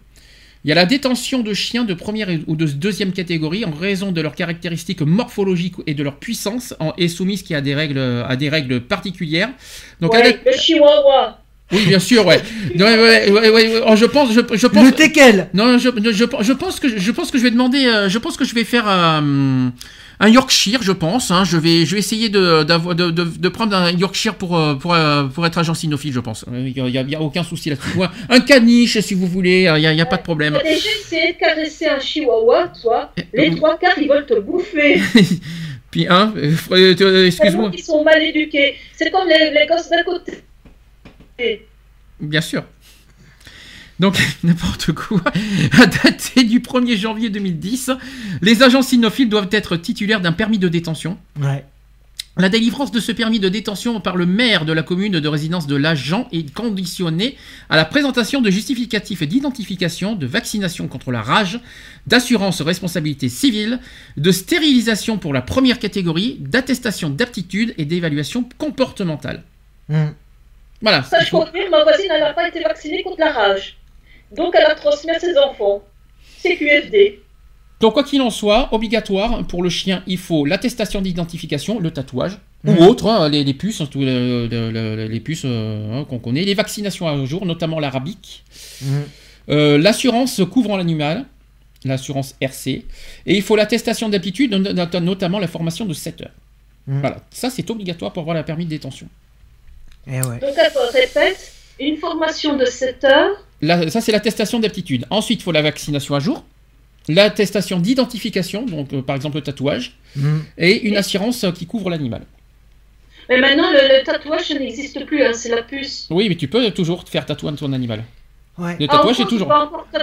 Il y a la détention de chiens de première ou de deuxième catégorie en raison de leurs caractéristiques morphologiques et de leur puissance en- est soumise qui a des règles, à des règles particulières. Donc, Ouais, la- le chihuahua. Oui, bien sûr, ouais. Non, ouais, ouais, ouais, ouais, ouais. Oh, je pense, je, je pense. Le teckel Non, je, je, je pense que je pense que je vais demander, euh, je pense que je vais faire euh, un Yorkshire, je pense. hein. je vais je vais essayer de, d'avoir- de, de, de prendre un Yorkshire pour euh, pour, euh, pour être agent cynophile, je pense. Il y a, il y a aucun souci là-dessus. Un caniche, si vous voulez, il y a, il y a pas de problème. Déjà essayé de caresser un chihuahua, toi Les trois quarts, ils veulent te bouffer. Puis euh, euh, euh, excuse-moi, qu'ils sont mal éduqués. C'est comme les, les gosses d'à côté. Bien sûr. Donc, n'importe quoi. À dater du 1er janvier 2010, les agents cynophiles doivent être titulaires d'un permis de détention. Ouais. La délivrance de ce permis de détention par le maire de la commune de résidence de l'agent est conditionnée à la présentation de justificatifs d'identification, de vaccination contre la rage, d'assurance responsabilité civile, de stérilisation pour la première catégorie, d'attestation d'aptitude et d'évaluation comportementale. Mm. Voilà. Ça, je confirme, ma voisine, elle n'a pas été vaccinée contre la rage. Donc, elle a transmis à ses enfants. CQFD. Donc quoi qu'il en soit, obligatoire pour le chien, il faut l'attestation d'identification, le tatouage, ou autre, hein, les, les puces, hein, les, le- le- les puces euh, hein, qu'on connaît, les vaccinations à jour, notamment la rabique, Mm. Euh, l'assurance couvrant l'animal, l'assurance RC, et il faut l'attestation d'aptitude, not- not- notamment la formation de 7 heures. Voilà, ça c'est obligatoire pour avoir la permis de détention. Eh ouais. Donc, elle répète une formation de 7 heures. Là, ça c'est l'attestation d'aptitude. Ensuite, il faut la vaccination à jour, l'attestation d'identification, donc euh, par exemple le tatouage, Mm. et une assurance euh, qui couvre l'animal. Mais maintenant, le, le tatouage n'existe plus, hein, c'est la puce. Oui, mais tu peux toujours te faire tatouer ton animal. Ouais. Le Ah, tatouage, encore, c'est toujours.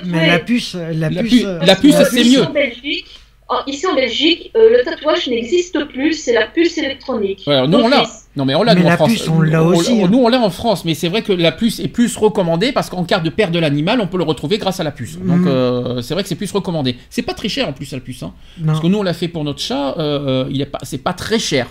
Mais la puce, la, La puce, pu- euh, la puce, la c'est Ici mieux. en Belgique, en- ici en Belgique, euh, le tatouage n'existe plus, c'est la puce électronique. Ouais, nous, on l'a. Non, mais on l'a, nous, en France. puce, on l'a aussi, on- hein. Nous, on l'a en France, mais c'est vrai que la puce est plus recommandée parce qu'en cas de perte de l'animal, on peut le retrouver grâce à la puce. Donc, Mhm. euh, c'est vrai que c'est plus recommandé. C'est pas très cher en plus, la puce. Hein. Parce que nous, on l'a fait pour notre chat, euh, il est pas, c'est pas très cher.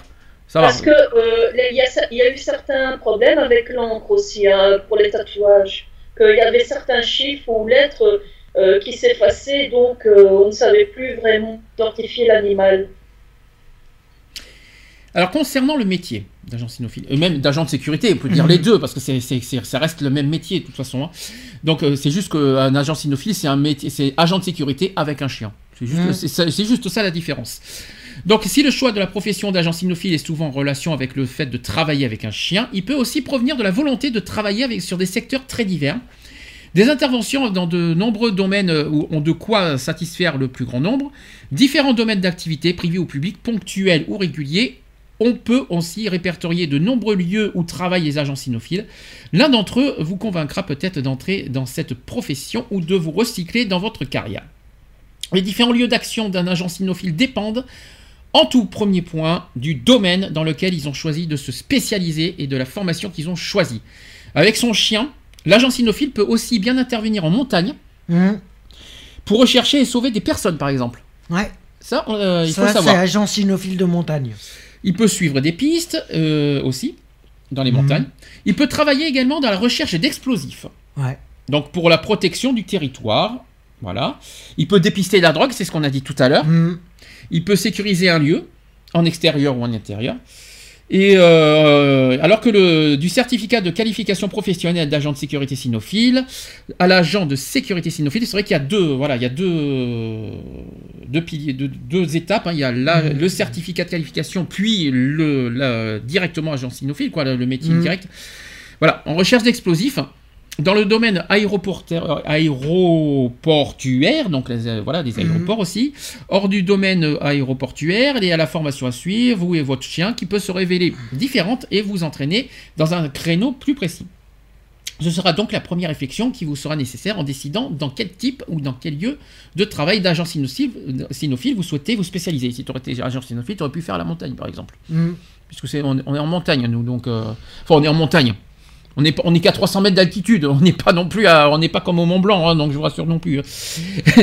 Ça va. Parce que euh, les- il y, a y eu certains problèmes avec l'encre aussi hein, pour les tatouages. Qu'il y avait certains chiffres ou lettres euh, qui s'effaçaient, donc euh, on ne savait plus vraiment identifier l'animal. Alors concernant le métier d'agent cynophile, et même d'agent de sécurité, on peut dire Mhm. les deux parce que c'est, c'est- c'est- ça reste le même métier de toute façon. hein. Donc euh, c'est juste qu'un agent cynophile, c'est un métier, c'est agent de sécurité avec un chien. C'est juste, Mhm. c'est, ça- c'est juste ça la différence. Donc si le choix de la profession d'agent cynophile est souvent en relation avec le fait de travailler avec un chien, il peut aussi provenir de la volonté de travailler avec, sur des secteurs très divers. Des interventions dans de nombreux domaines euh, où ont de quoi satisfaire le plus grand nombre, différents domaines d'activité privés ou publics, ponctuels ou réguliers, on peut aussi répertorier de nombreux lieux où travaillent les agents cynophiles. L'un d'entre eux vous convaincra peut-être d'entrer dans cette profession ou de vous recycler dans votre carrière. Les différents lieux d'action d'un agent cynophile dépendent, en tout premier point, du domaine dans lequel ils ont choisi de se spécialiser et de la formation qu'ils ont choisie. Avec son chien, l'agent cynophile peut aussi bien intervenir en montagne Mm. pour rechercher et sauver des personnes, par exemple. Ouais. Ça, euh, il faut c'est agent cynophile de montagne. Il peut suivre des pistes euh, aussi dans les Mhm. montagnes. Il peut travailler également dans la recherche d'explosifs. Ouais. Donc pour la protection du territoire. Voilà. Il peut dépister la drogue, c'est ce qu'on a dit tout à l'heure. Mm. Il peut sécuriser un lieu, en extérieur ou en intérieur. Et euh, alors que le, du certificat de qualification professionnelle d'agent de sécurité cynophile à l'agent de sécurité cynophile, c'est vrai qu'il y a deux, voilà, il y a deux, deux piliers, deux, deux étapes. hein. Il y a la- Mhm. le certificat de qualification, puis le, la- directement agent cynophile, quoi, le, métier Mhm. direct. Voilà, en recherche d'explosifs. Dans le domaine aéroportuaire, donc les, euh, voilà, des Mhm. aéroports aussi, hors du domaine aéroportuaire, il y a la formation à suivre, vous et votre chien, qui peut se révéler différente et vous entraîner dans un créneau plus précis. Ce sera donc la première réflexion qui vous sera nécessaire en décidant dans quel type ou dans quel lieu de travail d'agent cynophile, vous souhaitez vous spécialiser. Si tu aurais été agent cynophile, tu aurais pu faire la montagne par exemple. Mm. Puisque c'est, on, on est en montagne nous, donc... euh, Enfin, on est en montagne. On n'est on est qu'à 300 mètres d'altitude. On n'est pas non plus à, on n'est pas comme au Mont Blanc, hein, donc je vous rassure non plus. hein.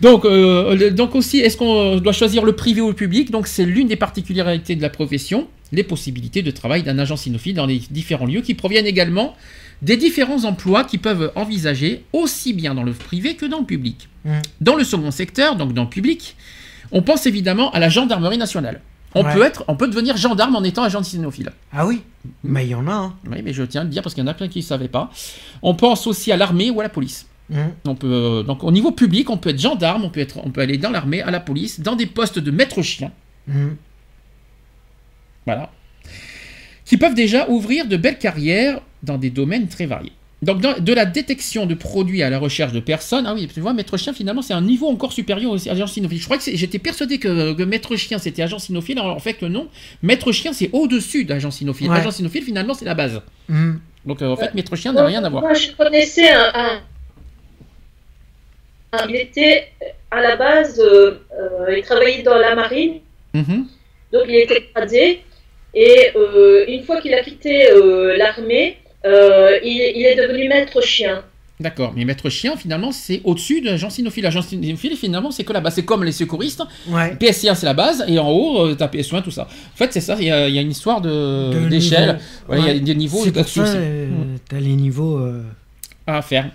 donc, euh, donc aussi, est-ce qu'on doit choisir le privé ou le public? Donc c'est l'une des particularités de la profession, les possibilités de travail d'un agent cynophile dans les différents lieux qui proviennent également des différents emplois qui peuvent envisager aussi bien dans le privé que dans le public. Mm. Dans le second secteur, donc dans le public, on pense évidemment à la gendarmerie nationale. On, Ouais. peut être, on peut devenir gendarme en étant agent cynophile. Ah oui, mais il y en a. Hein. Oui, mais je tiens à le dire parce qu'il y en a plein qui ne savaient pas. On pense aussi à l'armée ou à la police. Mm. On peut, euh, donc au niveau public, on peut être gendarme, on peut, être, on peut aller dans l'armée, à la police, dans des postes de maître chien, Mm. voilà, qui peuvent déjà ouvrir de belles carrières dans des domaines très variés. Donc dans- de la détection de produits à la recherche de personnes, ah oui, tu vois, maître chien finalement c'est un niveau encore supérieur aux agents cynophiles. Je crois que j'étais persuadé que, que maître chien c'était agent cynophile, alors en fait que non, maître chien c'est au-dessus d'agent cynophile. Ouais. Agent cynophile finalement c'est la base. Mm. Donc euh, en fait maître chien n'a rien à voir. Moi, je connaissais un. il était à la base, euh, euh, il travaillait dans la marine, Mhm. donc il était gradé. Et euh, une fois qu'il a quitté euh, l'armée, euh, il, il est devenu maître chien. D'accord, mais maître chien, finalement, c'est au-dessus de l'agent cynophile. L'agent cynophile, finalement, c'est que la base. C'est comme les secouristes. Ouais. PSC1, c'est la base, et en haut, euh, t'as PS1, tout ça. En fait, c'est ça, il y, a il y a une histoire de- De d'échelle. Il y a des niveaux C'est pour ça, euh, Mm. t'as les niveaux. euh, à faire.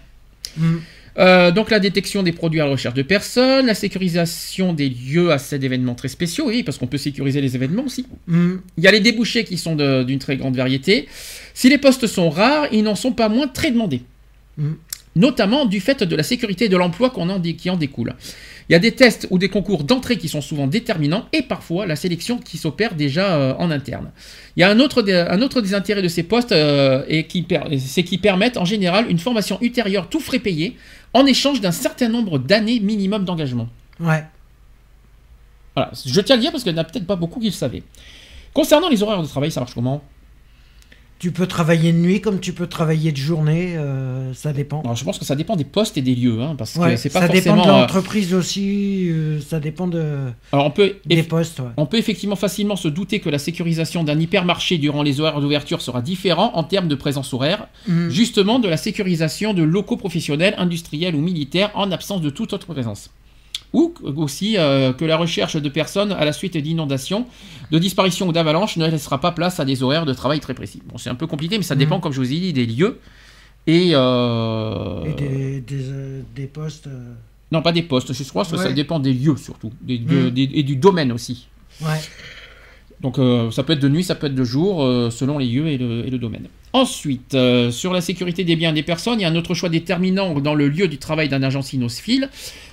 mm. Euh, donc, la détection des produits à la recherche de personnes, la sécurisation des lieux à cet événements très spéciaux, oui, parce qu'on peut sécuriser les événements aussi. Mm. Il y a les débouchés qui sont d'une très grande variété. Si les postes sont rares, ils n'en sont pas moins très demandés. Mm. Notamment du fait de la sécurité et de l'emploi en qui en découle. Il y a des tests ou des concours d'entrée qui sont souvent déterminants et parfois la sélection qui s'opère déjà euh, en interne. Il y a un autre, des, un autre des intérêts de ces postes euh, et c'est qu'ils permettent en général une formation ultérieure tout frais payé en échange d'un certain nombre d'années minimum d'engagement. Ouais. Voilà, je tiens à le dire parce qu'il n'y en a peut-être pas beaucoup qui le savaient. Concernant les horaires de travail, ça marche comment? Tu peux travailler de nuit comme tu peux travailler de journée, euh, ça dépend. Alors, je pense que ça dépend des postes et des lieux, hein, parce que c'est pas ça forcément. dépend de euh, l'entreprise aussi, euh, ça dépend de, Alors on peut, des postes. Ouais. on peut effectivement facilement se douter que la sécurisation d'un hypermarché durant les horaires d'ouverture sera différent en termes de présence horaire, Mm. justement de la sécurisation de locaux professionnels, industriels ou militaires en absence de toute autre présence. Ou aussi euh, que la recherche de personnes à la suite d'inondations, de disparitions ou d'avalanches ne laissera pas place à des horaires de travail très précis. Bon, c'est un peu compliqué, mais ça Mhm. dépend, comme je vous ai dit, des lieux et, euh, Et des, des, euh, des postes. non pas des postes. Je crois que ça Ouais. dépend des lieux surtout, des- de- Mhm. et du domaine aussi. Ouais. Donc euh, ça peut être de nuit, ça peut être de jour, euh, selon les lieux et le, et le domaine. Ensuite, euh, sur la sécurité des biens et des personnes, il y a un autre choix déterminant dans le lieu du travail d'un agent cynophile,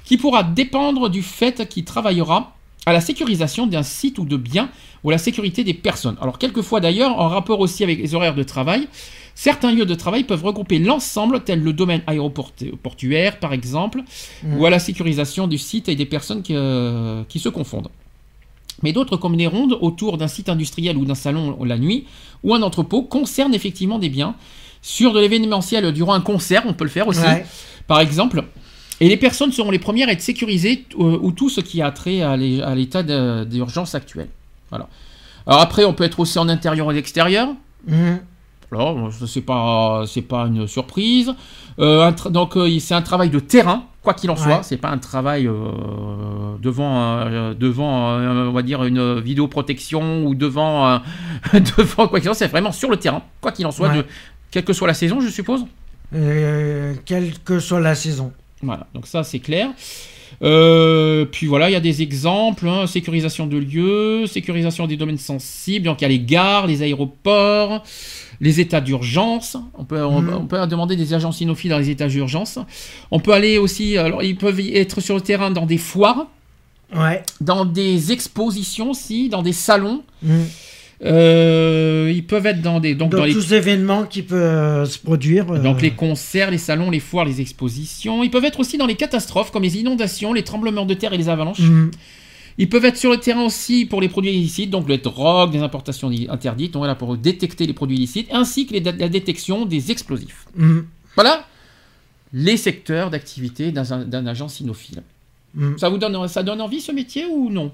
qui pourra dépendre du fait qu'il travaillera à la sécurisation d'un site ou de biens ou à la sécurité des personnes. Alors quelquefois d'ailleurs, en rapport aussi avec les horaires de travail, certains lieux de travail peuvent regrouper l'ensemble, tel le domaine aéroportuaire par exemple, Mm. ou à la sécurisation du site et des personnes qui, euh, qui se confondent. Mais d'autres, comme les rondes autour d'un site industriel ou d'un salon la nuit, ou un entrepôt, concernent effectivement des biens. Sur de l'événementiel durant un concert, on peut le faire aussi, Ouais. par exemple. Et les personnes seront les premières à être sécurisées, euh, ou tout ce qui a trait à l'é- à l'état d'urgence actuel. Voilà. Alors après, on peut être aussi en intérieur et extérieur. Mm. Alors, c'est pas, c'est pas une surprise. Euh, un donc, euh, c'est un travail de terrain, quoi qu'il en soit. Ouais. C'est pas un travail euh, devant, devant, on va dire une vidéoprotection ou devant, devant quoi qu'il en soit. C'est vraiment sur le terrain, quoi qu'il en soit, Ouais. de, quelle que soit la saison, je suppose. Quelle que soit la saison. Voilà, donc ça c'est clair. Euh, puis voilà, il y a des exemples, hein, sécurisation de lieux, sécurisation des domaines sensibles, donc il y a les gares, les aéroports, les états d'urgence. On peut, on, Mhm. on peut demander des agents cynophiles dans les états d'urgence. On peut aller aussi, alors ils peuvent être sur le terrain dans des foires, Ouais. dans des expositions aussi, dans des salons. Mm. Euh, ils peuvent être dans des donc Dans dans les tous les événements qui peuvent euh, se produire. euh, donc les concerts, les salons, les foires, les expositions. Ils peuvent être aussi dans les catastrophes comme les inondations, les tremblements de terre et les avalanches. mm, Ils peuvent être sur le terrain aussi pour les produits illicites, donc les drogues, des importations interdites, donc voilà pour détecter les produits illicites, ainsi que les- la détection des explosifs. mm, Voilà les secteurs d'activité d'un agent cynophile. mm. Ça vous donne, ça donne envie ce métier ou non?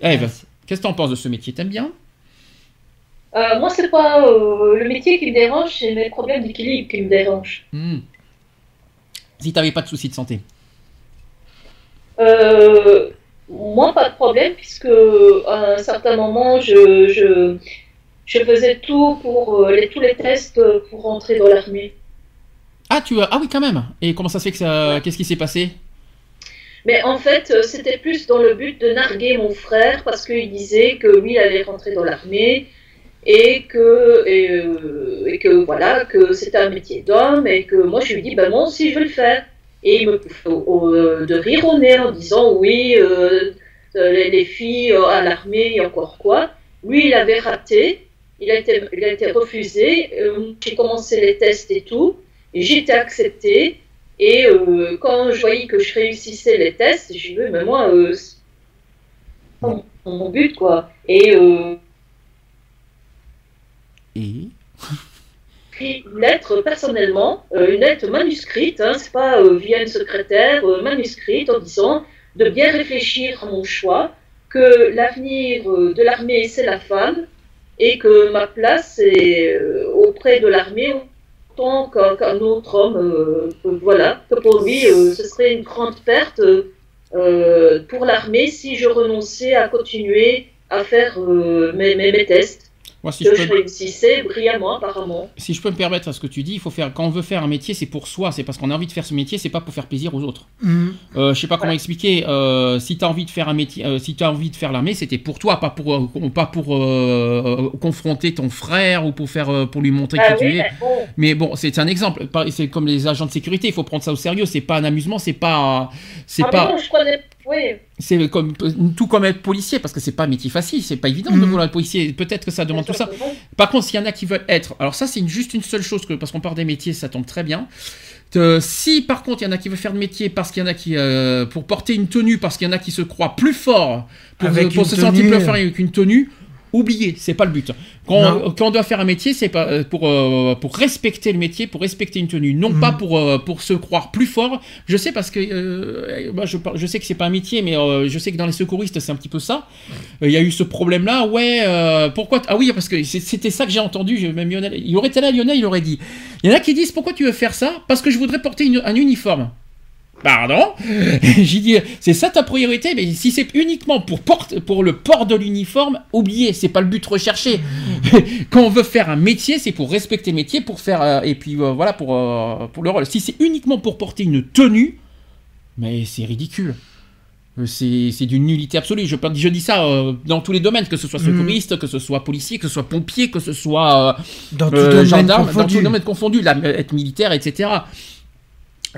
Eve, qu'est-ce que t'en penses de ce métier? T'aimes bien? Euh, moi, c'est pas euh, le métier qui me dérange, c'est mes problèmes d'équilibre qui me dérangent. Hmm. Si t'avais pas de soucis de santé? Euh, moi, pas de problème, puisque à un certain moment, je, je, je faisais tout pour euh, les, tous les tests pour rentrer dans l'armée. Ah, tu ah oui, quand même. Et comment ça se fait que ça... Qu'est-ce qui s'est passé? Mais en fait, euh, c'était plus dans le but de narguer mon frère, parce qu'il disait que lui, il allait rentrer dans l'armée, et que, euh, voilà, que c'était un métier d'homme, et que moi, je lui dis, ben moi aussi, je vais le faire. Et il me euh, de rire au nez en disant, oui, les, les filles à l'armée, et encore quoi. Lui, il avait raté, il a été, été refusé, j'ai commencé les tests et tout, et j'étais acceptée. Et euh, quand je voyais que je réussissais les tests, j'ai dit, mais moi, euh, mon, mon but, quoi. Et euh, Et? Une lettre personnellement, euh, une lettre manuscrite, hein, c'est pas euh, via une secrétaire, manuscrite, en disant de bien réfléchir à mon choix, que l'avenir de l'armée, c'est la femme, et que ma place est auprès de l'armée autant qu'un autre homme. euh, que voilà, que pour lui, euh, ce serait une grande perte euh, pour l'armée si je renonçais à continuer à faire euh, mes tests. Moi, si je peux... réussissais brillamment, apparemment. si je peux me permettre à ce que tu dis, il faut faire quand on veut faire un métier, c'est pour soi, c'est parce qu'on a envie de faire ce métier, c'est pas pour faire plaisir aux autres. Mm. Euh, je sais pas comment expliquer. euh, si tu as envie de faire un métier, euh, si tu as envie de faire l'armée, c'était pour toi, pas pour euh, pas pour euh, euh, confronter ton frère ou pour faire euh, pour lui montrer Ah qui oui, tu es. mais bon, Mais bon, c'est un exemple. C'est comme les agents de sécurité, il faut prendre ça au sérieux. C'est pas un amusement, c'est pas, c'est ah, pas, non, je connais. Oui, c'est comme tout comme être policier parce que c'est pas un métier facile, c'est pas évident de Mhm. vouloir être policier. Peut-être que ça demande tout ça. Par contre, s'il y en a qui veulent être, alors ça c'est juste une seule chose que parce qu'on parle des métiers, ça tombe très bien. Euh, si par contre il y en a qui veulent faire de métier parce qu'il y en a qui euh, pour porter une tenue parce qu'il y en a qui se croient plus forts pour, Avec pour une se sentir plus fort avec une tenue, oubliez, c'est pas le but. Quand, Non. quand on doit faire un métier, c'est pas euh, pour euh, pour respecter le métier, pour respecter une tenue, non Mhm. pas pour euh, pour se croire plus fort. Je sais parce que euh, je, je sais que c'est pas un métier, mais euh, je sais que dans les secouristes c'est un petit peu ça. Euh, Il y a eu ce problème-là, ouais. euh, pourquoi Ah oui, parce que c'était ça que j'ai entendu. Même Lionel, il aurait été là, Lionel, il aurait dit. Il y en a qui disent pourquoi tu veux faire ça? Parce que je voudrais porter une- un uniforme. Pardon? J'ai dit, c'est ça ta priorité? Mais si c'est uniquement pour, porte, pour le port de l'uniforme, oubliez, c'est pas le but recherché. Quand on veut faire un métier, c'est pour respecter le métier, pour faire. euh, et puis euh, voilà, pour, euh, pour le rôle. Si c'est uniquement pour porter une tenue, mais c'est ridicule. C'est d'une nullité absolue. Je, je dis ça euh, dans tous les domaines, que ce soit Mhm. secouriste, que ce soit policier, que ce soit pompier, que ce soit euh, Dans euh, gendarme, dans confondu. tout domaine confondu, la- être militaire, etc.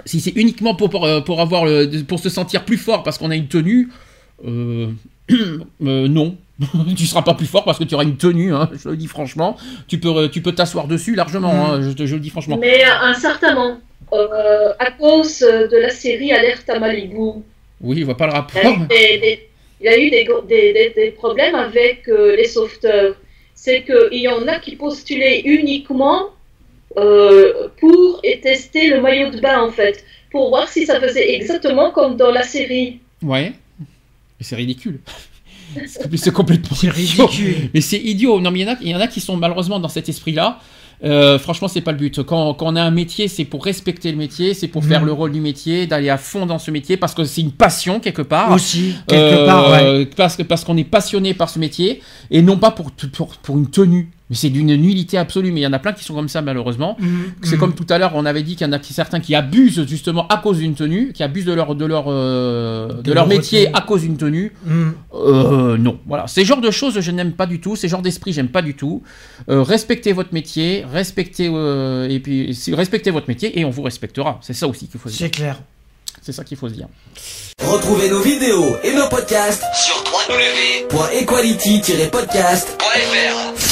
Si c'est uniquement pour, pour, euh, pour avoir le- pour se sentir plus fort parce qu'on a une tenue, euh, euh, non. tu seras pas plus fort parce que tu auras une tenue, hein, je le dis franchement. Tu peux tu peux t'asseoir dessus largement, Mm. hein, je, te- je le dis franchement. Mais un certain moment, euh, à cause de la série Alerte à Malibu, Oui, je vois pas le il rapport. eu des, des- il y a eu des, des- des- des problèmes avec les sauveteurs. C'est qu'il y en a qui postulaient uniquement euh, pour et tester le maillot de bain, en fait, pour voir si ça faisait exactement comme dans la série. Ouais. Mais c'est ridicule. C'est complètement idiot. ridicule. Mais c'est idiot. Non, mais il y, en a, il y en a qui sont malheureusement dans cet esprit-là. Euh, franchement, c'est pas le but. Quand, quand on a un métier, c'est pour respecter le métier, c'est pour Mhm. faire le rôle du métier, d'aller à fond dans ce métier, parce que c'est une passion quelque part. Aussi, quelque Euh, part, ouais. Parce que parce qu'on est passionné par ce métier et non pas pour pour, pour une tenue. Mais c'est d'une nullité absolue. Mais il y en a plein qui sont comme ça malheureusement. Mhm, C'est mhm. comme tout à l'heure, on avait dit qu'il y en a qui- certains qui abusent justement à cause d'une tenue, qui abusent de leur de leur euh, de, De leur leur métier à cause d'une tenue. Mhm. Euh, non, voilà, ces genres de choses je n'aime pas du tout, ces genres d'esprit j'aime pas du tout. Euh, respectez votre métier, respectez euh, et puis respectez votre métier et on vous respectera. C'est ça aussi qu'il faut dire. C'est clair. C'est ça qu'il faut se dire. Retrouvez nos vidéos et nos podcasts sur www.equality-podcast.fr.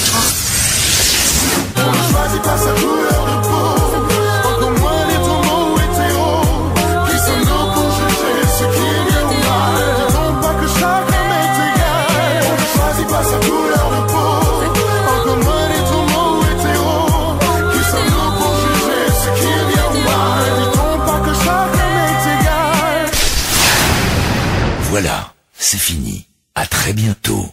choisit pas sa couleur de peau. Encore moins les tourments hétéros. Qui sommes-nous pour juger ce qui est bien ou mal Disons pas que chacun est égal. On ne choisit pas sa couleur de peau. Encore moins les tourments hétéros. Qui sommes-nous pour juger ce qui est bien ou mal Disons pas que chacun est égal. Voilà, c'est fini. À très bientôt.